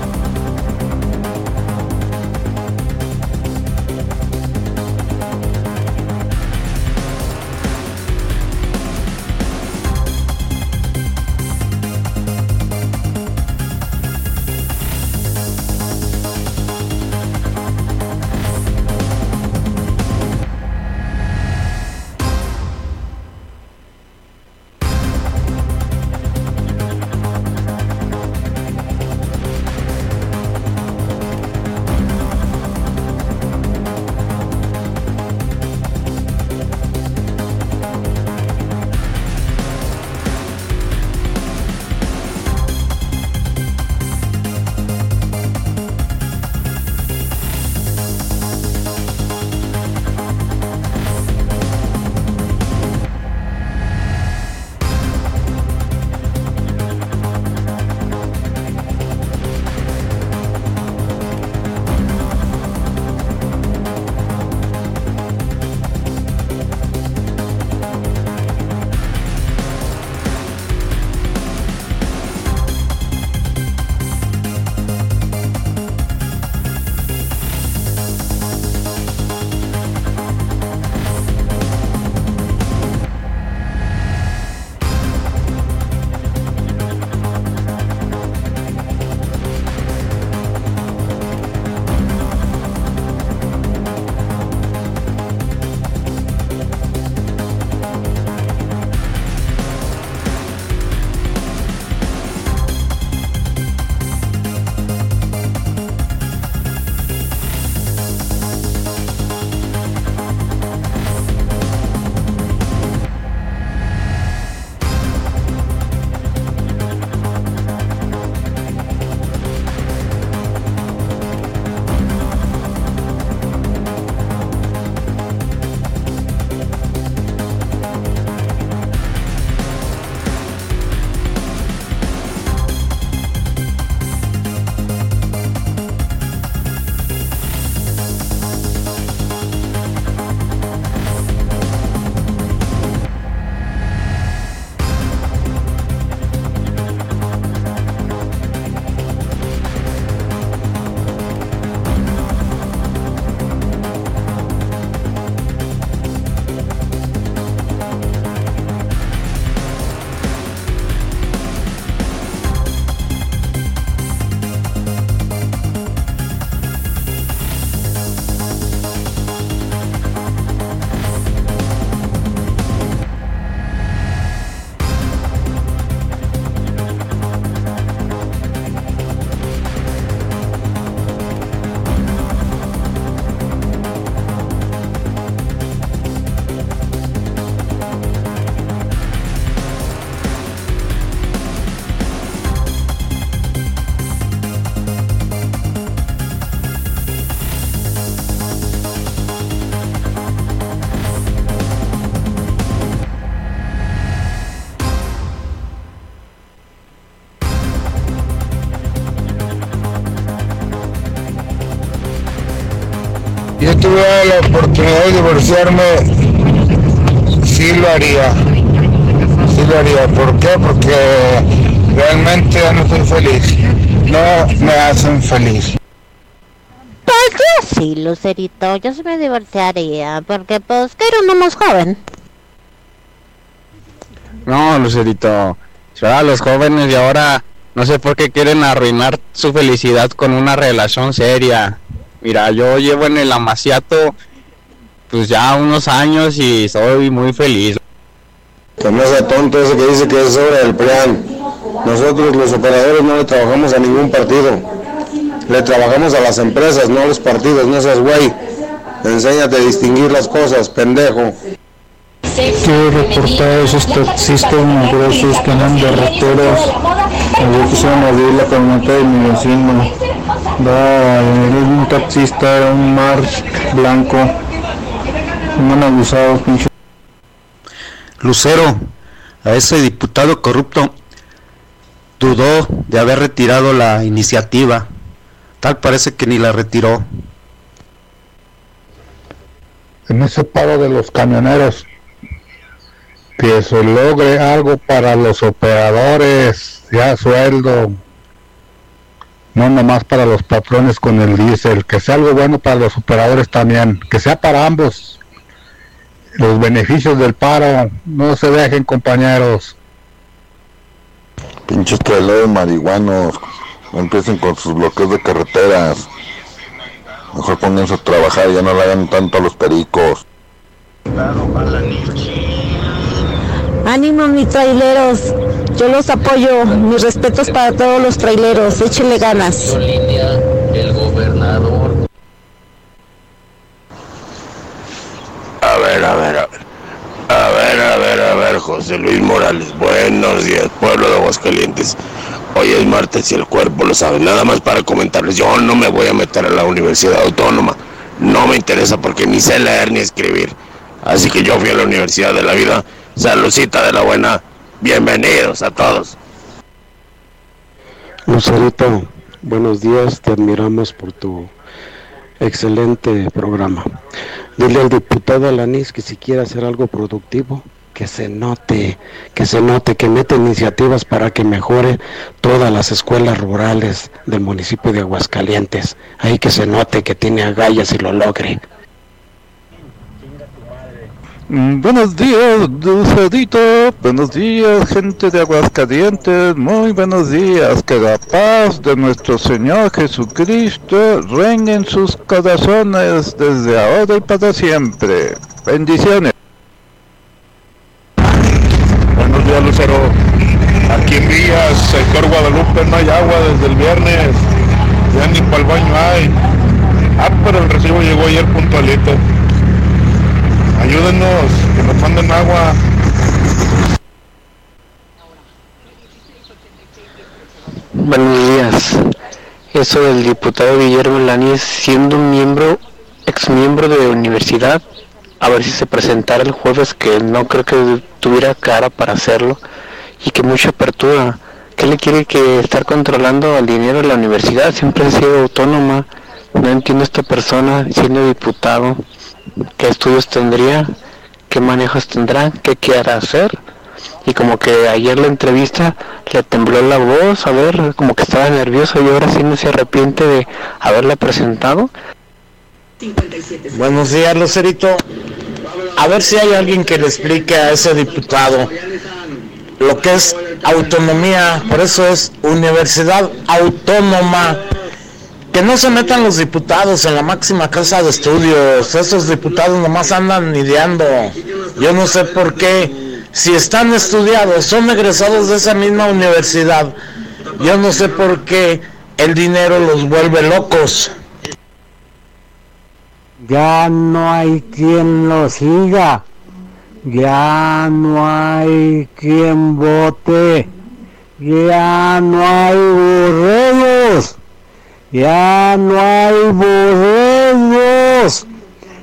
divorciarme, sí lo haría. Sí lo haría. ¿Por qué? Porque realmente ya no soy feliz. No me hacen feliz. Pues yo sí, Lucerito, yo sí me divorciaría, porque pues quiero uno más joven. No, Lucerito, a los jóvenes y ahora no sé por qué quieren arruinar su felicidad con una relación seria. Mira, yo llevo en el amaciato pues ya unos años y soy muy feliz. No sea tonto ese que dice que es obra del plan. Nosotros los operadores no le trabajamos a ningún partido. Le trabajamos a las empresas, no a los partidos, no seas güey. Enséñate a distinguir las cosas, pendejo. Quiero reportar a esos taxistas mugrosos que andan de rateros. A ver que se van a abrir la camioneta de mi vecino. Es un taxista, un Mars blanco. Han abusados, pinche. Lucero, a ese diputado corrupto dudó de haber retirado la iniciativa. Tal parece que ni la retiró. En ese paro de los camioneros, que se logre algo para los operadores, ya sueldo, no nomás para los patrones con el diésel, que sea algo bueno para los operadores también, que sea para ambos. Los beneficios del paro, no se dejen compañeros. Pinches traileros marihuanos, no empiecen con sus bloqueos de carreteras. Mejor pónganse a trabajar, ya no le hagan tanto a los pericos. Ánimo mis traileros, yo los apoyo, mis respetos para todos los traileros, échenle ganas. El gobernador. A ver, a ver, a ver. A ver, a ver, a ver, José Luis Morales. Buenos días, pueblo de Aguascalientes. Hoy es martes y el cuerpo lo sabe. Nada más para comentarles, yo no me voy a meter a la Universidad Autónoma. No me interesa porque ni sé leer ni escribir. Así que yo fui a la Universidad de la Vida. Saludcita de la buena. Bienvenidos a todos. Lucerito, buenos días. Te admiramos por tu excelente programa. Dile al diputado Alanis que si quiere hacer algo productivo, que se note, que se note, que mete iniciativas para que mejore todas las escuelas rurales del municipio de Aguascalientes. Ahí que se note que tiene agallas y lo logre. Mm, buenos días, Dulcedito. Buenos días, gente de Aguascalientes. Muy buenos días. Que la paz de nuestro Señor Jesucristo reine en sus corazones desde ahora y para siempre. Bendiciones. Buenos días, Lucero. Aquí en Villas, sector Guadalupe, no hay agua desde el viernes. Ya ni para el baño hay. Ah, pero el recibo llegó ayer puntualito. Ayúdenos, que nos manden agua. Buenos días. Eso del diputado Guillermo Laníez siendo un miembro, ex miembro de universidad, a ver si se presentara el jueves, que no creo que tuviera cara para hacerlo, y que mucha apertura. ¿Qué le quiere que estar controlando el dinero de la universidad? Siempre ha sido autónoma. No entiendo esta persona siendo diputado qué estudios tendría, qué manejos tendrá, qué quiera hacer. Y como que ayer la entrevista le tembló la voz, a ver, como que estaba nervioso y ahora sí no se arrepiente de haberla presentado. Buenos días, Lucerito. A ver si hay alguien que le explique a ese diputado lo que es autonomía, por eso es universidad autónoma que no se metan los diputados en la máxima casa de estudios. Esos diputados nomás andan ideando. Yo no sé por qué. Si están estudiados, son egresados de esa misma universidad. Yo no sé por qué el dinero los vuelve locos. Ya no hay quien los siga. Ya no hay quien vote. Ya no hay borregos. Ya no hay borregos.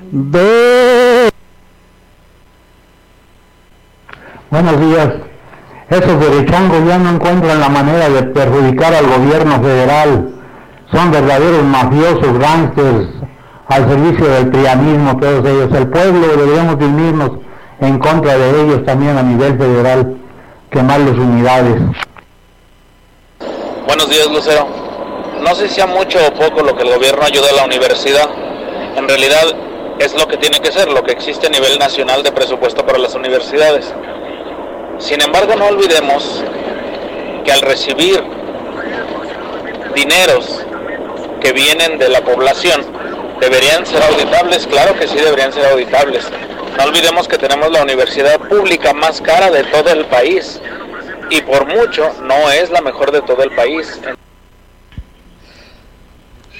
Ve. Buenos días. Esos derechangos ya no encuentran la manera de perjudicar al gobierno federal. Son verdaderos mafiosos, gángsters, al servicio del trianismo, todos ellos. El pueblo deberíamos unirnos en contra de ellos también a nivel federal, quemar las unidades. Buenos días, Lucero no sé si sea mucho o poco lo que el gobierno ayuda a la universidad. En realidad es lo que tiene que ser, lo que existe a nivel nacional de presupuesto para las universidades. Sin embargo, no olvidemos que al recibir dineros que vienen de la población, deberían ser auditables, claro que sí deberían ser auditables. No olvidemos que tenemos la universidad pública más cara de todo el país y por mucho no es la mejor de todo el país.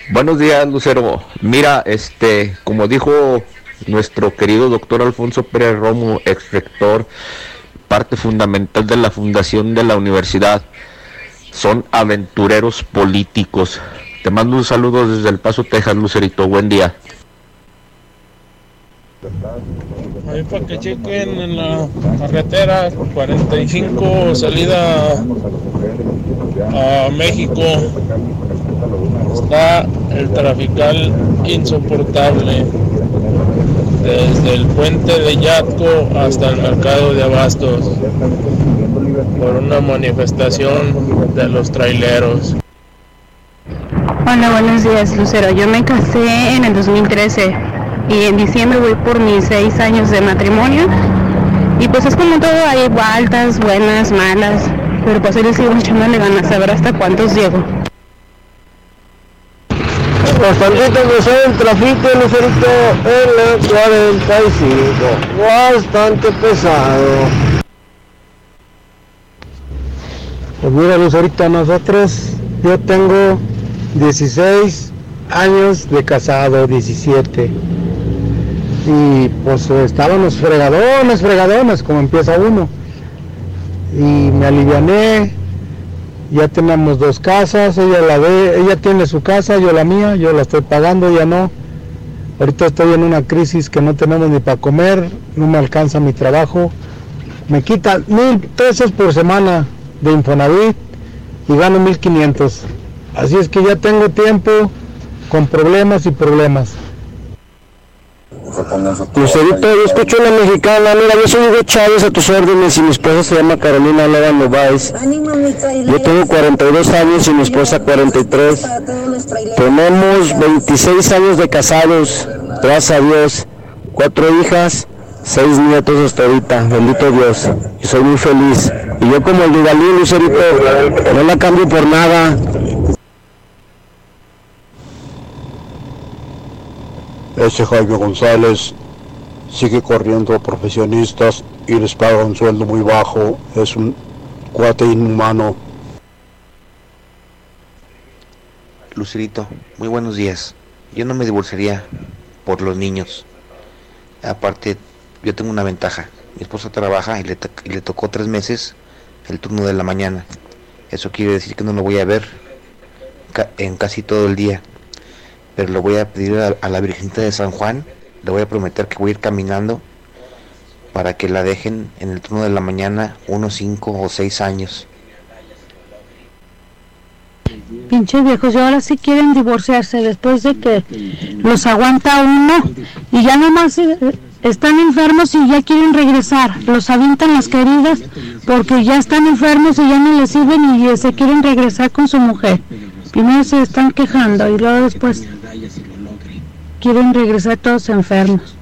Buenos días, Lucero. Mira, este, como dijo nuestro querido doctor Alfonso Pérez Romo, ex rector, parte fundamental de la fundación de la universidad, son aventureros políticos. Te mando un saludo desde El Paso, Texas, Lucerito. Buen día. Ahí para que chequen en la carretera 45 salida a México. Está el trafical insoportable. Desde el puente de Yatco hasta el mercado de Abastos. Por una manifestación de los traileros. Hola, buenos días, Lucero. Yo me casé en el 2013 y en diciembre voy por mis seis años de matrimonio. Y pues es como todo, hay altas, buenas, malas, pero pues hoy le sigo echándole ganas a ver hasta cuántos llego. Bastante pesado el tráfico, Lucerito, en la 45. Bastante pesado. Pues mira, Lucerito, nosotros, yo tengo 16 años de casado, 17. Y pues estábamos fregadones, fregadones, como empieza uno. Y me aliviané, ya tenemos dos casas, ella la ve, ella tiene su casa, yo la mía, yo la estoy pagando, ella no. Ahorita estoy en una crisis que no tenemos ni para comer, no me alcanza mi trabajo. Me quitan mil pesos por semana de Infonavit y gano mil quinientos. Así es que ya tengo tiempo con problemas y problemas. Lucerito, yo escucho la mexicana, mira, yo soy Hugo Chávez a tus órdenes y mi esposa se llama Carolina Lora Nováez. Yo tengo 42 años y mi esposa 43. Tenemos 26 años de casados, gracias a Dios. Cuatro hijas, seis nietos hasta ahorita, bendito Dios. Y soy muy feliz. Y yo como el Duvalín, Lucerito, no la cambio por nada. Ese Jaime González sigue corriendo a profesionistas y les paga un sueldo muy bajo. Es un cuate inhumano. Lucerito, muy buenos días. Yo no me divorciaría por los niños. Aparte, yo tengo una ventaja. Mi esposa trabaja y le, y le tocó tres meses el turno de la mañana. Eso quiere decir que no lo voy a ver ca- en casi todo el día. Pero le voy a pedir a, la Virgencita de San Juan, le voy a prometer que voy a ir caminando para que la dejen en el turno de la mañana unos cinco o seis años. Pinches viejos, y ahora sí quieren divorciarse después de que los aguanta uno y ya nomás eh, están enfermos y ya quieren regresar. Los avientan las queridas porque ya están enfermos y ya no les sirven y se quieren regresar con su mujer. Primero se están quejando y luego después quieren regresar todos enfermos.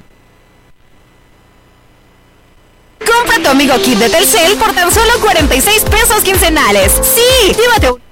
Compra tu amigo kit de Telcel por tan solo 46 pesos quincenales. ¡Sí! Llévate un-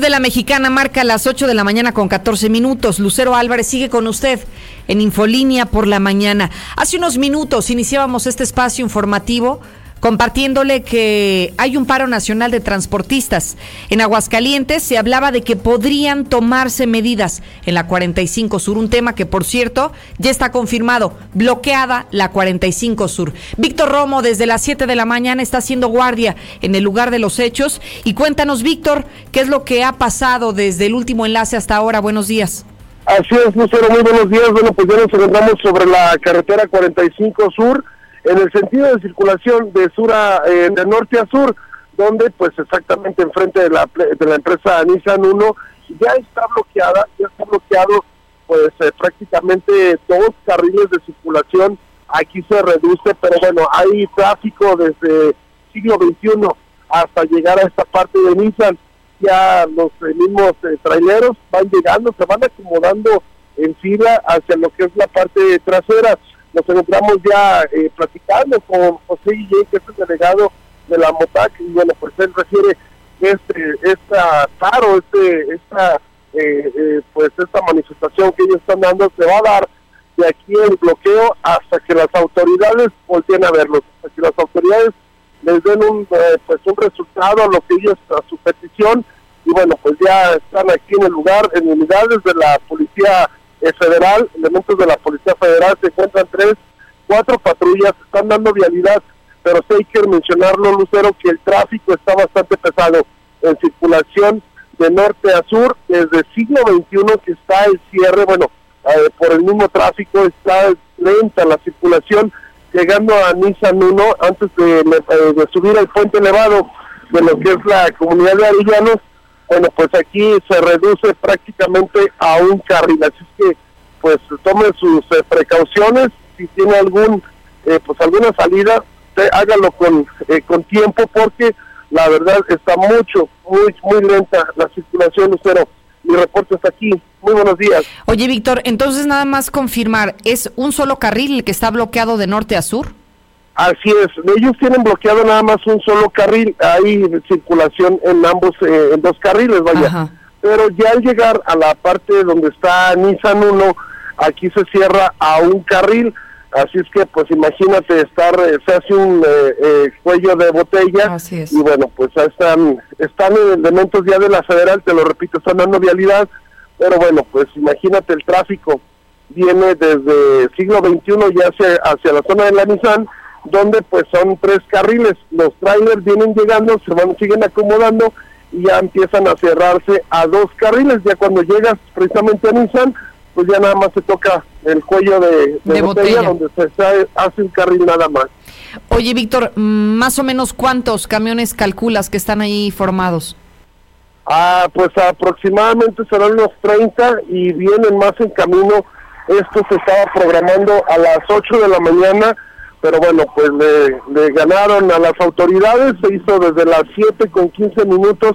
de la mexicana marca las 8 de la mañana con 14 minutos. Lucero Álvarez sigue con usted en Infolínea por la mañana. Hace unos minutos iniciábamos este espacio informativo compartiéndole que hay un paro nacional de transportistas. En Aguascalientes se hablaba de que podrían tomarse medidas en la 45 Sur, un tema que por cierto ya está confirmado, bloqueada la 45 Sur. Víctor Romo desde las 7 de la mañana está haciendo guardia en el lugar de los hechos y cuéntanos Víctor, ¿qué es lo que ha pasado desde el último enlace hasta ahora? Buenos días. Así es, Lucero, muy buenos días. Bueno, pues ya nos encontramos sobre la carretera 45 Sur en el sentido de circulación de sur a, eh, de norte a sur, donde pues exactamente enfrente de la, de la empresa Nissan 1 ya está bloqueada, ya está bloqueado pues eh, prácticamente dos carriles de circulación, aquí se reduce, pero bueno, hay tráfico desde siglo XXI hasta llegar a esta parte de Nissan, ya los eh, mismos traileros van llegando, se van acomodando en fila hacia lo que es la parte trasera nos encontramos ya eh, platicando con José Guillén, que es el delegado de la MOTAC, y bueno, pues él refiere este, esta paro, este, esta, eh, eh, pues esta manifestación que ellos están dando se va a dar de aquí el bloqueo hasta que las autoridades volteen a verlos, hasta que las autoridades les den un, pues un resultado a lo que ellos, a su petición, y bueno, pues ya están aquí en el lugar, en unidades de la policía federal, elementos de la Policía Federal, se encuentran tres, cuatro patrullas, están dando vialidad, pero sí hay que mencionarlo, Lucero, que el tráfico está bastante pesado en circulación de norte a sur, desde siglo XXI que está el cierre, bueno, eh, por el mismo tráfico está lenta la circulación, llegando a Nissan 1 antes de, eh, de subir al puente elevado de lo que es la comunidad de Arillanos, bueno, pues aquí se reduce prácticamente a un carril, así que pues tome sus eh, precauciones, si tiene algún eh, pues alguna salida, hágalo con eh, con tiempo porque la verdad está mucho, muy muy lenta la circulación, Lucero. Mi reporte está aquí. Muy buenos días. Oye, Víctor, entonces nada más confirmar, ¿es un solo carril que está bloqueado de norte a sur? Así es, ellos tienen bloqueado nada más un solo carril, hay circulación en ambos, eh, en dos carriles, vaya. Pero ya al llegar a la parte donde está Nissan 1, aquí se cierra a un carril, así es que pues imagínate estar, eh, se hace un eh, cuello de botella y bueno, pues están, están elementos ya de la federal, te lo repito, están dando vialidad, pero bueno, pues imagínate el tráfico. Viene desde siglo XXI ya hacia, hacia la zona de la Nissan donde pues son tres carriles, los trailers vienen llegando, se van, siguen acomodando y ya empiezan a cerrarse a dos carriles, ya cuando llegas precisamente a Nissan, pues ya nada más se toca el cuello de, botella, donde se hace un carril nada más. Oye, Víctor, mm, más o menos cuántos camiones calculas que están ahí formados? Ah, pues aproximadamente serán unos 30 y vienen más en camino. Esto se estaba programando a las 8 de la mañana pero bueno, pues le, ganaron a las autoridades, se hizo desde las 7 con 15 minutos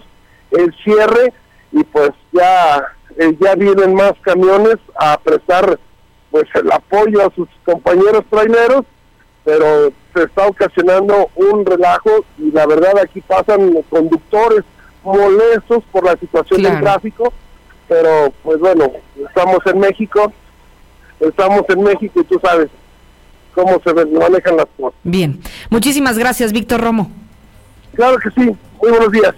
el cierre y pues ya, eh, ya vienen más camiones a prestar pues el apoyo a sus compañeros traileros, pero se está ocasionando un relajo y la verdad aquí pasan conductores molestos por la situación del tráfico, pero pues bueno, estamos en México, estamos en México y tú sabes, cómo se manejan las cosas. Bien, muchísimas gracias, Víctor Romo. Claro que sí, muy buenos días.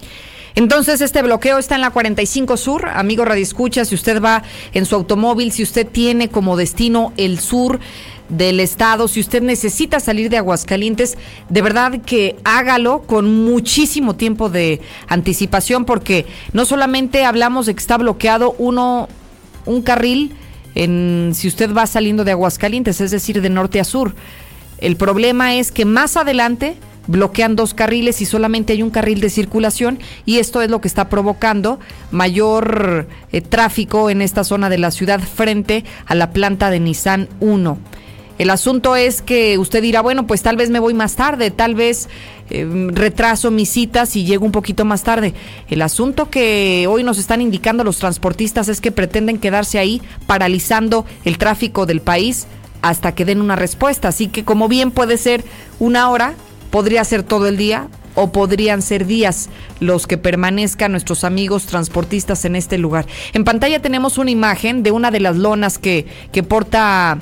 Entonces, este bloqueo está en la 45 Sur. Amigo Radio Escucha, si usted va en su automóvil, si usted tiene como destino el sur del estado, si usted necesita salir de Aguascalientes, de verdad que hágalo con muchísimo tiempo de anticipación, porque no solamente hablamos de que está bloqueado uno, un carril, en, si usted va saliendo de Aguascalientes, es decir, de norte a sur. El problema es que más adelante bloquean dos carriles y solamente hay un carril de circulación y esto es lo que está provocando mayor eh, tráfico en esta zona de la ciudad frente a la planta de Nissan 1. El asunto es que usted dirá, bueno, pues tal vez me voy más tarde, tal vez em, retraso mis citas y llego un poquito más tarde. El asunto que hoy nos están indicando los transportistas es que pretenden quedarse ahí paralizando el tráfico del país hasta que den una respuesta. Así que como bien puede ser una hora, podría ser todo el día, o podrían ser días los que permanezcan nuestros amigos transportistas en este lugar. En pantalla tenemos una imagen de una de las lonas que, que porta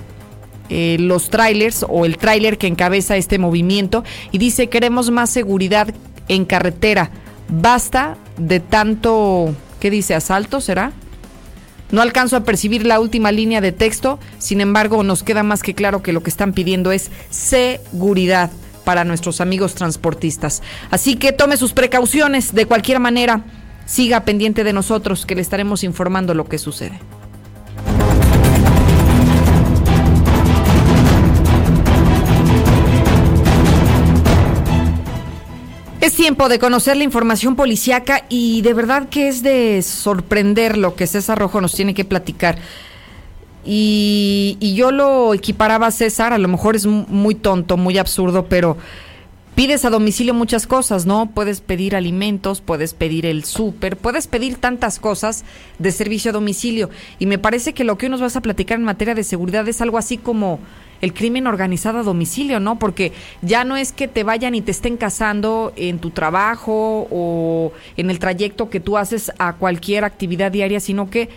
eh, los trailers o el tráiler que encabeza este movimiento y dice queremos más seguridad en carretera. Basta de tanto, ¿qué dice? ¿Asalto será? No alcanzo a percibir la última línea de texto, sin embargo nos queda más que claro que lo que están pidiendo es seguridad para nuestros amigos transportistas. Así que tome sus precauciones de cualquier manera, siga pendiente de nosotros que le estaremos informando lo que sucede. Es tiempo de conocer la información policiaca y de verdad que es de sorprender lo que César Rojo nos tiene que platicar. Y, y yo lo equiparaba a César, a lo mejor es muy tonto, muy absurdo, pero pides a domicilio muchas cosas, ¿no? Puedes pedir alimentos, puedes pedir el súper, puedes pedir tantas cosas de servicio a domicilio. Y me parece que lo que hoy nos vas a platicar en materia de seguridad es algo así como el crimen organizado a domicilio, ¿no? Porque ya no es que te vayan y te estén casando en tu trabajo o en el trayecto que tú haces a cualquier actividad diaria, sino que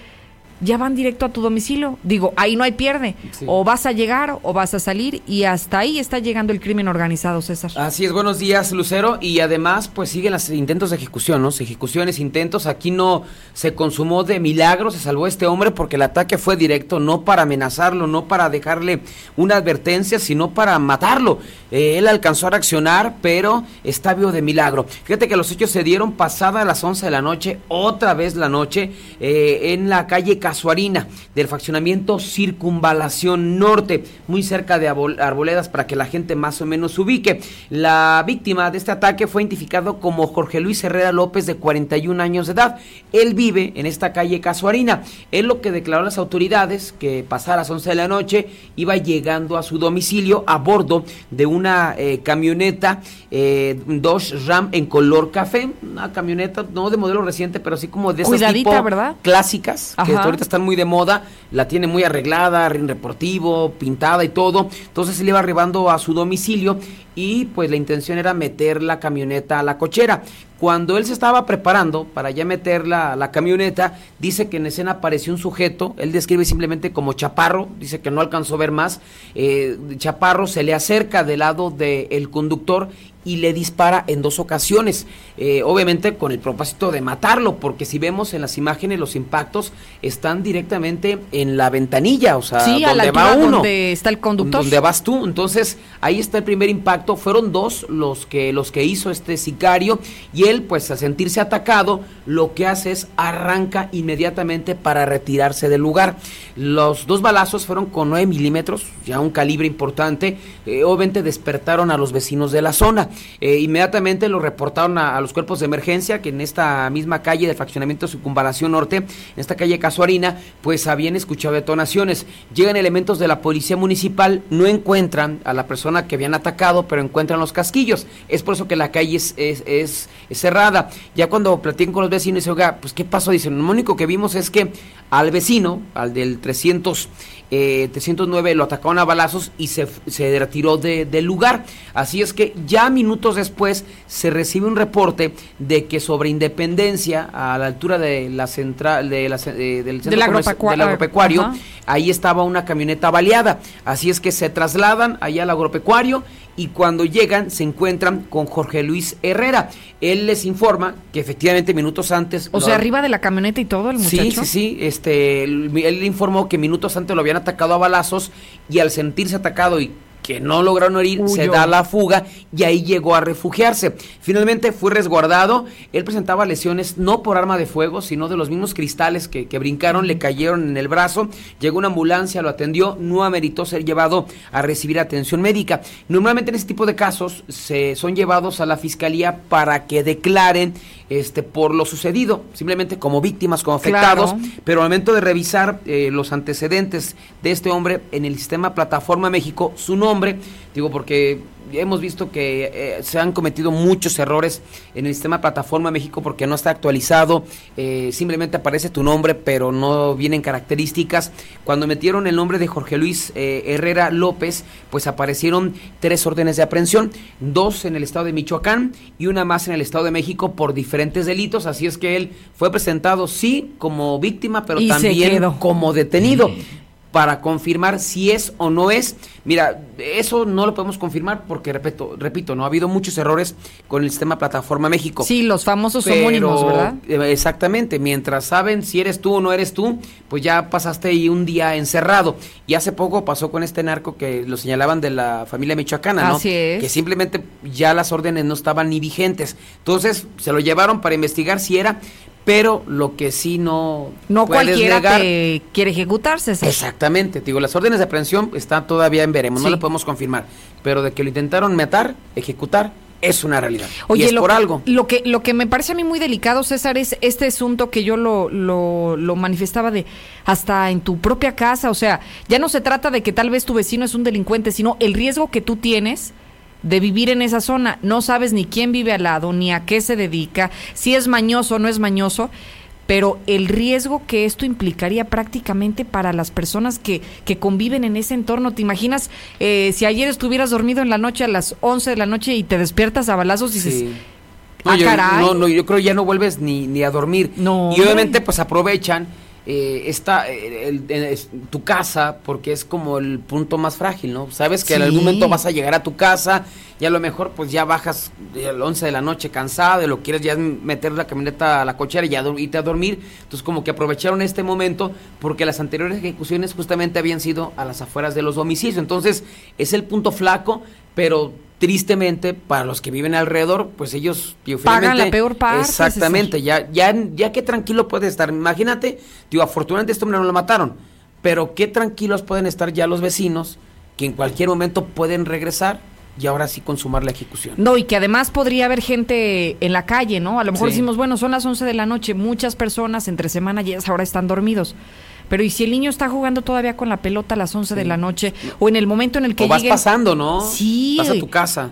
ya van directo a tu domicilio. Digo, ahí no hay pierde. O vas a llegar o vas a salir y hasta ahí está llegando el crimen organizado, César. Así es, buenos días, Lucero. Y además, pues siguen los intentos de ejecución, ¿no? Ejecuciones, intentos. Aquí no se consumó de milagro, se salvó este hombre porque el ataque fue directo, no para amenazarlo, no para dejarle una advertencia, sino para matarlo. Eh, él alcanzó a reaccionar, pero está vivo de milagro. Fíjate que los hechos se dieron pasada a las 11 de la noche, otra vez la noche, eh, en la calle Casuarina del faccionamiento Circunvalación Norte, muy cerca de Arboledas para que la gente más o menos se ubique. La víctima de este ataque fue identificado como Jorge Luis Herrera López de 41 años de edad. Él vive en esta calle Casuarina. Él lo que declaró a las autoridades que pasara a las 11 de la noche iba llegando a su domicilio a bordo de una eh, camioneta eh, Dodge Ram en color café, una camioneta no de modelo reciente, pero así como de esas tipo ¿verdad? clásicas que están muy de moda, la tiene muy arreglada, ring reportivo, pintada y todo. Entonces él iba arribando a su domicilio y pues la intención era meter la camioneta a la cochera. Cuando él se estaba preparando para ya meter la, la, camioneta, dice que en escena apareció un sujeto, él describe simplemente como Chaparro, dice que no alcanzó a ver más, eh, Chaparro se le acerca del lado del conductor y le dispara en dos ocasiones, eh, obviamente con el propósito de matarlo, porque si vemos en las imágenes los impactos están directamente en la ventanilla, o sea, donde va uno, donde está el conductor, donde vas tú, entonces ahí está el primer impacto, fueron dos los que los que hizo este sicario y él pues al sentirse atacado lo que hace es arranca inmediatamente para retirarse del lugar. Los dos balazos fueron con 9 milímetros, ya un calibre importante, eh, obviamente despertaron a los vecinos de la zona. Eh, inmediatamente lo reportaron a, los cuerpos de emergencia que en esta misma calle de fraccionamiento Circunvalación Norte, en esta calle Casuarina, pues habían escuchado detonaciones. Llegan elementos de la policía municipal, no encuentran a la persona que habían atacado, pero encuentran los casquillos. Es por eso que la calle es, es, cerrada. Ya cuando platican con los vecinos, dicen, oiga, pues ¿qué pasó? Dicen, lo único que vimos es que al vecino, al del 300 eh, 309 lo atacaron a balazos y se, se retiró del lugar. Así es que ya minutos después se recibe un reporte de que sobre Independencia, a la altura de la central de la, eh, del centro del agropecuario, ahí estaba una camioneta baleada. Así es que se trasladan allá al agropecuario y cuando llegan se encuentran con Jorge Luis Herrera. Él les informa que efectivamente minutos antes... O sea, arriba de la camioneta y todo el muchacho. Sí, sí, sí. Este, él, él informó que minutos antes lo habían atacado a balazos y al sentirse atacado y que no lograron herir, se da la fuga y ahí llegó a refugiarse. Finalmente fue resguardado. Él presentaba lesiones no por arma de fuego, sino de los mismos cristales que, brincaron, le cayeron en el brazo. Llegó una ambulancia, lo atendió, no ameritó ser llevado a recibir atención médica. Normalmente en este tipo de casos se son llevados a la fiscalía para que declaren este por lo sucedido, simplemente como víctimas, como afectados, pero al momento de revisar eh, los antecedentes de este hombre en el sistema Plataforma México, su nombre, digo porque hemos visto que eh, se han cometido muchos errores en el sistema plataforma México porque no está actualizado, eh, simplemente aparece tu nombre pero no vienen características. Cuando metieron el nombre de Jorge Luis eh, Herrera López, pues aparecieron tres órdenes de aprehensión, dos en el estado de Michoacán y una más en el estado de México por diferentes delitos, así es que él fue presentado sí como víctima, pero Y también como detenido para confirmar si es o no es. Mira, eso no lo podemos confirmar porque, repito, repito, no ha habido muchos errores con el sistema Plataforma México. Sí, los famosos Pero, homónimos, ¿verdad? eh, Exactamente, mientras saben si eres tú o no eres tú, pues ya pasaste ahí un día encerrado. Y hace poco pasó con este narco que lo señalaban de la familia michoacana, ¿no? Así es. Que simplemente ya las órdenes no estaban ni vigentes. Entonces se lo llevaron para investigar si era, pero lo que sí no No cualquiera negar- te quiere ejecutarse. Exactamente, te digo, las órdenes de aprehensión están todavía en veremos, no Sí. lo podemos confirmar, pero de que lo intentaron matar, ejecutar, es una realidad. Oye, y es lo, por algo. Lo que, lo que me parece a mí muy delicado, César, es este asunto que yo lo, lo, lo manifestaba de hasta en tu propia casa. O sea, ya no se trata de que tal vez tu vecino es un delincuente, sino el riesgo que tú tienes de vivir en esa zona. No sabes ni quién vive al lado, ni a qué se dedica, si es mañoso o no es mañoso. Pero el riesgo que esto implicaría prácticamente para las personas que, que conviven en ese entorno. ¿Te imaginas eh, si ayer estuvieras dormido en la noche a las 11 de la noche y te despiertas a balazos y dices, Sí. No, Ah, yo, caray. no, no, yo creo ya no vuelves ni, ni a dormir. No, y obviamente pues aprovechan eh, esta, eh, el- tu casa porque es como el punto más frágil, ¿no? Sabes que en Sí. algún momento vas a llegar a tu casa y a lo mejor pues ya bajas a las 11 de la noche cansado y lo quieres ya meter la camioneta a la cochera y ya irte a dormir. Entonces como que aprovecharon este momento porque las anteriores ejecuciones justamente habían sido a las afueras de los domicilios. Entonces es el punto flaco, pero tristemente para los que viven alrededor, pues ellos Pagan la peor parte, Exactamente, ya, ya, ya qué tranquilo puede estar. Imagínate, digo, afortunadamente este hombre no lo mataron, pero qué tranquilos pueden estar ya los vecinos que en cualquier momento pueden regresar y ahora sí consumar la ejecución. No, y que además podría haber gente en la calle, ¿no? A lo mejor Sí. decimos, bueno, son las 11 de la noche, muchas personas entre semana ya ahora están dormidos. Pero ¿y si el niño está jugando todavía con la pelota a las 11 de la noche o en el momento en el que o vas pasando, ¿no? Sí. Vas a tu casa.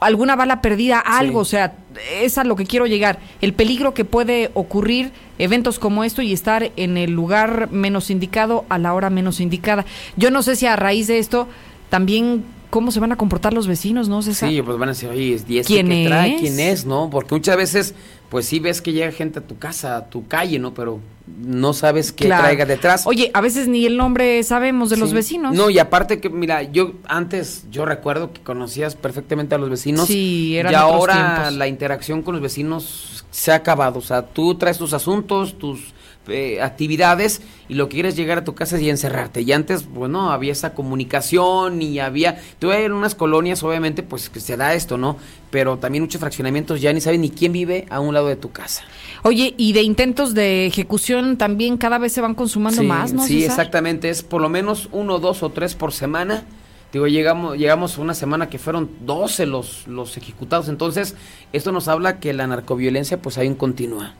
alguna bala perdida, algo, o sea, es a lo que quiero llegar. El peligro que puede ocurrir eventos como esto y estar en el lugar menos indicado a la hora menos indicada. Yo no sé si a raíz de esto también cómo se van a comportar los vecinos, ¿no? César? Sí, pues van a decir, oye, ¿y este ¿Quién qué trae? es? ¿Quién es? ¿No? Porque muchas veces, pues sí ves que llega gente a tu casa, a tu calle, ¿no? Pero no sabes qué Claro. traiga detrás. Oye, a veces ni el nombre sabemos de los vecinos. No, y aparte que, mira, yo antes, yo recuerdo que conocías perfectamente a los vecinos. Sí, eran Y otros ahora tiempos. la interacción con los vecinos se ha acabado. O sea, tú traes tus asuntos, tus eh, actividades y lo que quieres es llegar a tu casa y encerrarte. Y antes, bueno, había esa comunicación y había... Tú en unas colonias, obviamente, pues que se da esto, ¿no? Pero también muchos fraccionamientos ya ni saben ni quién vive a un lado de tu casa. Oye, y de intentos de ejecución también cada vez se van consumando sí, más, ¿no? Sí, César? exactamente. Es por lo menos uno, dos o tres por semana. Digo, llegamos, llegamos a una semana que fueron 12 los, los ejecutados. Entonces, esto nos habla que la narcoviolencia pues aún continúa.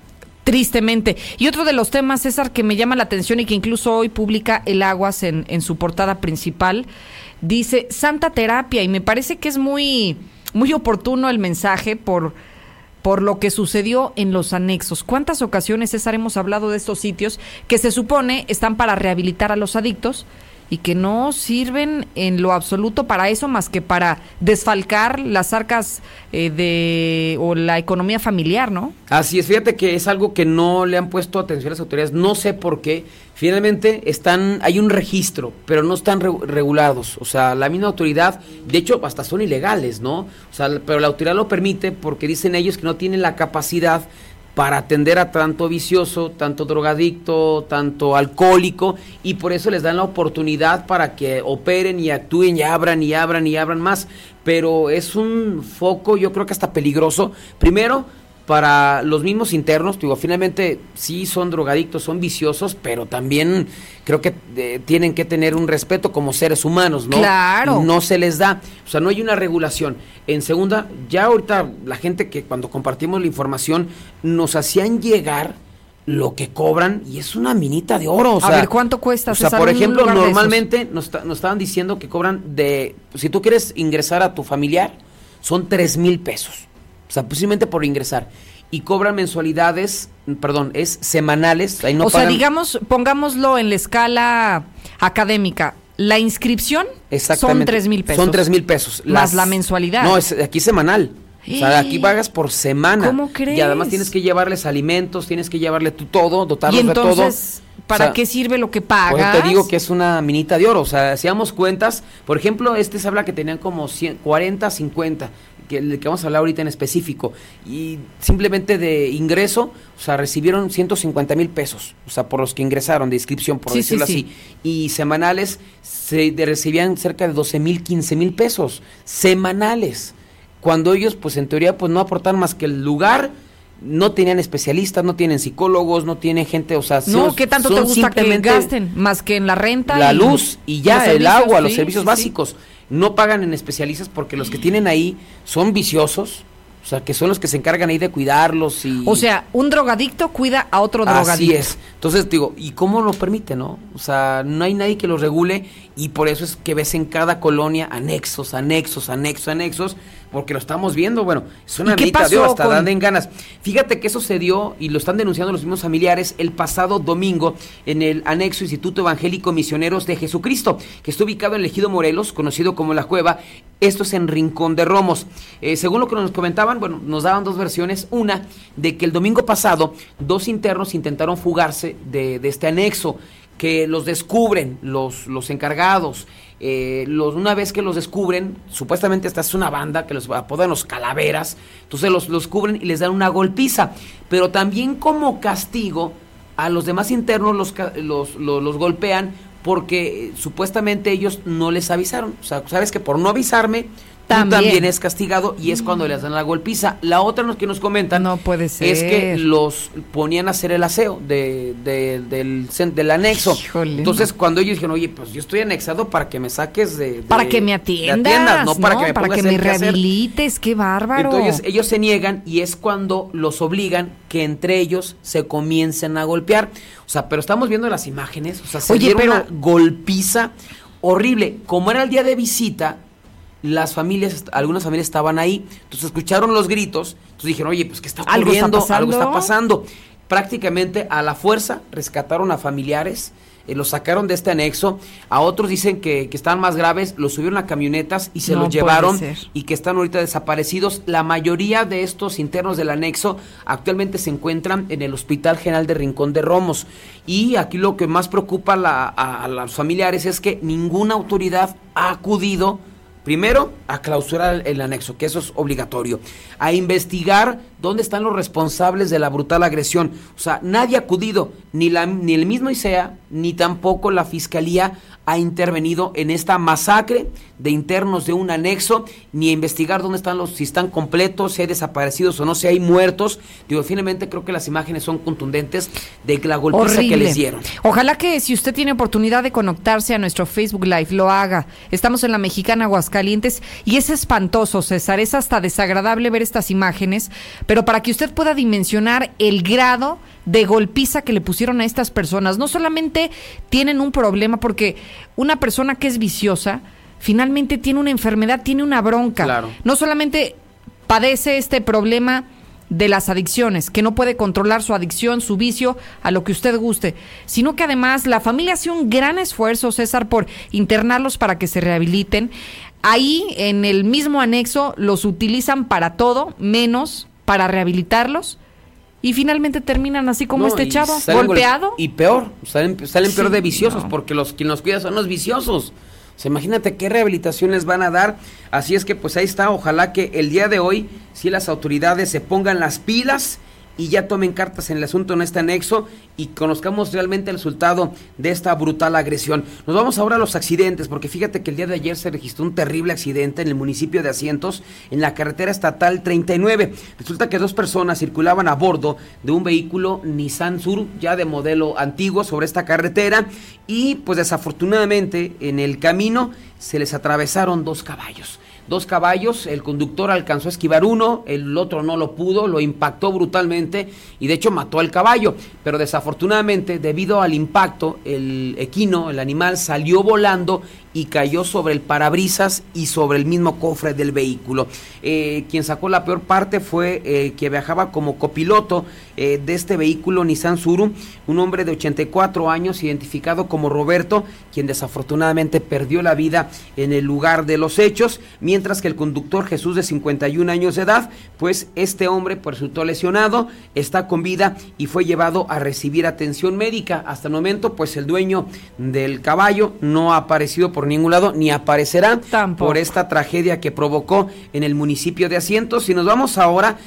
Tristemente. Y otro de los temas, César, que me llama la atención y que incluso hoy publica El Aguas en, en su portada principal, dice Santa Terapia y me parece que es muy, muy oportuno el mensaje por, por lo que sucedió en los anexos. ¿Cuántas ocasiones, César, hemos hablado de estos sitios que se supone están para rehabilitar a los adictos? Y que no sirven en lo absoluto para eso más que para desfalcar las arcas eh, de o la economía familiar, ¿no? Así es, fíjate que es algo que no le han puesto atención las autoridades, no sé por qué. Finalmente están, hay un registro, pero no están re- regulados. O sea, la misma autoridad, de hecho, hasta son ilegales, ¿no? O sea, pero la autoridad lo permite porque dicen ellos que no tienen la capacidad para atender a tanto vicioso, tanto drogadicto, tanto alcohólico, y por eso les dan la oportunidad para que operen y actúen y abran y abran y abran más. Pero es un foco, yo creo que hasta peligroso. Primero, para los mismos internos, digo, finalmente sí son drogadictos, son viciosos, pero también creo que eh, tienen que tener un respeto como seres humanos, ¿no? Claro. No se les da, o sea, no hay una regulación. En segunda, ya ahorita la gente que cuando compartimos la información nos hacían llegar lo que cobran y es una minita de oro. O a sea, ver, ¿cuánto cuesta? o sea, por ejemplo, normalmente nos, nos estaban diciendo que cobran de, si tú quieres ingresar a tu familiar, son tres mil pesos. O sea, posiblemente por ingresar. Y cobran mensualidades, perdón, es semanales. Ahí no o sea, digamos, pongámoslo en la escala académica. La inscripción son tres mil pesos. Son tres mil pesos. Más la mensualidad. No, es aquí semanal. O sea, aquí pagas por semana. ¿Cómo crees? Y además tienes que llevarles alimentos, tienes que llevarle tú todo, dotarlos Y de todo. ¿para O sea, qué sirve lo que pagas? te digo que es una minita de oro. O sea, si damos cuentas, por ejemplo, este se habla que tenían como 100, 40, 50, que el que vamos a hablar ahorita en específico. Y simplemente de ingreso, o sea, recibieron 150 mil pesos. O sea, por los que ingresaron de inscripción, por Sí, decirlo sí. así. Y semanales se de- recibían cerca de 12 mil, 15 mil pesos. Semanales. Cuando ellos, pues en teoría, pues no aportan más que el lugar. No tenían especialistas, no tienen psicólogos, no tienen gente, o sea, No, ¿qué tanto te gusta que gasten? Más que en la renta. la y luz y ya, el agua, los servicios sí, sí. No pagan en especialistas porque los que tienen ahí son viciosos, o sea, que son los que se encargan ahí de cuidarlos y... O sea, un drogadicto cuida a otro drogadicto. Así es. Entonces digo, ¿y cómo lo permite, no? O sea, no hay nadie que lo regule y por eso es que ves en cada colonia anexos, anexos, anexos, anexos, porque lo estamos viendo, bueno, es una ¿Y qué minita de oro, pasó hasta con- dan en ganas. Fíjate que eso se dio y lo están denunciando los mismos familiares el pasado domingo en el anexo Instituto Evangélico Misioneros de Jesucristo, que está ubicado en el Ejido Morelos, conocido como La Cueva. Esto es en Rincón de Romos. Eh, según lo que nos comentaban, bueno, nos daban dos versiones. Una, de que el domingo pasado dos internos intentaron fugarse de, de este anexo, que los descubren los, los encargados. Eh, los, una vez que los descubren, supuestamente esta es una banda que los apodan los calaveras, entonces los, los cubren y les dan una golpiza. Pero también como castigo, a los demás internos los, los, los, los golpean porque eh, supuestamente ellos no les avisaron. O sea, sabes que por no avisarme, También. también es castigado y es cuando les dan la golpiza. La otra que nos comentan No puede ser. es que los ponían a hacer el aseo de, de- del, del anexo. Híjole, Entonces, cuando ellos dijeron, oye, pues yo estoy anexado para que me saques de. de- Para que me atiendas, no para que me, para que me hacer qué hacer". rehabilites, qué bárbaro. Entonces ellos se niegan y es cuando los obligan que entre ellos se comiencen a golpear. O sea, pero estamos viendo las imágenes, o sea, se Oye, pero- una golpiza horrible. Como era el día de visita, las familias, algunas familias estaban ahí, entonces escucharon los gritos, entonces dijeron, oye, pues ¿qué está ¿Algo está ocurriendo? Algo está pasando? Prácticamente a la fuerza rescataron a familiares, eh, los sacaron de este anexo, a otros dicen que, que estaban más graves, los subieron a camionetas y se No los llevaron y que están ahorita desaparecidos. La mayoría de estos internos del anexo actualmente se encuentran en el Hospital General de Rincón de Romos. Y aquí lo que más preocupa a la- a, a los familiares es que ninguna autoridad ha acudido. Primero, a clausurar el anexo, que eso es obligatorio. A investigar dónde están los responsables de la brutal agresión. O sea, nadie ha acudido, ni, la, ni el mismo ICEA, ni tampoco la Fiscalía ha intervenido en esta masacre de internos de un anexo, ni a investigar dónde están los, si están completos, si hay desaparecidos o no, si hay muertos. Digo, finalmente creo que las imágenes son contundentes de la golpiza que les dieron. Ojalá que si usted tiene oportunidad de conectarse a nuestro Facebook Live, lo haga. Estamos en la Mexicana Aguascalientes y es espantoso, César. Es hasta desagradable ver estas imágenes, pero para que usted pueda dimensionar el grado de golpiza que le pusieron a estas personas. No solamente tienen un problema, porque una persona que es viciosa finalmente tiene una enfermedad, tiene una bronca. Claro. No solamente padece este problema de las adicciones, que no puede controlar su adicción, su vicio, a lo que usted guste, sino que además la familia hace un gran esfuerzo, César, por internarlos para que se rehabiliten. Ahí, en el mismo anexo, los utilizan para todo, menos para rehabilitarlos. Y finalmente terminan así como No, este chavo, golpeado. Y peor, salen, salen peor Sí, de viciosos, no. porque los quien los cuida son los viciosos. O sea, imagínate qué rehabilitaciones van a dar. Así es que pues ahí está, ojalá que el día de hoy, si las autoridades se pongan las pilas y ya tomen cartas en el asunto en este anexo y conozcamos realmente el resultado de esta brutal agresión. Nos vamos ahora a los accidentes, porque fíjate que el día de ayer se registró un terrible accidente en el municipio de Asientos, en la carretera estatal 39. Resulta que dos personas circulaban a bordo de un vehículo Nissan Sur, ya de modelo antiguo, sobre esta carretera, y pues desafortunadamente en el camino se les atravesaron dos caballos. Dos caballos, el conductor alcanzó a esquivar uno, el otro no lo pudo, lo impactó brutalmente y de hecho mató al caballo, pero desafortunadamente debido al impacto el equino, el animal salió volando y cayó sobre el parabrisas y sobre el mismo cofre del vehículo. Eh, quien sacó la peor parte fue eh, que viajaba como copiloto eh, de este vehículo Nissan Suru, un hombre de 84 años identificado como Roberto, quien desafortunadamente perdió la vida en el lugar de los hechos, que el conductor Jesús de 51 años de edad, pues este hombre resultó lesionado, está con vida y fue llevado a recibir atención médica. Hasta el momento, pues el dueño del caballo no ha aparecido por ningún lado ni aparecerá por esta tragedia que provocó en el municipio de Asientos. Si nos vamos ahora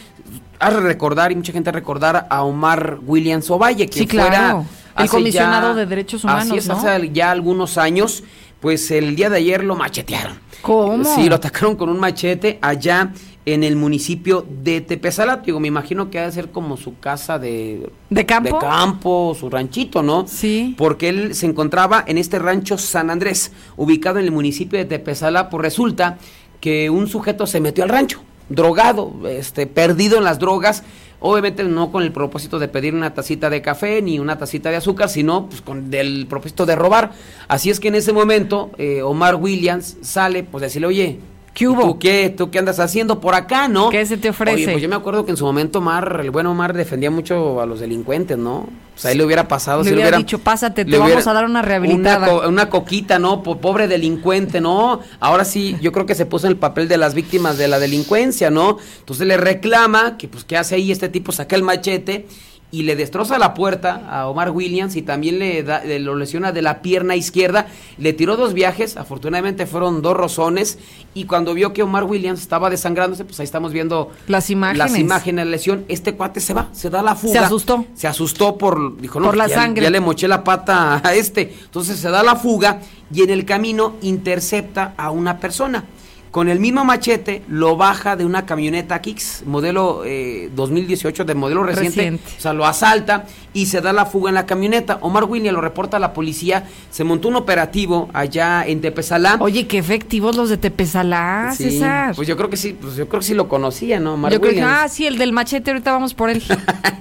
a recordar y mucha gente a recordar a Omar Williams Ovalle, que Sí, claro. fuera El comisionado ya- de derechos humanos, Así es, ¿no? hace ya algunos años, pues el día de ayer lo machetearon. ¿Cómo? Sí, lo atacaron con un machete allá en el municipio de Tepezalat. Digo, me imagino que ha de ser como su casa de... ¿De campo? De campo, su ranchito, ¿no? Sí. Porque él se encontraba en este rancho San Andrés, ubicado en el municipio de Tepezalat. Pues resulta que un sujeto se metió al rancho, drogado, este, perdido en las drogas. Obviamente no con el propósito de pedir una tacita de café ni una tacita de azúcar, sino pues, con el propósito de robar. Así es que en ese momento eh, Omar Williams sale, pues decirle, oye, ¿qué hubo? ¿Tú qué, ¿Tú qué andas haciendo por acá, no? ¿Qué se te ofrece? Oye, pues yo me acuerdo que en su momento Omar, el buen Omar defendía mucho a los delincuentes, ¿no? O sea, ahí le hubiera pasado. Le si hubiera hubiera- dicho, pásate, te vamos a dar una rehabilitada. Una, co- una coquita, ¿no? Po- pobre delincuente, ¿no? Ahora sí, yo creo que se puso en el papel de las víctimas de la delincuencia, ¿no? Entonces le reclama que, pues, ¿qué hace ahí este tipo? Saca el machete y le destroza la puerta a Omar Williams y también le, da, le lo lesiona de la pierna izquierda. Le tiró dos viajes, afortunadamente fueron dos rozones y cuando vio que Omar Williams estaba desangrándose, pues ahí estamos viendo Las imágenes. las imágenes de lesión. Este cuate se va, se da la fuga. Se asustó. Se asustó por, dijo, no, Por la ya- sangre. Ya le moché la pata a este. Entonces se da la fuga y en el camino intercepta a una persona. Con el mismo machete lo baja de una camioneta Kicks, modelo eh, 2018, de modelo reciente. Reciente. O sea, lo asalta y se da la fuga en la camioneta. Omar William lo reporta a la policía. Se montó un operativo allá en Tepezalá. Oye, qué efectivos los de Tepezalá, Sí, César. Pues yo creo que sí, pues yo creo que sí lo conocía, ¿no? Omar Yo creo que, ah, sí, el del machete, ahorita vamos por él.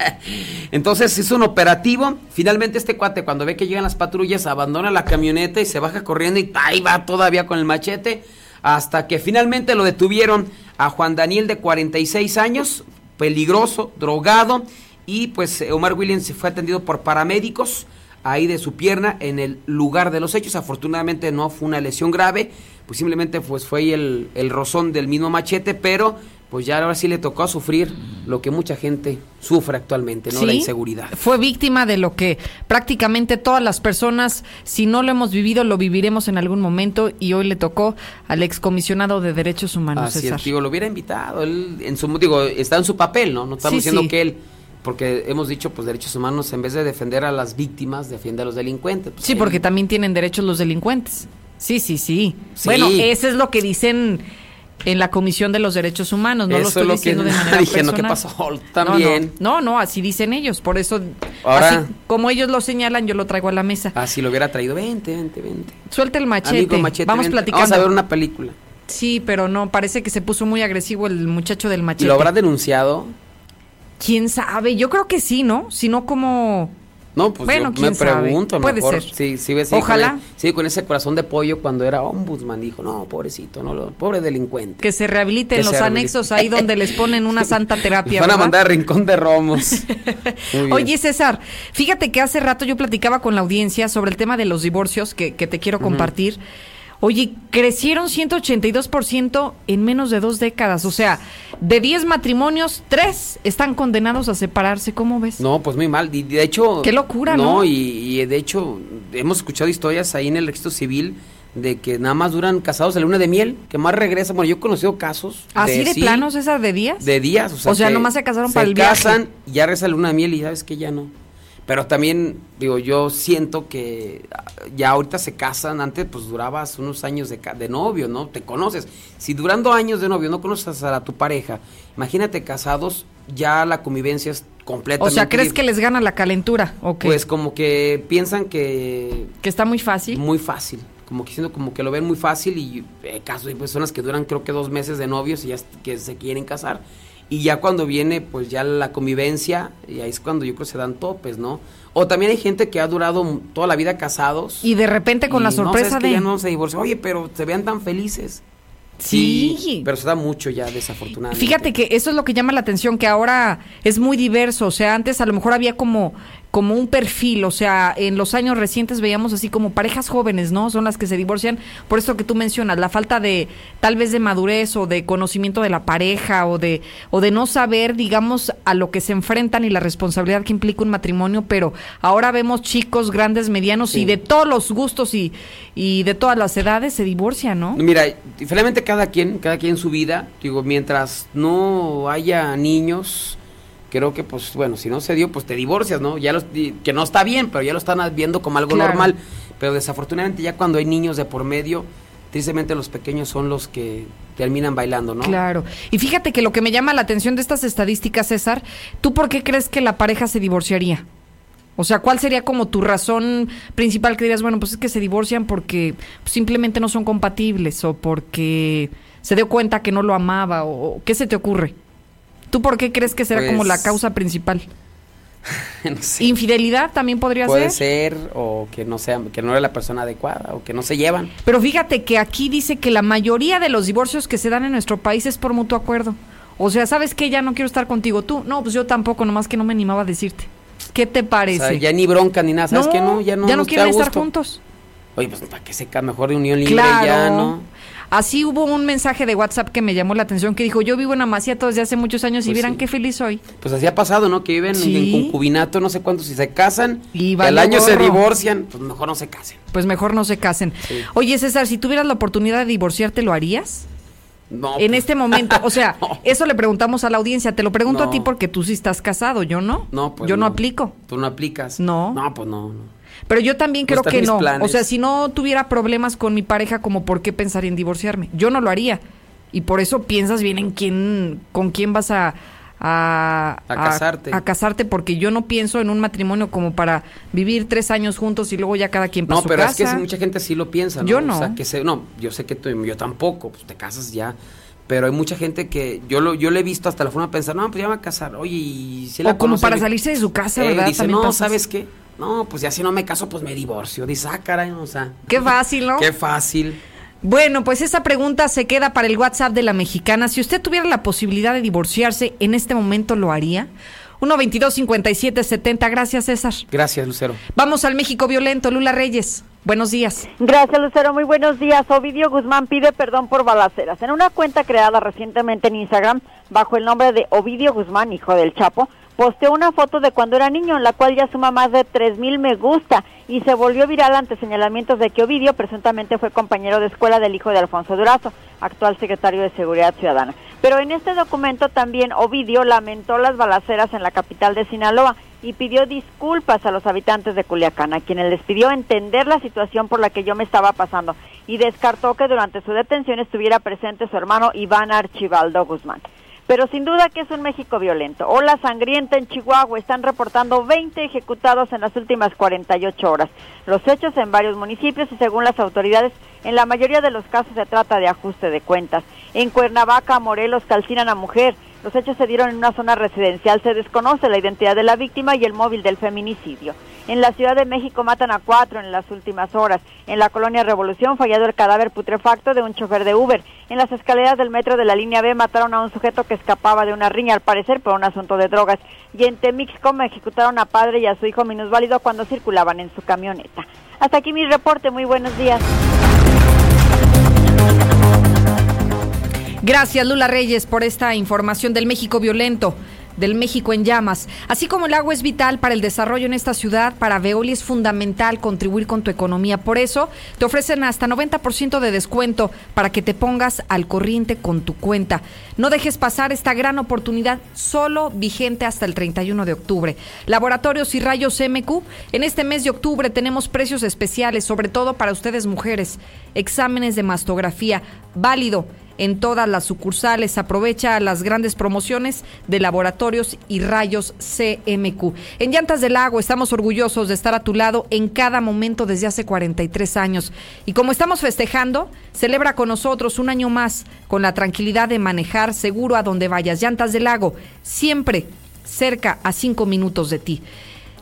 Entonces es un operativo. Finalmente este cuate cuando ve que llegan las patrullas abandona la camioneta y se baja corriendo y ahí va todavía con el machete. Hasta que finalmente lo detuvieron a Juan Daniel de 46 años, peligroso, drogado. Y pues Omar Williams fue atendido por paramédicos ahí de su pierna en el lugar de los hechos. Afortunadamente no fue una lesión grave, pues simplemente pues fue el, el rozón del mismo machete, pero pues ya ahora sí le tocó sufrir lo que mucha gente sufre actualmente, ¿no? La inseguridad. Fue víctima de lo que prácticamente todas las personas, si no lo hemos vivido, lo viviremos en algún momento y hoy le tocó al excomisionado de Derechos Humanos, Así César. es, digo, lo hubiera invitado, él en su, digo, está en su papel, ¿no? No estamos Sí, diciendo sí. que él, porque hemos dicho, pues derechos humanos, en vez de defender a las víctimas, defiende a los delincuentes. Pues, Sí, él- porque también tienen derechos los delincuentes. Sí, sí. Sí. Bueno, eso es lo que dicen en la Comisión de los Derechos Humanos, no lo Eso estoy es lo diciendo que de manera ¿qué personal. pasó? No, También. No, no, no, así dicen ellos. Por eso, Ahora- así como ellos lo señalan, yo lo traigo a la mesa. Ah, si lo hubiera traído, vente, vente, vente. Suelta el machete. Amigo, machete, Vamos vente. platicando. Vamos a ver una película. Sí, pero no, parece que se puso muy agresivo el muchacho del machete. ¿Lo habrá denunciado? ¿Quién sabe? Yo creo que sí, ¿no? Si no, como... No, pues Bueno, yo me pregunto, a lo Puede mejor, ser. sí, sí, sí, Ojalá. Con el- sí, con ese corazón de pollo cuando era ombudsman, dijo, no, pobrecito, no, lo- pobre delincuente. Que se rehabiliten los rehabilite. anexos ahí donde les ponen una santa terapia. Van a mandar a Rincón de Romos. Oye, César, fíjate que hace rato yo platicaba con la audiencia sobre el tema de los divorcios que, que te quiero compartir. Oye, crecieron 182% en menos de dos décadas. O sea, de 10 matrimonios, 3 están condenados a separarse. ¿Cómo ves? No, pues muy mal. Y de hecho. Qué locura, ¿no? y, y de hecho, hemos escuchado historias ahí en el registro civil de que nada más duran casados a la luna de miel, que más regresan. Bueno, yo he conocido casos. ¿Así de, sí, plano, César, de días? De días, o sea. O sea, nomás se casaron se para el viaje. casan y ya reza la luna de miel y sabes que ya no. Pero también, digo, yo siento que ah, ya ahorita se casan, antes pues durabas unos años de, de novio, ¿no? Te conoces. Si durando años de novio no conoces a tu pareja, imagínate casados, ya la convivencia es O completamente... sea, ¿crees que les gana la calentura? ¿O qué? Pues como que piensan que... que está muy fácil. Muy fácil. como que siendo como que lo ven muy fácil y eh, casos hay personas que duran creo que dos meses de novios y ya que se quieren casar y ya cuando viene pues ya la convivencia y ahí es cuando yo creo que se dan topes, ¿no? O también hay gente que ha durado toda la vida casados Y de repente con la no, sorpresa sabes que de... ya no se divorció. Oye, pero se vean tan felices. Sí. pero se da mucho ya desafortunadamente. Fíjate que eso es lo que llama la atención, que ahora es muy diverso. O sea, antes a lo mejor había como, como un perfil. O sea, en los años recientes veíamos así como parejas jóvenes, ¿no? Son las que se divorcian. Por eso que tú mencionas, la falta de tal vez de madurez o de conocimiento de la pareja o de, o de no saber, digamos, a lo que se enfrentan y la responsabilidad que implica un matrimonio. Pero ahora vemos chicos grandes, medianos y de todos los gustos y, y de todas las edades se divorcian, ¿no? Mira, finalmente cada quien, cada quien su vida, digo, mientras no haya niños, creo que pues bueno, si no se dio, pues te divorcias, ¿no? Ya los, que no está bien, pero ya lo están viendo como algo Claro. normal, pero desafortunadamente ya cuando hay niños de por medio, tristemente los pequeños son los que terminan bailando, ¿no? Claro. Y fíjate que lo que me llama la atención de estas estadísticas, César, ¿tú por qué crees que la pareja se divorciaría? O sea, ¿cuál sería como tu razón principal que dirías, bueno, pues es que se divorcian porque simplemente no son compatibles o porque se dio cuenta que no lo amaba o qué se te ocurre? ¿Tú por qué crees que será como la Pues- causa principal? No sé. ¿Infidelidad también podría Puede ser? ser, o que no sea, que no era la persona adecuada, o que no se llevan. Pero fíjate que aquí dice que la mayoría de los divorcios que se dan en nuestro país es por mutuo acuerdo. O sea, ¿sabes qué? Ya no quiero estar contigo. Tú, no, pues yo tampoco, nomás que no me animaba a decirte. ¿Qué te O parece? sea, ya ni bronca ni nada, ¿sabes qué? No, ya no, ya no quieren estar juntos. Oye, pues para que se mejor de unión libre Claro. ya, ¿no? Así hubo un mensaje de WhatsApp que me llamó la atención que dijo, yo vivo en Amaciato desde hace muchos años y Pues vieran sí. qué feliz soy. Pues así ha pasado, ¿no? Que viven en- Sí. en concubinato, no sé cuántos, si se casan, Y y vale al año se divorcian, pues mejor no se casen. Pues mejor no se casen. Oye, César, si tuvieras la oportunidad de divorciarte, ¿lo harías? No, en pues, este momento, o sea, eso le preguntamos a la audiencia. Te lo pregunto a ti porque tú sí estás casado, yo no. no, pues yo no, no. aplico. Tú no aplicas. No. No, pues no, no. Pero yo también creo que no. planes. O sea, si no tuviera problemas con mi pareja, como por qué pensaría en divorciarme. Yo no lo haría. Y por eso piensas bien en quién, con quién vas a, a, A casarte. A, casarte, porque yo no pienso en un matrimonio como para vivir tres años juntos y luego ya cada quien para No, su pero casa. es que mucha gente sí lo piensa, ¿no? Yo O no. sea, que se, no, yo sé que tú, yo tampoco, pues te casas ya. Pero hay mucha gente que yo lo, yo le he visto hasta la forma de pensar, no, pues ya me voy a casar. Oye, y si la o como para salirse de su casa, Eh, ¿verdad? Dice, no, pasa ¿sabes qué? No, pues ya si no me caso, pues me divorcio. Dice, ah, caray, o sea. Qué fácil, ¿no? Qué fácil. Bueno, pues esa pregunta se queda para el WhatsApp de la mexicana. Si usted tuviera la posibilidad de divorciarse, ¿en este momento lo haría? 1 22 57 70 Gracias, César. Gracias, Lucero. Vamos al México violento. Lula Reyes. Buenos días. Gracias, Lucero. Muy buenos días. Ovidio Guzmán pide perdón por balaceras. En una cuenta creada recientemente en Instagram, bajo el nombre de Ovidio Guzmán, hijo del Chapo, posteó una foto de cuando era niño, en la cual ya suma más de 3.000 me gusta y se volvió viral ante señalamientos de que Ovidio presuntamente fue compañero de escuela del hijo de Alfonso Durazo, actual secretario de Seguridad Ciudadana. Pero en este documento también Ovidio lamentó las balaceras en la capital de Sinaloa y pidió disculpas a los habitantes de Culiacán, a quienes les pidió entender la situación por la que yo me estaba pasando y descartó que durante su detención estuviera presente su hermano Iván Archibaldo Guzmán. Pero sin duda que es un México violento. Ola sangrienta en Chihuahua. Están reportando 20 ejecutados en las últimas 48 horas. Los hechos en varios municipios y según las autoridades, en la mayoría de los casos se trata de ajuste de cuentas. En Cuernavaca, Morelos, calcinan a mujer. Los hechos se dieron en una zona residencial. Se desconoce la identidad de la víctima y el móvil del feminicidio. En la Ciudad de México matan a cuatro en las últimas horas. En la colonia Revolución, fallado el cadáver putrefacto de un chofer de Uber. En las escaleras del metro de la línea B mataron a un sujeto que escapaba de una riña, al parecer por un asunto de drogas. Y en Temixcom ejecutaron a padre y a su hijo minusválido cuando circulaban en su camioneta. Hasta aquí mi reporte. Muy buenos días. Gracias, Lula Reyes, por esta información del México violento, del México en llamas. Así como el agua es vital para el desarrollo en esta ciudad, para Veolia es fundamental contribuir con tu economía. Por eso, te ofrecen hasta 90% de descuento para que te pongas al corriente con tu cuenta. No dejes pasar esta gran oportunidad, solo vigente hasta el 31 de octubre. Laboratorios y Rayos MQ, en este mes de octubre tenemos precios especiales, sobre todo para ustedes mujeres. Exámenes de mastografía, válido en todas las sucursales. Aprovecha las grandes promociones de laboratorios y rayos CMQ. En Llantas del Lago estamos orgullosos de estar a tu lado en cada momento desde hace 43 años. Y como estamos festejando, celebra con nosotros un año más con la tranquilidad de manejar seguro a donde vayas. Llantas del Lago, siempre cerca a cinco minutos de ti.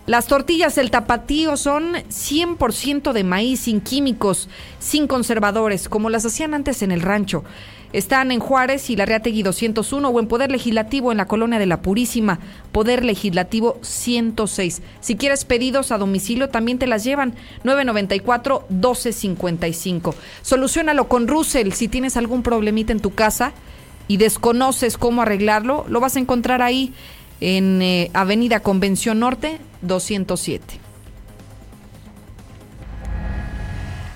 Las tortillas del tapatío son 100% de maíz, sin químicos, sin conservadores, como las hacían antes en el rancho. Están en Juárez y la Reategui 201 o en Poder Legislativo en la Colonia de la Purísima, Poder Legislativo 106. Si quieres pedidos a domicilio, también te las llevan 994-1255. Solucionalo con Russell. Si tienes algún problemita en tu casa y desconoces cómo arreglarlo, lo vas a encontrar ahí en eh, Avenida Convención Norte 207.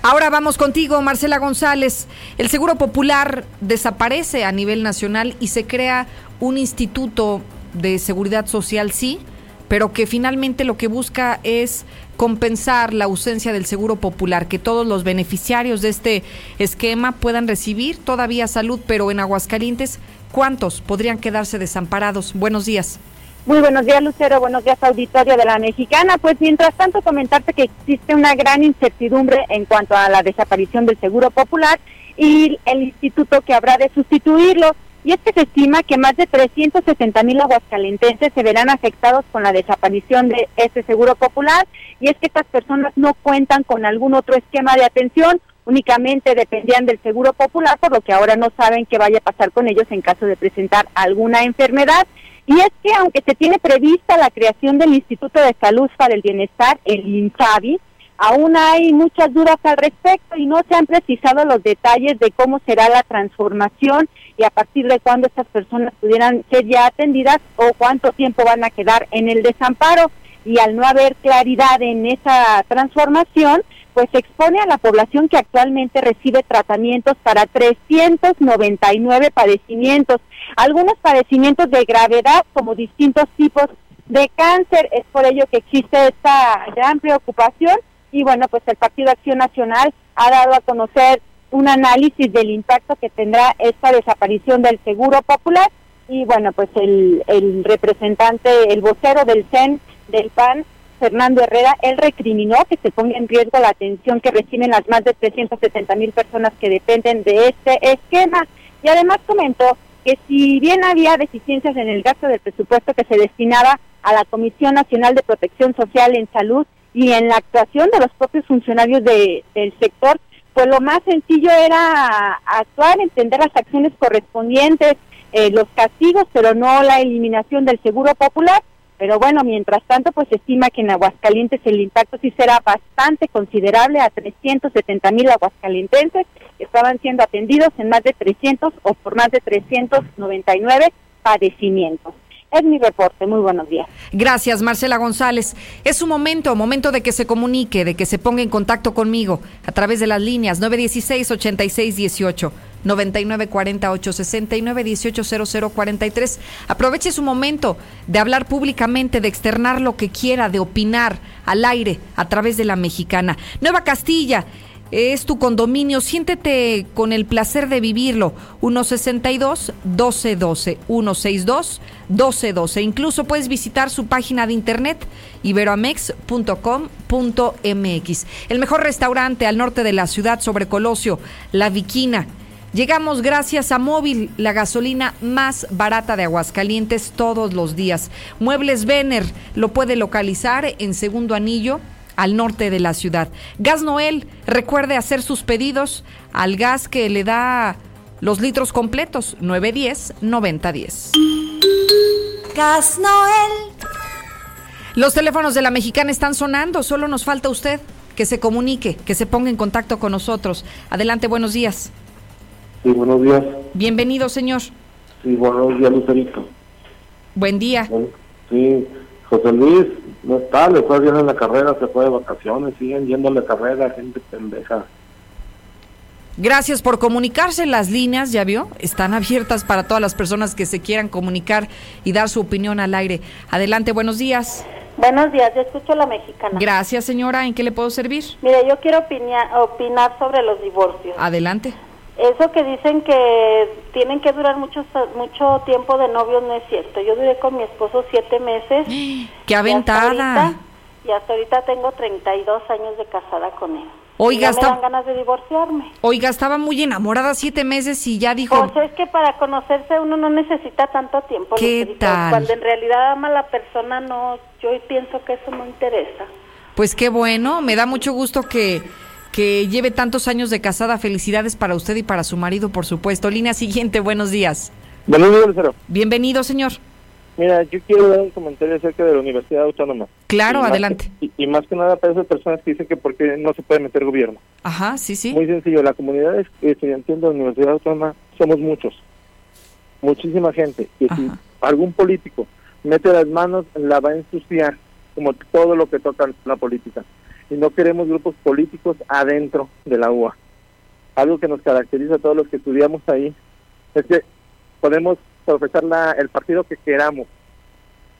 Ahora vamos contigo, Marcela González. El Seguro Popular desaparece a nivel nacional y se crea un instituto de seguridad social, sí, pero que finalmente lo que busca es compensar la ausencia del Seguro Popular, que todos los beneficiarios de este esquema puedan recibir todavía salud, pero en Aguascalientes, ¿cuántos podrían quedarse desamparados? Buenos días. Muy buenos días, Lucero. Buenos días, auditorio de la Mexicana. Pues mientras tanto, comentarte que existe una gran incertidumbre en cuanto a la desaparición del Seguro Popular y el instituto que habrá de sustituirlo. Y es que se estima que más de 370 mil aguascalentenses se verán afectados con la desaparición de este Seguro Popular. Y es que estas personas no cuentan con algún otro esquema de atención, únicamente dependían del Seguro Popular, por lo que ahora no saben qué vaya a pasar con ellos en caso de presentar alguna enfermedad. Y es que aunque se tiene prevista la creación del Instituto de Salud para el Bienestar, el INSABI, aún hay muchas dudas al respecto y no se han precisado los detalles de cómo será la transformación y a partir de cuándo estas personas pudieran ser ya atendidas o cuánto tiempo van a quedar en el desamparo. Y al no haber claridad en esa transformación, pues expone a la población que actualmente recibe tratamientos para 399 padecimientos, algunos padecimientos de gravedad como distintos tipos de cáncer, es por ello que existe esta gran preocupación. Y bueno, pues el Partido Acción Nacional ha dado a conocer un análisis del impacto que tendrá esta desaparición del Seguro Popular. Y bueno, pues el, el representante, el vocero del CEN del PAN, Fernando Herrera, él recriminó que se ponga en riesgo la atención que reciben las más de 370 mil personas que dependen de este esquema. Y además comentó que si bien había deficiencias en el gasto del presupuesto que se destinaba a la Comisión Nacional de Protección Social en Salud y en la actuación de los propios funcionarios de, del sector, pues lo más sencillo era actuar, entender las acciones correspondientes, eh, los castigos, pero no la eliminación del seguro popular pero bueno, mientras tanto, pues se estima que en Aguascalientes el impacto sí será bastante considerable a 370 mil aguascalientenses estaban siendo atendidos en más de 300 o por más de 399 padecimientos. Es mi reporte. Muy buenos días. Gracias, Marcela González. Es un momento, momento de que se comunique, de que se ponga en contacto conmigo a través de las líneas 916-8618. 9948 69 18 43. Aproveche su momento de hablar públicamente, de externar lo que quiera, de opinar al aire a través de la mexicana. Nueva Castilla. Es tu condominio, siéntete con el placer de vivirlo. 162 1212 162 1212. Incluso puedes visitar su página de internet iberoamex.com.mx. El mejor restaurante al norte de la ciudad sobre Colosio, La Viquina Llegamos gracias a Móvil, la gasolina más barata de Aguascalientes todos los días. Muebles Vener lo puede localizar en Segundo Anillo al norte de la ciudad. Gas Noel, recuerde hacer sus pedidos al gas que le da los litros completos, 910-9010. Gas Noel. Los teléfonos de la mexicana están sonando, solo nos falta usted que se comunique, que se ponga en contacto con nosotros. Adelante, buenos días. Sí, buenos días. Bienvenido, señor. Sí, buenos días, Lucerito. Buen día. sí, José Luis no está, le fue bien en la carrera, se fue de vacaciones, siguen yendo a la carrera, gente pendeja. Gracias por comunicarse. Las líneas, ya vio, están abiertas para todas las personas que se quieran comunicar y dar su opinión al aire. Adelante, buenos días. Buenos días, yo escucho la mexicana. Gracias, señora. ¿En qué le puedo servir? Mire, yo quiero opinar, opinar sobre los divorcios. Adelante. Eso que dicen que tienen que durar mucho, mucho tiempo de novios no es cierto. Yo duré con mi esposo siete meses. ¡Qué aventada! Y hasta ahorita, tengo 32 años de casada con él. Oiga, y me dan ganas de divorciarme. Oiga, estaba muy enamorada siete meses y ya dijo... Pues es que para conocerse uno no necesita tanto tiempo. ¿Qué tal? Cuando en realidad ama a la persona, no, yo pienso que eso no interesa. Pues qué bueno, me da mucho gusto que que lleve tantos años de casada. Felicidades para usted y para su marido, por supuesto. Línea siguiente, buenos días. Buenos días, Lucero. Bienvenido, señor. Mira, yo quiero dar un comentario acerca de la Universidad Autónoma. Claro, adelante. y, más que nada para esas personas que dicen que por qué no se puede meter gobierno. Ajá, sí, sí. Muy sencillo, la comunidad estudiantil de la Universidad Autónoma somos muchos, muchísima gente. Y si algún político mete las manos, la va a ensuciar, como todo lo que toca la política y no queremos grupos políticos adentro de la UA. Algo que nos caracteriza a todos los que estudiamos ahí es que podemos profesar la, el partido que queramos,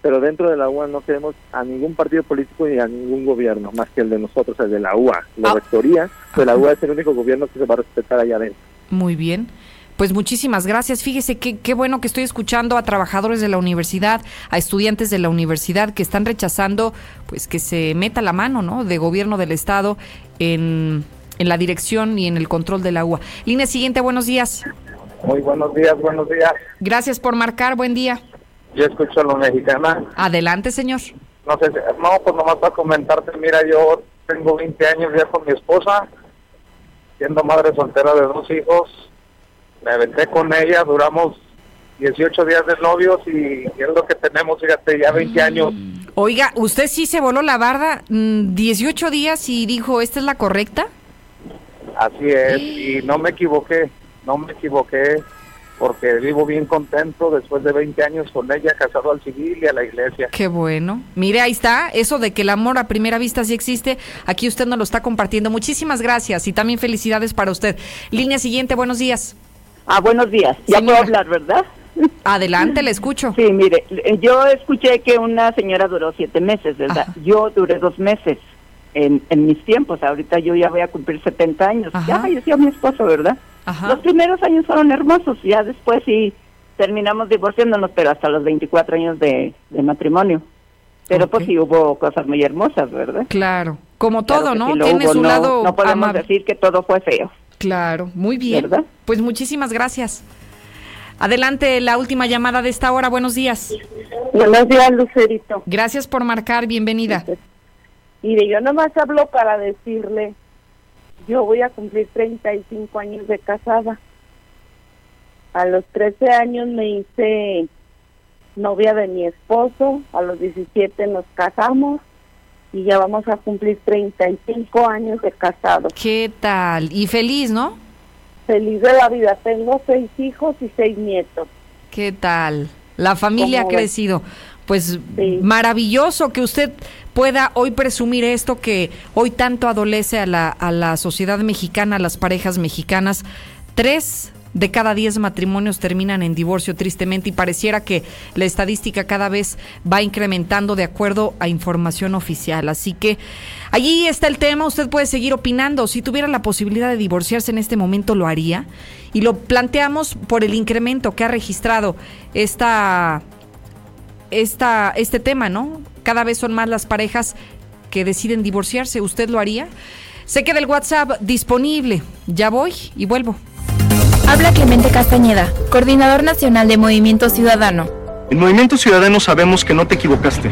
pero dentro de la UA no queremos a ningún partido político ni a ningún gobierno, más que el de nosotros, el de la UA. La rectoría de la UA es el único gobierno que se va a respetar allá adentro. Muy bien. Pues muchísimas gracias. Fíjese qué, qué bueno que estoy escuchando a trabajadores de la universidad, a estudiantes de la universidad que están rechazando pues que se meta la mano, ¿no? de gobierno del estado en, en la dirección y en el control del agua. Línea siguiente, buenos días. Muy buenos días, buenos días. Gracias por marcar, buen día. Yo escucho a la mexicana. Adelante, señor. No sé, no, pues nomás para comentarte, mira, yo tengo 20 años ya con mi esposa, siendo madre soltera de dos hijos, me aventé con ella, duramos 18 días de novios y, es lo que tenemos, fíjate, ya 20 años. Oiga, ¿usted sí se voló la barda 18 mm, días y dijo, ¿esta es la correcta? Así es, y no me equivoqué, no me equivoqué, porque vivo bien contento después de 20 años con ella, casado al civil y a la iglesia. Qué bueno. Mire, ahí está, eso de que el amor a primera vista sí existe, aquí usted nos lo está compartiendo. Muchísimas gracias y también felicidades para usted. Línea siguiente, buenos días. Ah, buenos días. Ya puedo hablar, ¿verdad? Adelante, le escucho. Sí, mire, yo escuché que una señora duró siete meses, ¿verdad? Yo duré dos meses en, en mis tiempos. Ahorita yo ya voy a cumplir 70 años. Ya falleció mi esposo, ¿verdad? Los primeros años fueron hermosos. Ya después sí terminamos divorciándonos, pero hasta los 24 años de, matrimonio. Pero pues sí hubo cosas muy hermosas, ¿verdad? Claro, como todo, ¿no? Tiene su lado. No podemos decir que todo fue feo. Claro, muy bien. Pues muchísimas gracias. Adelante, la última llamada de esta hora. Buenos días. Buenos días, Lucerito. Gracias por marcar. Bienvenida. Mire, yo nomás hablo para decirle, yo voy a cumplir 35 años de casada. A los 13 años me hice novia de mi esposo, a los 17 nos casamos y ya vamos a cumplir 35 años de casado. ¿Qué tal? Y feliz, ¿no? Feliz de la vida. Tengo seis hijos y seis nietos. ¿Qué tal? La familia ha crecido. Pues maravilloso que usted pueda hoy presumir esto que hoy tanto adolece a la, a la sociedad mexicana, a las parejas mexicanas. Tres de cada 10 matrimonios terminan en divorcio tristemente y pareciera que la estadística cada vez va incrementando de acuerdo a información oficial. Así que allí está el tema, usted puede seguir opinando. Si tuviera la posibilidad de divorciarse en este momento, lo haría. Y lo planteamos por el incremento que ha registrado esta, esta, este tema, ¿no? Cada vez son más las parejas que deciden divorciarse. ¿Usted lo haría? Se queda el WhatsApp disponible. Ya voy y vuelvo. Habla Clemente Castañeda, coordinador nacional de Movimiento Ciudadano. En Movimiento Ciudadano sabemos que no te equivocaste.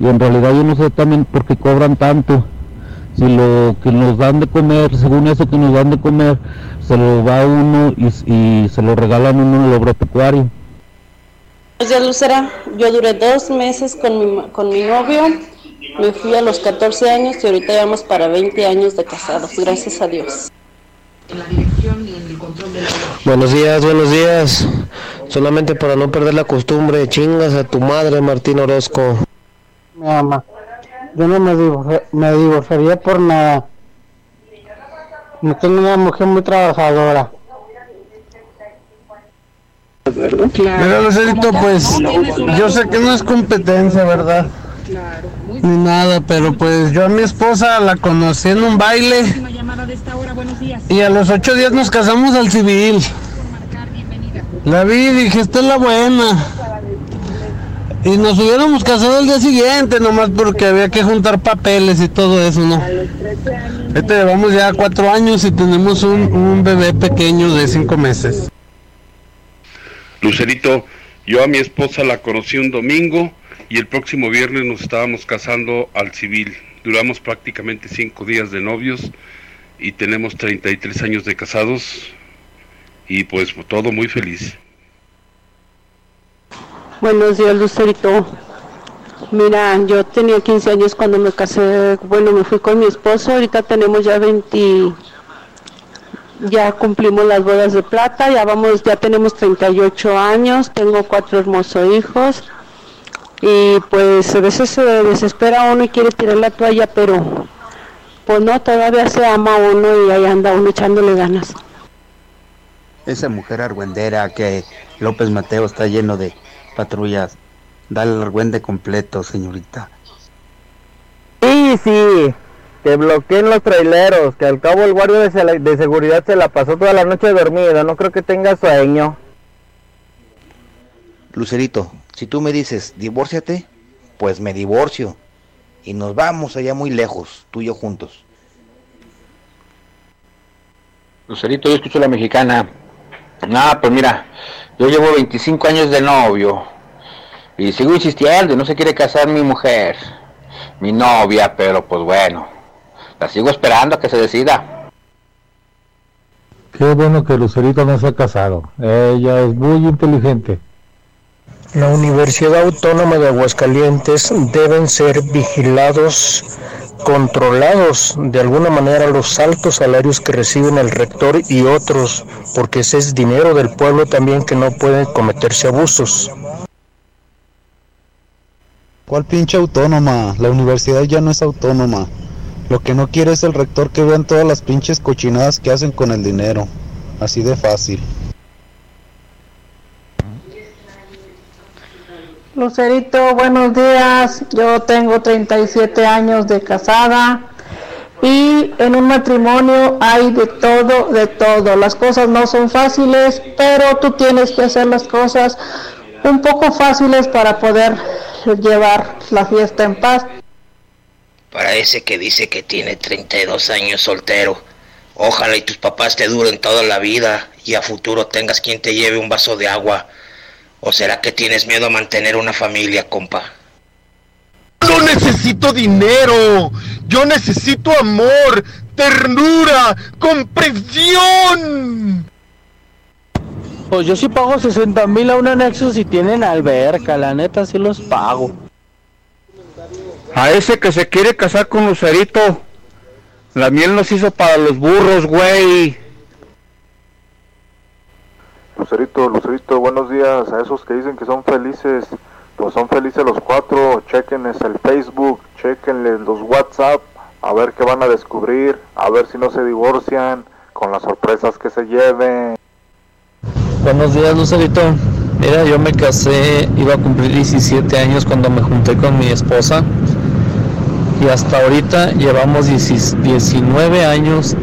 Y en realidad yo no sé también por qué cobran tanto. Si lo que nos dan de comer, según eso que nos dan de comer, se lo va uno y, y se lo regalan uno en el agropecuario. Buenos días, Lucera. Yo duré dos meses con mi, con mi novio. Me fui a los 14 años y ahorita llevamos para 20 años de casados. Gracias a Dios. Buenos días, buenos días. Solamente para no perder la costumbre, chingas a tu madre, Martín Orozco. Mi mamá, yo no me, divorci- me divorciaría por nada. No tengo una mujer muy trabajadora. Mira, Lucerito, pues yo sé que no es competencia, ¿verdad? Ni nada, pero pues yo a mi esposa la conocí en un baile y a los ocho días nos casamos al civil. La vi y dije, esta es la buena. Y nos hubiéramos casado al día siguiente, nomás porque había que juntar papeles y todo eso, ¿no? Ahorita llevamos ya cuatro años y tenemos un, un bebé pequeño de cinco meses. Lucerito, yo a mi esposa la conocí un domingo y el próximo viernes nos estábamos casando al civil. Duramos prácticamente cinco días de novios y tenemos 33 años de casados y pues todo muy feliz. Buenos días, Lucerito. Mira, yo tenía 15 años cuando me casé, bueno, me fui con mi esposo, ahorita tenemos ya 20, ya cumplimos las bodas de plata, ya vamos, ya tenemos 38 años, tengo cuatro hermosos hijos. Y pues a veces se desespera uno y quiere tirar la toalla, pero pues no, todavía se ama uno y ahí anda uno echándole ganas. Esa mujer argüendera que López Mateo está lleno de patrullas. Dale el argüende completo, señorita. Sí, sí, que bloqueen los traileros, que al cabo el guardia de, se- de seguridad se la pasó toda la noche dormido, no creo que tenga sueño. Lucerito, si tú me dices, divórciate, pues me divorcio. Y nos vamos allá muy lejos, tú y yo juntos. Lucerito, yo escucho la mexicana. No, pues mira, yo llevo 25 años de novio y sigo insistiendo y no se quiere casar mi mujer, mi novia, pero pues bueno, la sigo esperando a que se decida. Qué bueno que Lucerito no se ha casado. Ella es muy inteligente. La Universidad Autónoma de Aguascalientes deben ser vigilados, controlados de alguna manera los altos salarios que reciben el rector y otros, porque ese es dinero del pueblo también que no pueden cometerse abusos. ¿Cuál pinche autónoma? La universidad ya no es autónoma. Lo que no quiere es el rector que vean todas las pinches cochinadas que hacen con el dinero. Así de fácil. Lucerito, buenos días. Yo tengo 37 años de casada y en un matrimonio hay de todo, de todo. Las cosas no son fáciles, pero tú tienes que hacer las cosas un poco fáciles para poder llevar la fiesta en paz. Para ese que dice que tiene 32 años soltero, ojalá y tus papás te duren toda la vida y a futuro tengas quien te lleve un vaso de agua. ¿O será que tienes miedo a mantener una familia, compa? No necesito dinero, yo necesito amor, ternura, comprensión. Pues yo sí pago 60 mil a un anexo si tienen alberca, la neta sí los pago. A ese que se quiere casar con Lucerito. La miel nos hizo para los burros, güey. Lucerito, Lucerito, buenos días. A esos que dicen que son felices, pues son felices los cuatro. Chequenles el Facebook, chequenles los WhatsApp, a ver qué van a descubrir, a ver si no se divorcian, con las sorpresas que se lleven. Buenos días, Lucerito. Mira, yo me casé, iba a cumplir 17 años cuando me junté con mi esposa. Y hasta ahorita llevamos 10 19 años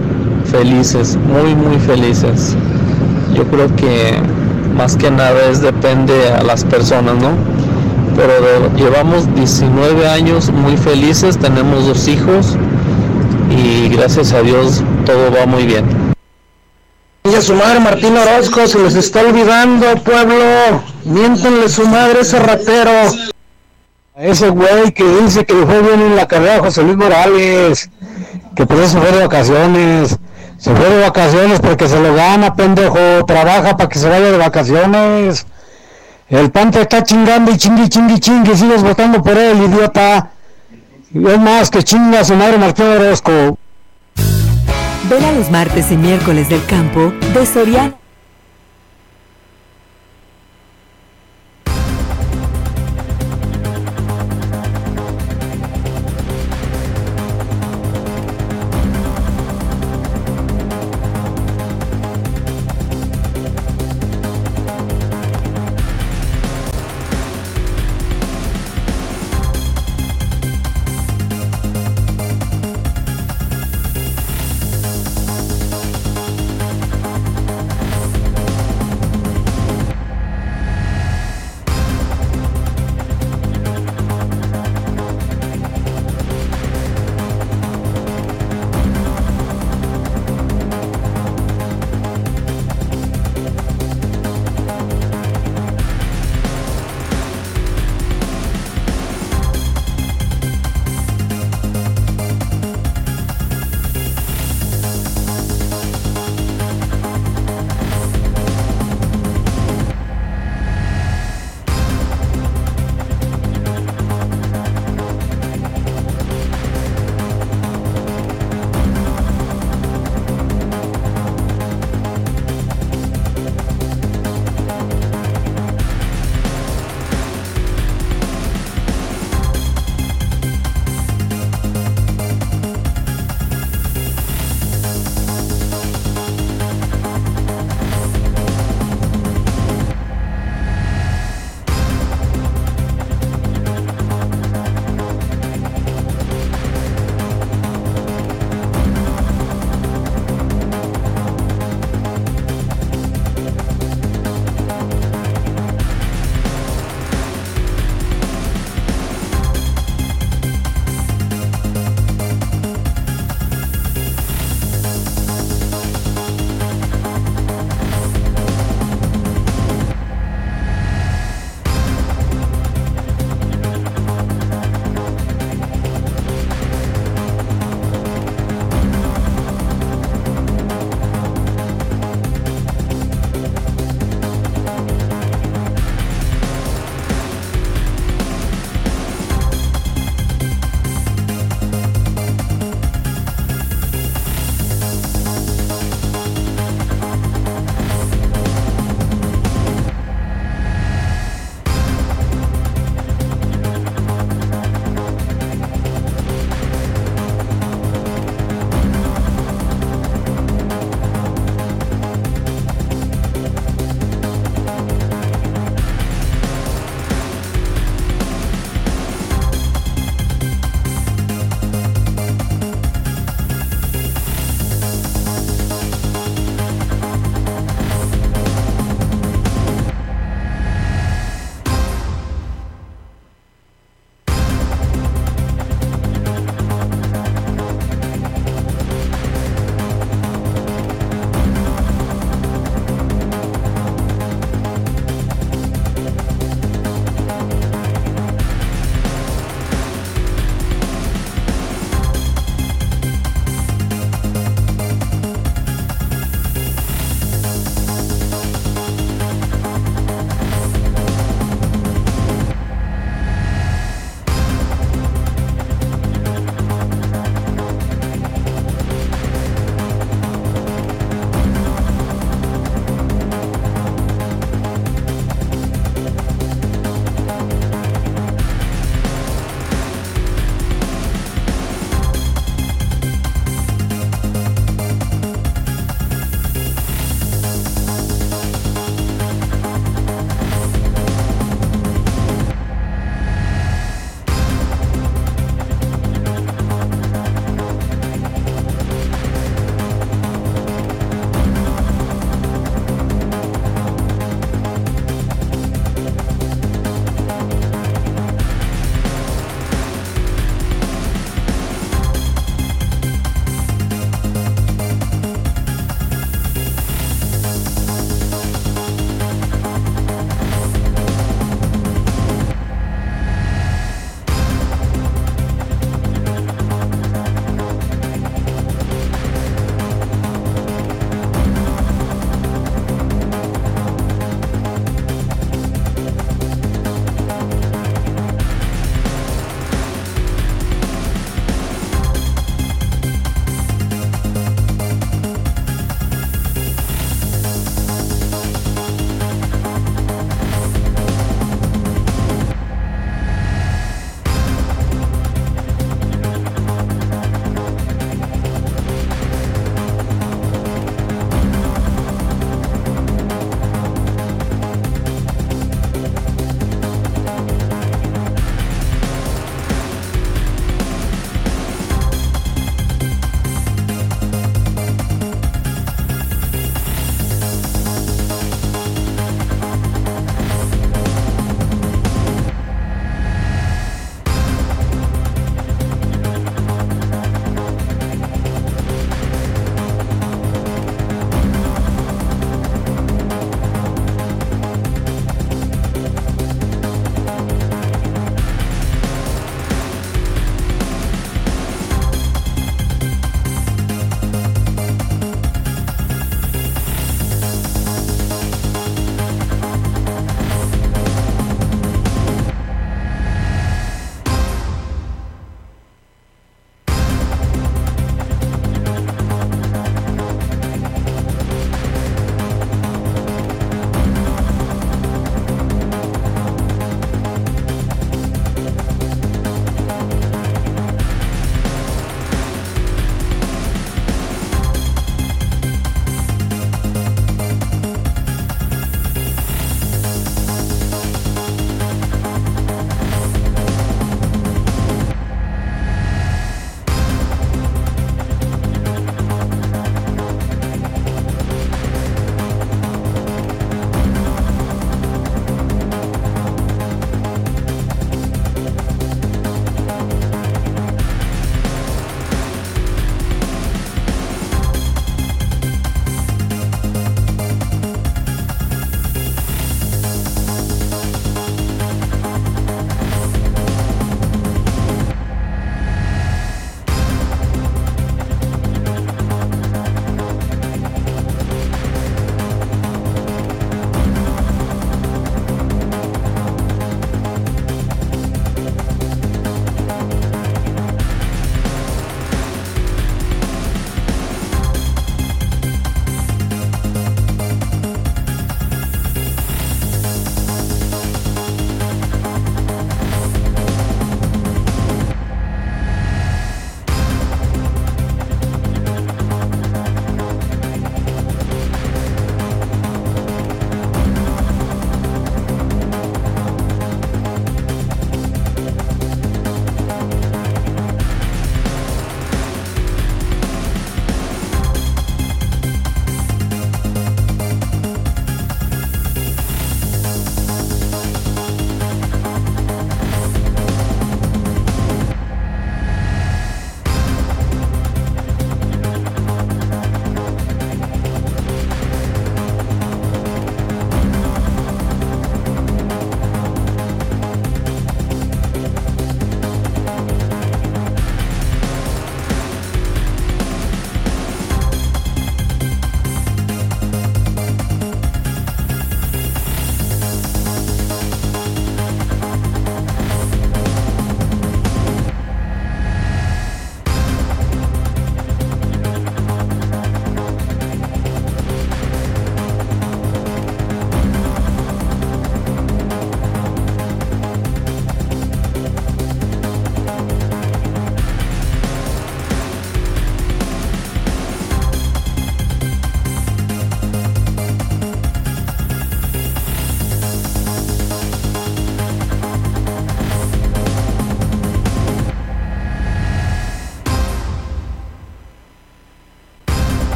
felices, muy, muy felices. Yo creo que más que nada es depende a las personas, ¿no? Pero llevamos 19 años muy felices, tenemos dos hijos y gracias a Dios todo va muy bien. Y a su madre Martín Orozco, se les está olvidando, pueblo. Miéntenle su madre ese ratero. Ese güey que dice que le fue bien en la carrera José Luis Morales, que por eso fue de vacaciones. Se fue de vacaciones porque se lo gana, pendejo. Trabaja para que se vaya de vacaciones. El PAN te está chingando y chingui, chingui, chingui. Sigues votando por él, idiota. Y es más que chinga su madre Martín Orozco. Ven a los martes y miércoles del campo de Soriana.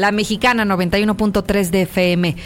La mexicana 91.3 de FM.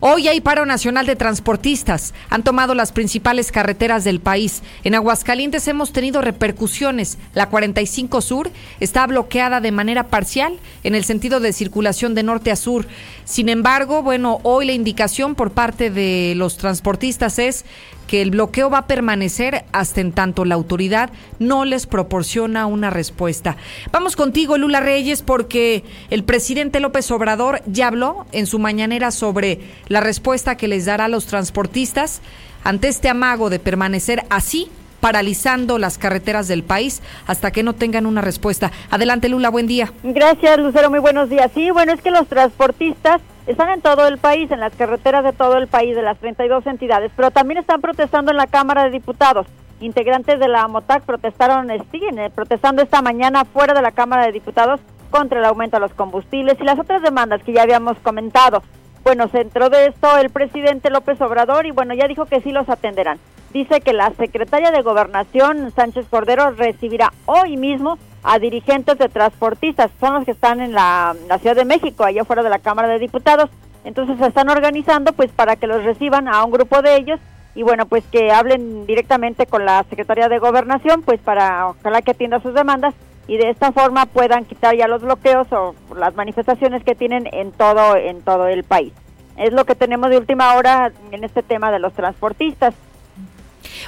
Hoy hay paro nacional de transportistas. Han tomado las principales carreteras del país. En Aguascalientes hemos tenido repercusiones. La 45 Sur está bloqueada de manera parcial en el sentido de circulación de norte a sur. Sin embargo, bueno, hoy la indicación por parte de los transportistas es que el bloqueo va a permanecer hasta en tanto la autoridad no les proporciona una respuesta. Vamos contigo, Lula Reyes, porque el presidente López Obrador ya habló en su mañanera sobre la respuesta que les dará a los transportistas ante este amago de permanecer así paralizando las carreteras del país hasta que no tengan una respuesta. Adelante, Lula, buen día. Gracias, Lucero, muy buenos días. Sí, bueno, es que los transportistas están en todo el país, en las carreteras de todo el país, de las 32 entidades, pero también están protestando en la Cámara de Diputados. Integrantes de la MOTAC protestaron, siguen eh, protestando esta mañana fuera de la Cámara de Diputados contra el aumento de los combustibles y las otras demandas que ya habíamos comentado. Bueno, se entró de esto el presidente López Obrador y bueno, ya dijo que sí los atenderán. Dice que la secretaria de Gobernación, Sánchez Cordero, recibirá hoy mismo a dirigentes de transportistas, son los que están en la, Ciudad de México, allá fuera de la Cámara de Diputados. Entonces se están organizando pues para que los reciban a un grupo de ellos y bueno, pues que hablen directamente con la Secretaría de Gobernación, pues para ojalá que atienda sus demandas y de esta forma puedan quitar ya los bloqueos o las manifestaciones que tienen en todo en todo el país. Es lo que tenemos de última hora en este tema de los transportistas.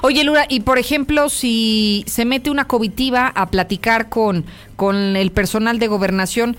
Oye, Lura, y por ejemplo, si se mete una comitiva a platicar con, con el personal de gobernación,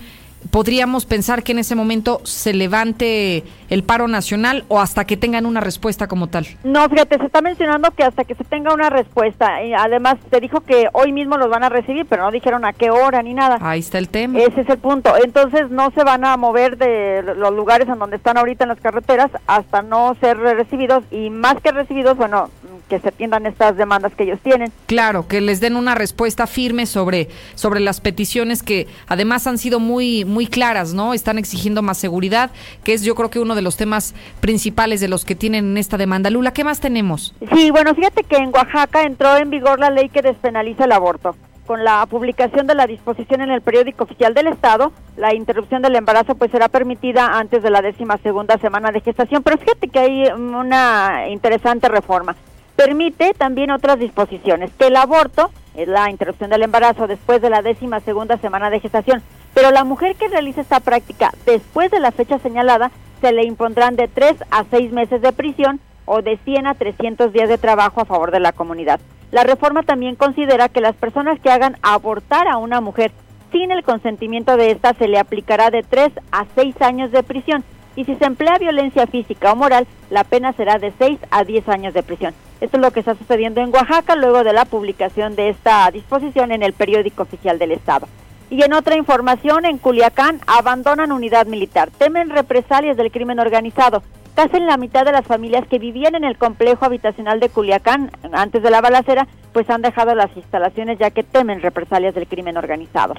podríamos pensar que en ese momento se levante el paro nacional o hasta que tengan una respuesta como tal? No, fíjate, se está mencionando que hasta que se tenga una respuesta. Y además, se dijo que hoy mismo los van a recibir, pero no dijeron a qué hora ni nada. Ahí está el tema. Ese es el punto. Entonces, no se van a mover de los lugares en donde están ahorita en las carreteras hasta no ser recibidos y más que recibidos, bueno, que se atiendan estas demandas que ellos tienen. Claro, que les den una respuesta firme sobre, sobre las peticiones que además han sido muy, muy claras, ¿no? Están exigiendo más seguridad, que es yo creo que uno de los temas principales de los que tienen en esta demanda. Lula, ¿qué más tenemos? Sí, bueno, fíjate que en Oaxaca entró en vigor la ley que despenaliza el aborto. Con la publicación de la disposición en el periódico oficial del Estado, la interrupción del embarazo pues será permitida antes de la décima segunda semana de gestación. Pero fíjate que hay una interesante reforma permite también otras disposiciones, que el aborto es la interrupción del embarazo después de la décima segunda semana de gestación, pero la mujer que realice esta práctica después de la fecha señalada se le impondrán de tres a seis meses de prisión o de 100 a 300 días de trabajo a favor de la comunidad. La reforma también considera que las personas que hagan abortar a una mujer sin el consentimiento de ésta se le aplicará de tres a seis años de prisión y si se emplea violencia física o moral, la pena será de 6 a 10 años de prisión. Esto es lo que está sucediendo en Oaxaca luego de la publicación de esta disposición en el periódico oficial del Estado. Y en otra información, en Culiacán abandonan unidad militar, temen represalias del crimen organizado. Casi en la mitad de las familias que vivían en el complejo habitacional de Culiacán antes de la balacera, pues han dejado las instalaciones ya que temen represalias del crimen organizado.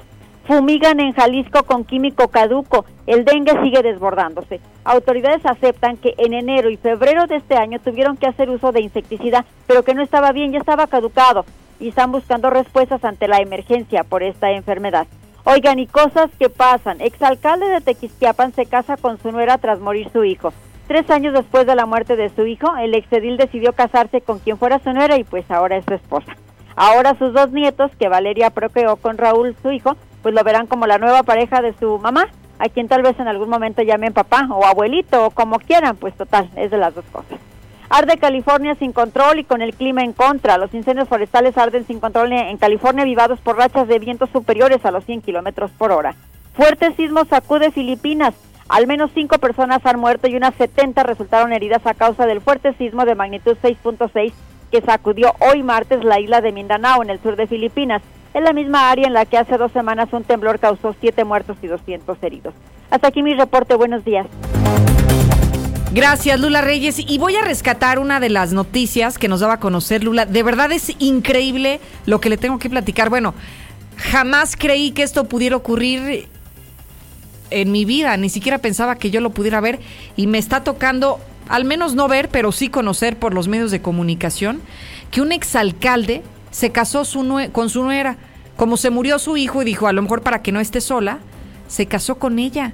Fumigan en Jalisco con químico caduco. El dengue sigue desbordándose. Autoridades aceptan que en enero y febrero de este año tuvieron que hacer uso de insecticida, pero que no estaba bien, ya estaba caducado. Y están buscando respuestas ante la emergencia por esta enfermedad. Oigan, y cosas que pasan. Exalcalde de Tequisquiapan se casa con su nuera tras morir su hijo. Tres años después de la muerte de su hijo, el exedil decidió casarse con quien fuera su nuera y pues ahora es su esposa. Ahora sus dos nietos, que Valeria procreó con Raúl, su hijo, pues lo verán como la nueva pareja de su mamá, a quien tal vez en algún momento llamen papá o abuelito o como quieran, pues total, es de las dos cosas. Arde California sin control y con el clima en contra. Los incendios forestales arden sin control en California, vivados por rachas de vientos superiores a los 100 kilómetros por hora. Fuerte sismo sacude Filipinas. Al menos cinco personas han muerto y unas 70 resultaron heridas a causa del fuerte sismo de magnitud 6.6 que sacudió hoy martes la isla de Mindanao en el sur de Filipinas. Es la misma área en la que hace dos semanas un temblor causó siete muertos y 200 heridos. Hasta aquí mi reporte. Buenos días. Gracias, Lula Reyes. Y voy a rescatar una de las noticias que nos daba a conocer Lula. De verdad es increíble lo que le tengo que platicar. Bueno, jamás creí que esto pudiera ocurrir en mi vida. Ni siquiera pensaba que yo lo pudiera ver. Y me está tocando, al menos no ver, pero sí conocer por los medios de comunicación, que un exalcalde se casó su con su nuera. Como se murió su hijo y dijo, a lo mejor para que no esté sola, se casó con ella.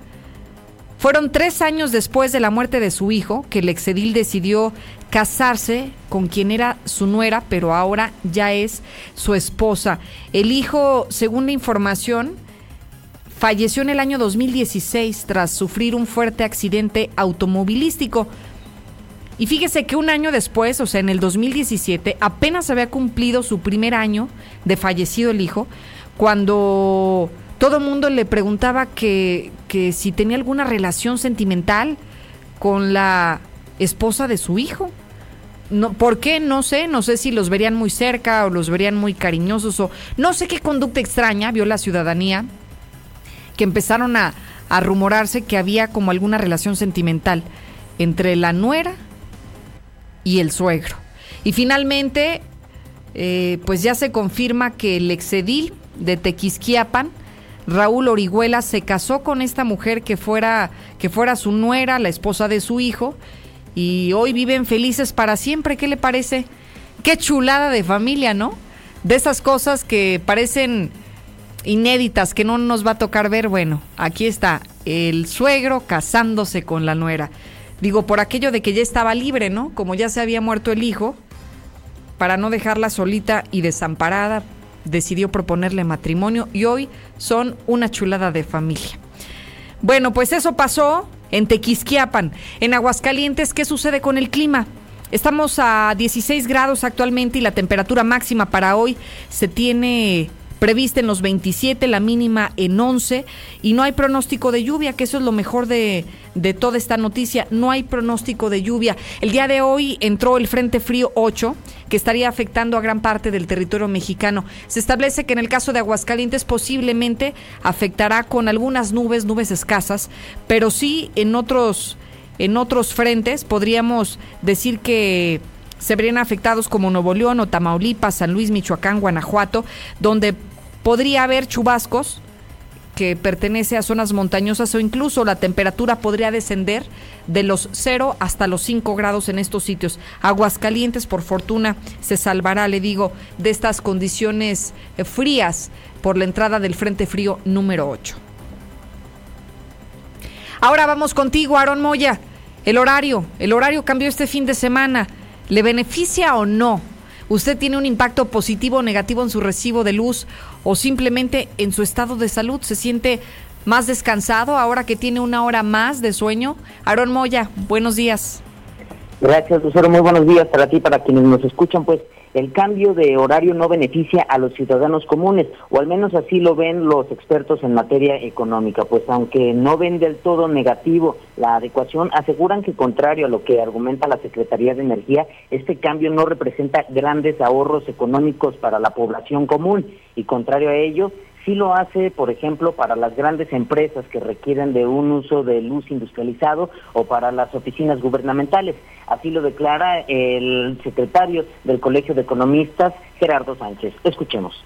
Fueron tres años después de la muerte de su hijo que el exedil decidió casarse con quien era su nuera, pero ahora ya es su esposa. El hijo, según la información, falleció en el año 2016 tras sufrir un fuerte accidente automovilístico. Y fíjese que un año después, o sea, en el 2017, apenas había cumplido su primer año de fallecido el hijo, cuando todo mundo le preguntaba que, que si tenía alguna relación sentimental con la esposa de su hijo. No, ¿Por qué? No sé, no sé si los verían muy cerca o los verían muy cariñosos o no sé qué conducta extraña vio la ciudadanía que empezaron a, a rumorarse que había como alguna relación sentimental entre la nuera y el suegro. Y finalmente, eh, pues ya se confirma que el exedil de Tequisquiapan, Raúl Orihuela, se casó con esta mujer que fuera, que fuera su nuera, la esposa de su hijo, y hoy viven felices para siempre. ¿Qué le parece? Qué chulada de familia, ¿no? De esas cosas que parecen inéditas, que no nos va a tocar ver. Bueno, aquí está el suegro casándose con la nuera. Digo, por aquello de que ya estaba libre, ¿no? Como ya se había muerto el hijo, para no dejarla solita y desamparada, decidió proponerle matrimonio y hoy son una chulada de familia. Bueno, pues eso pasó en Tequisquiapan, en Aguascalientes. ¿Qué sucede con el clima? Estamos a 16 grados actualmente y la temperatura máxima para hoy se tiene prevista en los 27, la mínima en 11 y no hay pronóstico de lluvia, que eso es lo mejor de, de toda esta noticia, no hay pronóstico de lluvia. El día de hoy entró el Frente Frío 8 que estaría afectando a gran parte del territorio mexicano. Se establece que en el caso de Aguascalientes posiblemente afectará con algunas nubes, nubes escasas, pero sí en otros en otros frentes podríamos decir que se verían afectados como Nuevo León o Tamaulipas, San Luis, Michoacán, Guanajuato, donde podría haber chubascos que pertenece a zonas montañosas o incluso la temperatura podría descender de los 0 hasta los 5 grados en estos sitios. Aguascalientes, por fortuna, se salvará, le digo, de estas condiciones eh, frías por la entrada del Frente Frío número 8. Ahora vamos contigo, Aarón Moya. El horario, el horario cambió este fin de semana. ¿Le beneficia o no? ¿Usted tiene un impacto positivo o negativo en su recibo de luz o simplemente en su estado de salud? ¿Se siente más descansado ahora que tiene una hora más de sueño? Aarón Moya, buenos días. Gracias, Lucero. Muy buenos días para ti, para quienes nos escuchan. Pues el cambio de horario no beneficia a los ciudadanos comunes, o al menos así lo ven los expertos en materia económica, pues aunque no ven del todo negativo la adecuación, aseguran que contrario a lo que argumenta la Secretaría de Energía, este cambio no representa grandes ahorros económicos para la población común y contrario a ello, sí lo hace, por ejemplo, para las grandes empresas que requieren de un uso de luz industrializado o para las oficinas gubernamentales. Así lo declara el secretario del Colegio de Economistas, Gerardo Sánchez. Escuchemos.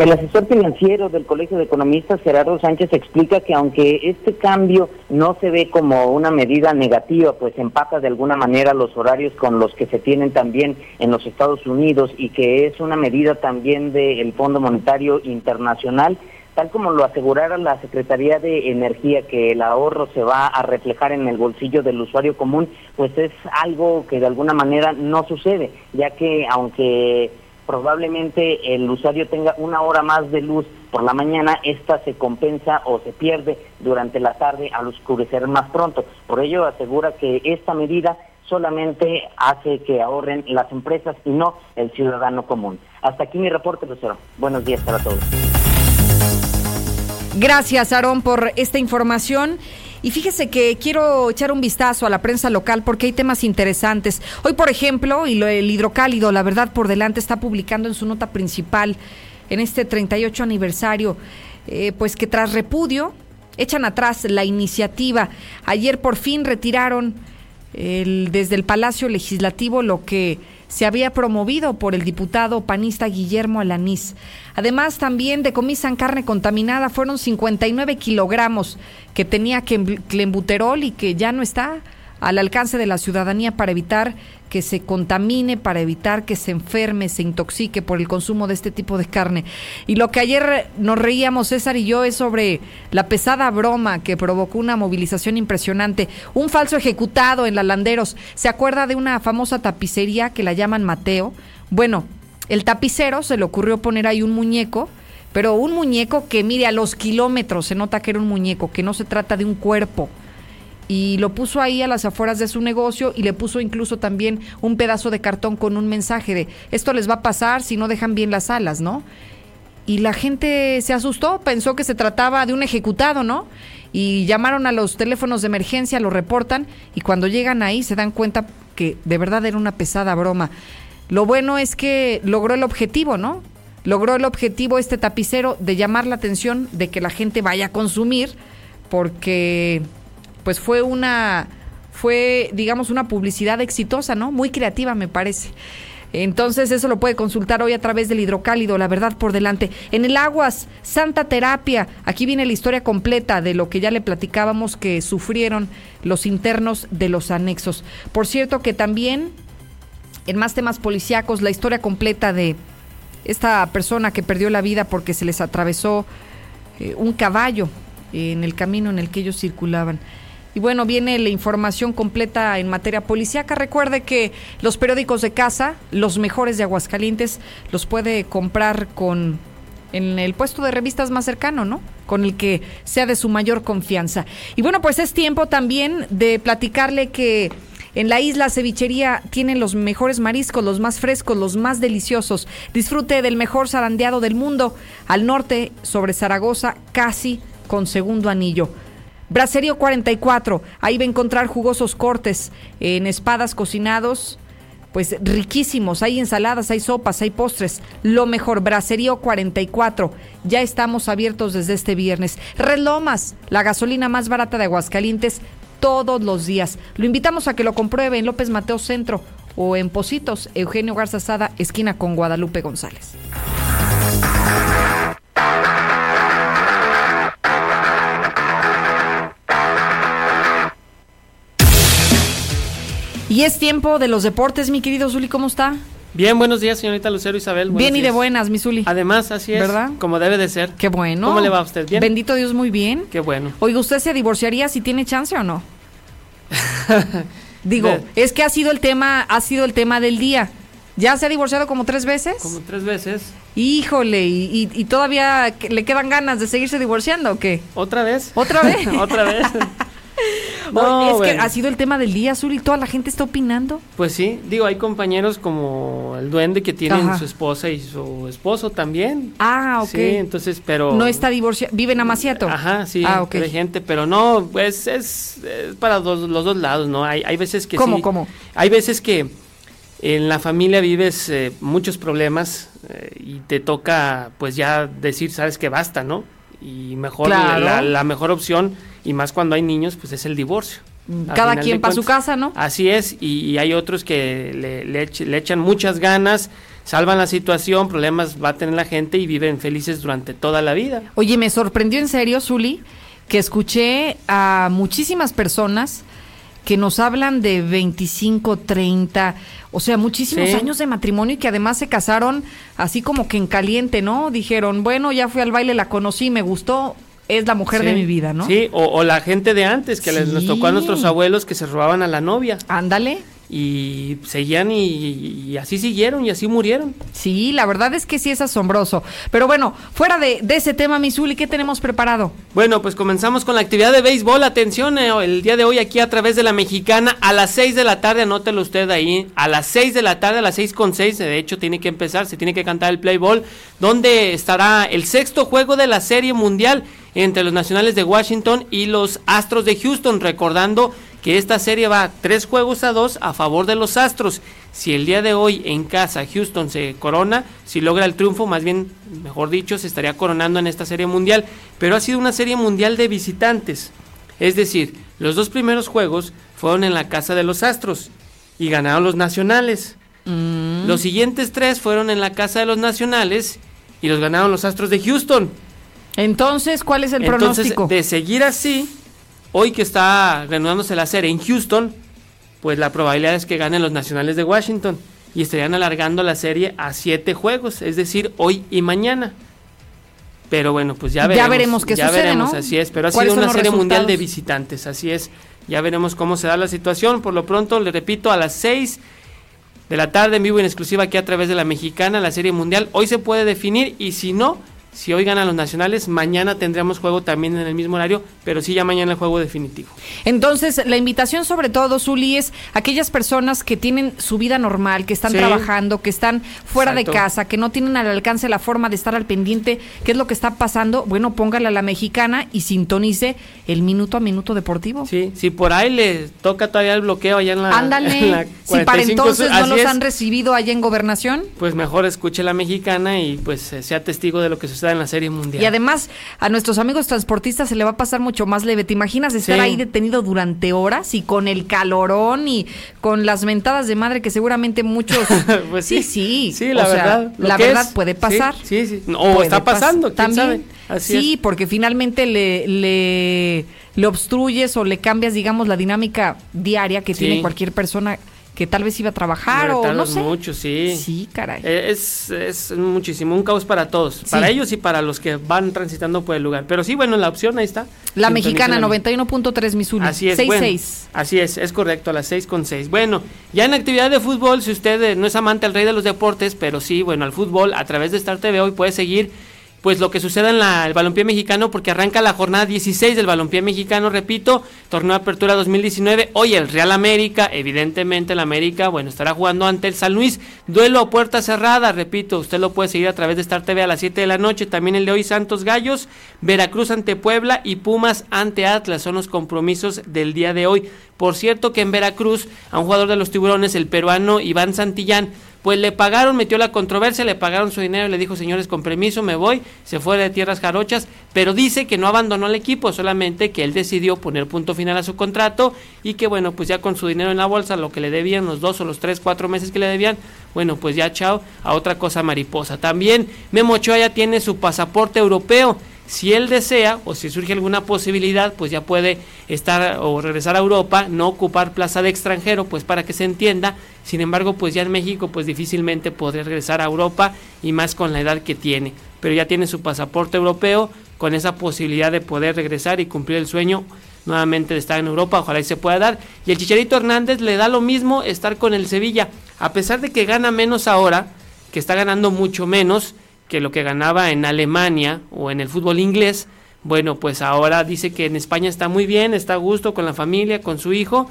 El asesor financiero del Colegio de Economistas, Gerardo Sánchez, explica que aunque este cambio no se ve como una medida negativa, pues empata de alguna manera los horarios con los que se tienen también en los Estados Unidos y que es una medida también del Fondo Monetario Internacional, tal como lo asegurara la Secretaría de Energía, que el ahorro se va a reflejar en el bolsillo del usuario común, pues es algo que de alguna manera no sucede, ya que aunque probablemente el usuario tenga una hora más de luz por la mañana, esta se compensa o se pierde durante la tarde al oscurecer más pronto. Por ello asegura que esta medida solamente hace que ahorren las empresas y no el ciudadano común. Hasta aquí mi reporte, Lucero. Buenos días para todos. Gracias, Aarón, por esta información. Y fíjese que quiero echar un vistazo a la prensa local porque hay temas interesantes. Hoy, por ejemplo, y el hidrocálido, la verdad por delante, está publicando en su nota principal en este 38 aniversario, eh, pues que tras repudio echan atrás la iniciativa. Ayer por fin retiraron el, desde el Palacio Legislativo lo que se había promovido por el diputado panista Guillermo Alanís. Además, también decomisan carne contaminada, fueron 59 kilogramos que tenía clenbuterol y que ya no está al alcance de la ciudadanía para evitar que se contamine, para evitar que se enferme, se intoxique por el consumo de este tipo de carne. Y lo que ayer nos reíamos César y yo es sobre la pesada broma que provocó una movilización impresionante. Un falso ejecutado en la Landeros. ¿Se acuerda de una famosa tapicería que la llaman Mateo? Bueno, el tapicero se le ocurrió poner ahí un muñeco pero un muñeco que mire a los kilómetros, se nota que era un muñeco, que no se trata de un cuerpo. Y lo puso ahí a las afueras de su negocio y le puso incluso también un pedazo de cartón con un mensaje de esto les va a pasar si no dejan bien las alas, ¿no? Y la gente se asustó, pensó que se trataba de un ejecutado, ¿no? Y llamaron a los teléfonos de emergencia, lo reportan y cuando llegan ahí se dan cuenta que de verdad era una pesada broma. Lo bueno es que logró el objetivo, ¿no? logró el objetivo este tapicero de llamar la atención de que la gente vaya a consumir porque pues fue una fue digamos una publicidad exitosa, ¿no? Muy creativa me parece. Entonces eso lo puede consultar hoy a través del hidrocálido, la verdad por delante. En el Aguas, Santa Terapia, aquí viene la historia completa de lo que ya le platicábamos que sufrieron los internos de los anexos. Por cierto que también en más temas policíacos, la historia completa de esta persona que perdió la vida porque se les atravesó eh, un caballo en el camino en el que ellos circulaban. Y bueno, viene la información completa en materia policíaca. Recuerde que los periódicos de casa, los mejores de Aguascalientes, los puede comprar con en el puesto de revistas más cercano, ¿no? Con el que sea de su mayor confianza. Y bueno, pues es tiempo también de platicarle que en la isla Cevichería tienen los mejores mariscos, los más frescos, los más deliciosos. Disfrute del mejor zarandeado del mundo. Al norte, sobre Zaragoza, casi con segundo anillo. Braserío 44, ahí va a encontrar jugosos cortes en espadas cocinados, pues riquísimos. Hay ensaladas, hay sopas, hay postres. Lo mejor, Braserío 44. Ya estamos abiertos desde este viernes. Red Lomas, la gasolina más barata de Aguascalientes, todos los días. Lo invitamos a que lo compruebe en López Mateo Centro o en Positos, Eugenio Garza Sada, esquina con Guadalupe González. Y es tiempo de los deportes, mi querido Zuli, ¿cómo está? Bien, buenos días, señorita Lucero Isabel. Bien y de buenas, mi Zuli. Además, así es. ¿Verdad? Como debe de ser. Qué bueno. ¿Cómo le va a usted? ¿Bien? Bendito Dios, muy bien. Qué bueno. Oiga, ¿usted se divorciaría si tiene chance o no? Digo, es que ha sido el tema, ha sido el tema del día. ¿Ya se ha divorciado como tres veces? Como tres veces. Híjole, ¿y, y todavía le quedan ganas de seguirse divorciando o qué? ¿Otra vez? ¿Otra vez? ¿Otra vez? es que ha sido el tema del día azul y toda la gente está opinando. Pues sí, digo, hay compañeros como el duende que tienen su esposa y su esposo también. Ah, ok. Sí, entonces, pero... No está divorciado, vive en Amaciato. Ajá, sí, ah, okay. gente, pero no, pues es, para los dos lados, ¿no? Hay, hay veces que ¿Cómo, cómo? Hay veces que en la familia vives eh, muchos problemas eh, y te toca pues ya decir, sabes que basta, ¿no? Y mejor la, la mejor opción y más cuando hay niños, pues es el divorcio. Cada quien para su casa, ¿no? Así es, y, hay otros que le, le, echan muchas ganas, salvan la situación, problemas va a tener la gente y viven felices durante toda la vida. Oye, me sorprendió en serio, Zuli, que escuché a muchísimas personas que nos hablan de 25, 30, o sea, muchísimos años de matrimonio y que además se casaron así como que en caliente, ¿no? Dijeron, bueno, ya fui al baile, la conocí, me gustó, es la mujer de mi vida, ¿no? Sí, o, la gente de antes, que les, nos tocó a nuestros abuelos que se robaban a la novia. Ándale. Y seguían y, así siguieron y así murieron. Sí, la verdad es que sí es asombroso. Pero bueno, fuera de, ese tema, Misuli, ¿qué tenemos preparado? Bueno, pues comenzamos con la actividad de béisbol. Atención, eh, el día de hoy aquí a través de la mexicana a las 6 de la tarde, anótelo usted ahí, a las 6 de la tarde, a las seis con seis, de hecho tiene que empezar, se tiene que cantar el play ball, donde estará el sexto juego de la Serie Mundial entre los Nacionales de Washington y los Astros de Houston, recordando que esta serie va tres juegos a dos a favor de los Astros. Si el día de hoy en casa Houston se corona, si logra el triunfo, más bien, mejor dicho, se estaría coronando en esta serie mundial. Pero ha sido una serie mundial de visitantes. Es decir, los dos primeros juegos fueron en la casa de los Astros y ganaron los Nacionales. Mm. Los siguientes tres fueron en la casa de los Nacionales y los ganaron los Astros de Houston. Entonces, ¿cuál es el Entonces, pronóstico? De seguir así, hoy que está reanudándose la serie en Houston, pues la probabilidad es que ganen los Nacionales de Washington y estarían alargando la serie a siete juegos, es decir, hoy y mañana. Pero bueno, pues ya veremos. Ya veremos qué ya sucede, veremos, ¿no? así es. Pero ha ¿Cuáles sido una serie mundial de visitantes, así es. Ya veremos cómo se da la situación. Por lo pronto, le repito, a las 6 de la tarde en vivo y en exclusiva aquí a través de la mexicana, la serie mundial. Hoy se puede definir y si no, si hoy ganan los nacionales, mañana tendremos juego también en el mismo horario, pero sí ya mañana el juego definitivo. Entonces, la invitación sobre todo, Zuli, es aquellas personas que tienen su vida normal, que están Sí. trabajando, que están fuera Exacto. de casa, que no tienen al alcance la forma de estar al pendiente, qué es lo que está pasando. Bueno, póngale a la mexicana y sintonice el minuto a minuto deportivo. Sí, si por ahí le toca todavía el bloqueo allá en la. en Ándale, si para 45 entonces no los es, han recibido allá en gobernación. Pues mejor escuche la mexicana y pues eh, sea testigo de lo que suceda en la serie mundial. Y además a nuestros amigos transportistas se le va a pasar mucho más leve. ¿Te imaginas estar Sí. ahí detenido durante horas y con el calorón y con las mentadas de madre que seguramente muchos... Pues sí, sí. sí. Sí, la O verdad, La verdad es. puede pasar. sí, sí. O Puede está pas- pasando, quién También. sabe. Así sí, es. porque finalmente le, le, le obstruyes o le cambias, digamos, la dinámica diaria que Sí. tiene cualquier persona que tal vez iba a trabajar o no sé. mucho, sí. Sí, caray. Eh, Es, es muchísimo, un caos para todos, para ellos y para los que van transitando por el lugar. Pero sí, bueno, la opción ahí está. La mexicana, la- 91.3 Missouri. Así es, 6-6. bueno, así es, es correcto, a las 6 con 6. Bueno, ya en actividad de fútbol, si usted eh, no es amante al rey de los deportes, pero sí, bueno, al fútbol, a través de Star TV hoy puede seguir pues lo que suceda en la, el balompié mexicano porque arranca la jornada 16 del balompié mexicano, repito, torneo de apertura 2019. Hoy el Real América, evidentemente el América, bueno, estará jugando ante el San Luis, duelo a puerta cerrada, repito, usted lo puede seguir a través de Star TV a las 7 de la noche, también el de hoy Santos Gallos, Veracruz ante Puebla y Pumas ante Atlas son los compromisos del día de hoy. Por cierto que en Veracruz a un jugador de los tiburones, el peruano Iván Santillán, pues le pagaron, metió la controversia, le pagaron su dinero y le dijo, señores, con permiso, me voy, se fue de tierras jarochas, pero dice que no abandonó el equipo, solamente que él decidió poner punto final a su contrato y que bueno, pues ya con su dinero en la bolsa, lo que le debían, los dos o los tres, cuatro meses que le debían, bueno, pues ya chao, a otra cosa mariposa. También Memo Ochoa ya tiene su pasaporte europeo, si él desea o si surge alguna posibilidad, pues ya puede estar o regresar a Europa, no ocupar plaza de extranjero, pues para que se entienda. Sin embargo, pues ya en México, pues difícilmente podría regresar a Europa y más con la edad que tiene. Pero ya tiene su pasaporte europeo con esa posibilidad de poder regresar y cumplir el sueño nuevamente de estar en Europa, ojalá y se pueda dar. Y el Chicharito Hernández le da lo mismo estar con el Sevilla, a pesar de que gana menos ahora, que está ganando mucho menos que lo que ganaba en Alemania o en el fútbol inglés. Bueno, pues ahora dice que en España está muy bien, está a gusto con la familia, con su hijo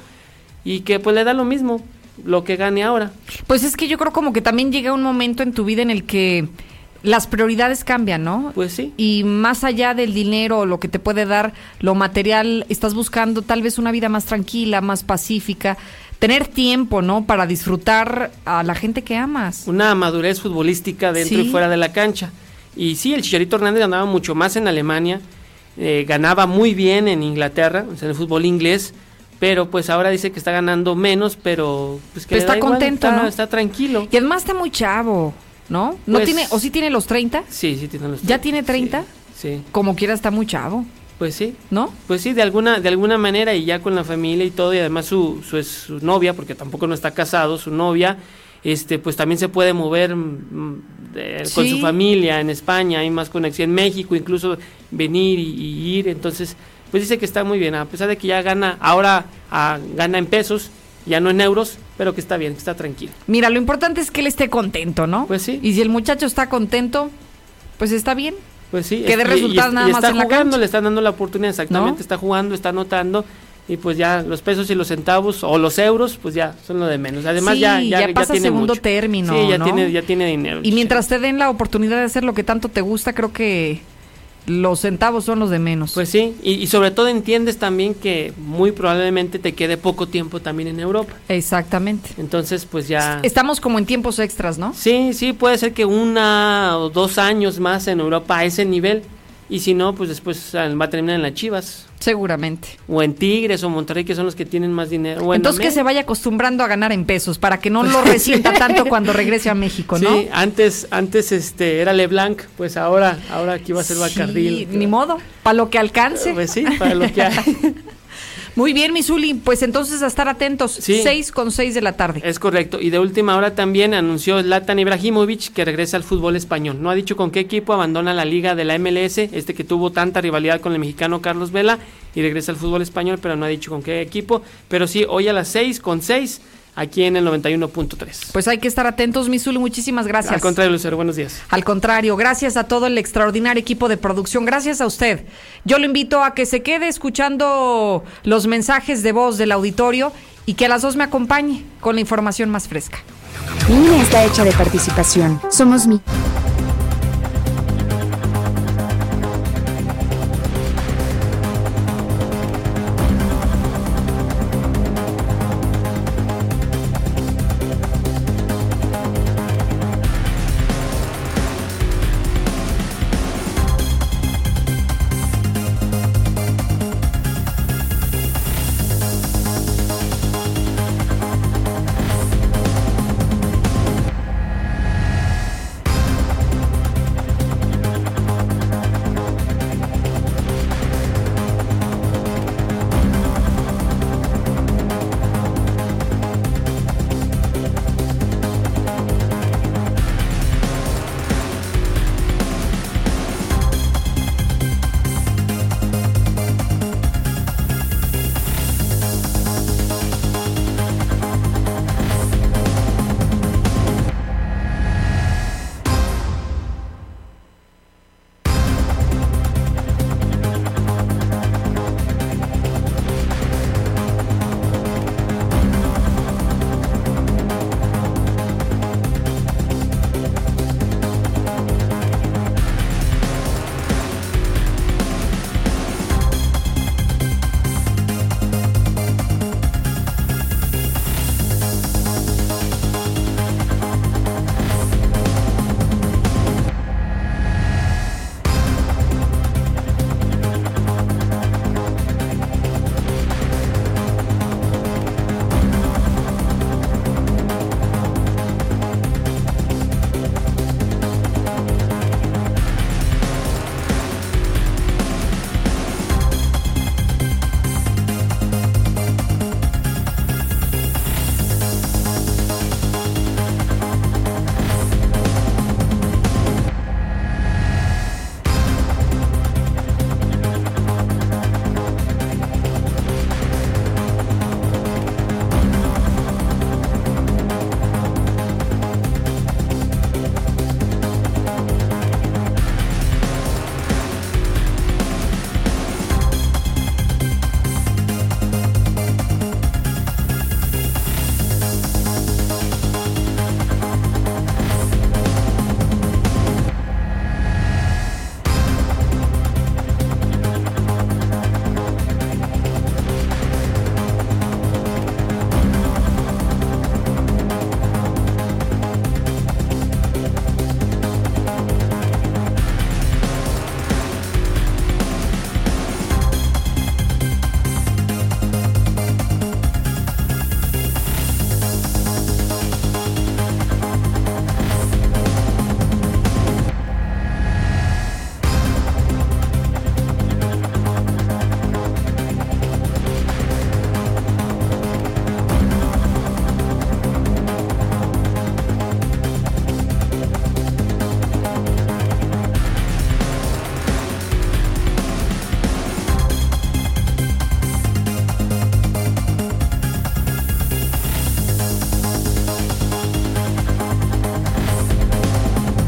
y que pues le da lo mismo lo que gane ahora. Pues es que yo creo como que también llega un momento en tu vida en el que las prioridades cambian, ¿no? Pues sí. Y más allá del dinero o lo que te puede dar lo material, estás buscando tal vez una vida más tranquila, más pacífica, tener tiempo, ¿no? Para disfrutar a la gente que amas. Una madurez futbolística dentro Sí. y fuera de la cancha. Y sí, el Chicharito Hernández ganaba mucho más en Alemania, eh, ganaba muy bien en Inglaterra, en el fútbol inglés, pero pues ahora dice que está ganando menos, pero pues que Pero está igual, contento, está, ¿no? está tranquilo. Y además está muy chavo, ¿no? ¿No Pues- tiene, o sí tiene los 30? Sí, sí tiene los ¿Ya tiene 30? Sí. Como quiera está muy chavo. Pues sí. ¿No? Pues sí, de alguna, de alguna manera y ya con la familia y todo, y además su, su, su novia, porque tampoco no está casado, su novia, este, pues también se puede mover mm, con su familia en España, hay más conexión en México, incluso venir y, y ir, entonces, pues dice que está muy bien, a pesar de que ya gana, ahora ah, gana en pesos, ya no en euros, pero que está bien, que está tranquilo. Mira, lo importante es que él esté contento, ¿no? Pues sí. Y si el muchacho está contento, pues está bien. Pues sí, Que dé es- y- resultados nada y más está en la jugando, cancha. le están dando la oportunidad, exactamente, ¿No? está jugando, está anotando y pues ya los pesos y los centavos o los euros, pues ya son lo de menos. Además Sí, ya, ya, ya pasa tiene segundo mucho. término, Sí, ya ¿no? tiene ya tiene dinero. Y mientras te den la oportunidad de hacer lo que tanto te gusta, creo que los centavos son los de menos. Pues sí, y, y sobre todo entiendes también que muy probablemente te quede poco tiempo también en Europa. Exactamente. Entonces, pues ya Estamos como en tiempos extras, ¿no? Sí, sí, puede ser que una o dos años más en Europa a ese nivel. Y si no, pues después ah, va a terminar en las Chivas. Seguramente. O en Tigres o Monterrey, que son los que tienen más dinero. Entonces que se vaya acostumbrando a ganar en pesos para que no lo resienta tanto cuando regrese a México, ¿no? Sí, antes, antes este era LeBlanc, pues ahora, ahora aquí va a ser. Sí, ni modo, para lo que alcance. Pues sí, para lo que hay. Muy bien, Misuli, pues entonces a estar atentos. Sí. 6 con 6 de la tarde. Es correcto. Y de última hora también anunció Zlatan Ibrahimovic que regresa al fútbol español. No ha dicho con qué equipo abandona la liga de la MLS, este que tuvo tanta rivalidad con el mexicano Carlos Vela, y regresa al fútbol español, pero no ha dicho con qué equipo. Pero sí, hoy a las 6 con 6 aquí en el 91.3. Pues hay que estar atentos, Misuli. Muchísimas gracias. Al contrario, Lucero, buenos días. Al contrario, gracias a todo el extraordinario equipo de producción. Gracias a usted. Yo lo invito a que se quede escuchando los mensajes de voz del auditorio y que a las dos me acompañe con la información más fresca. Mi INE está hecha de participación. Somos mi.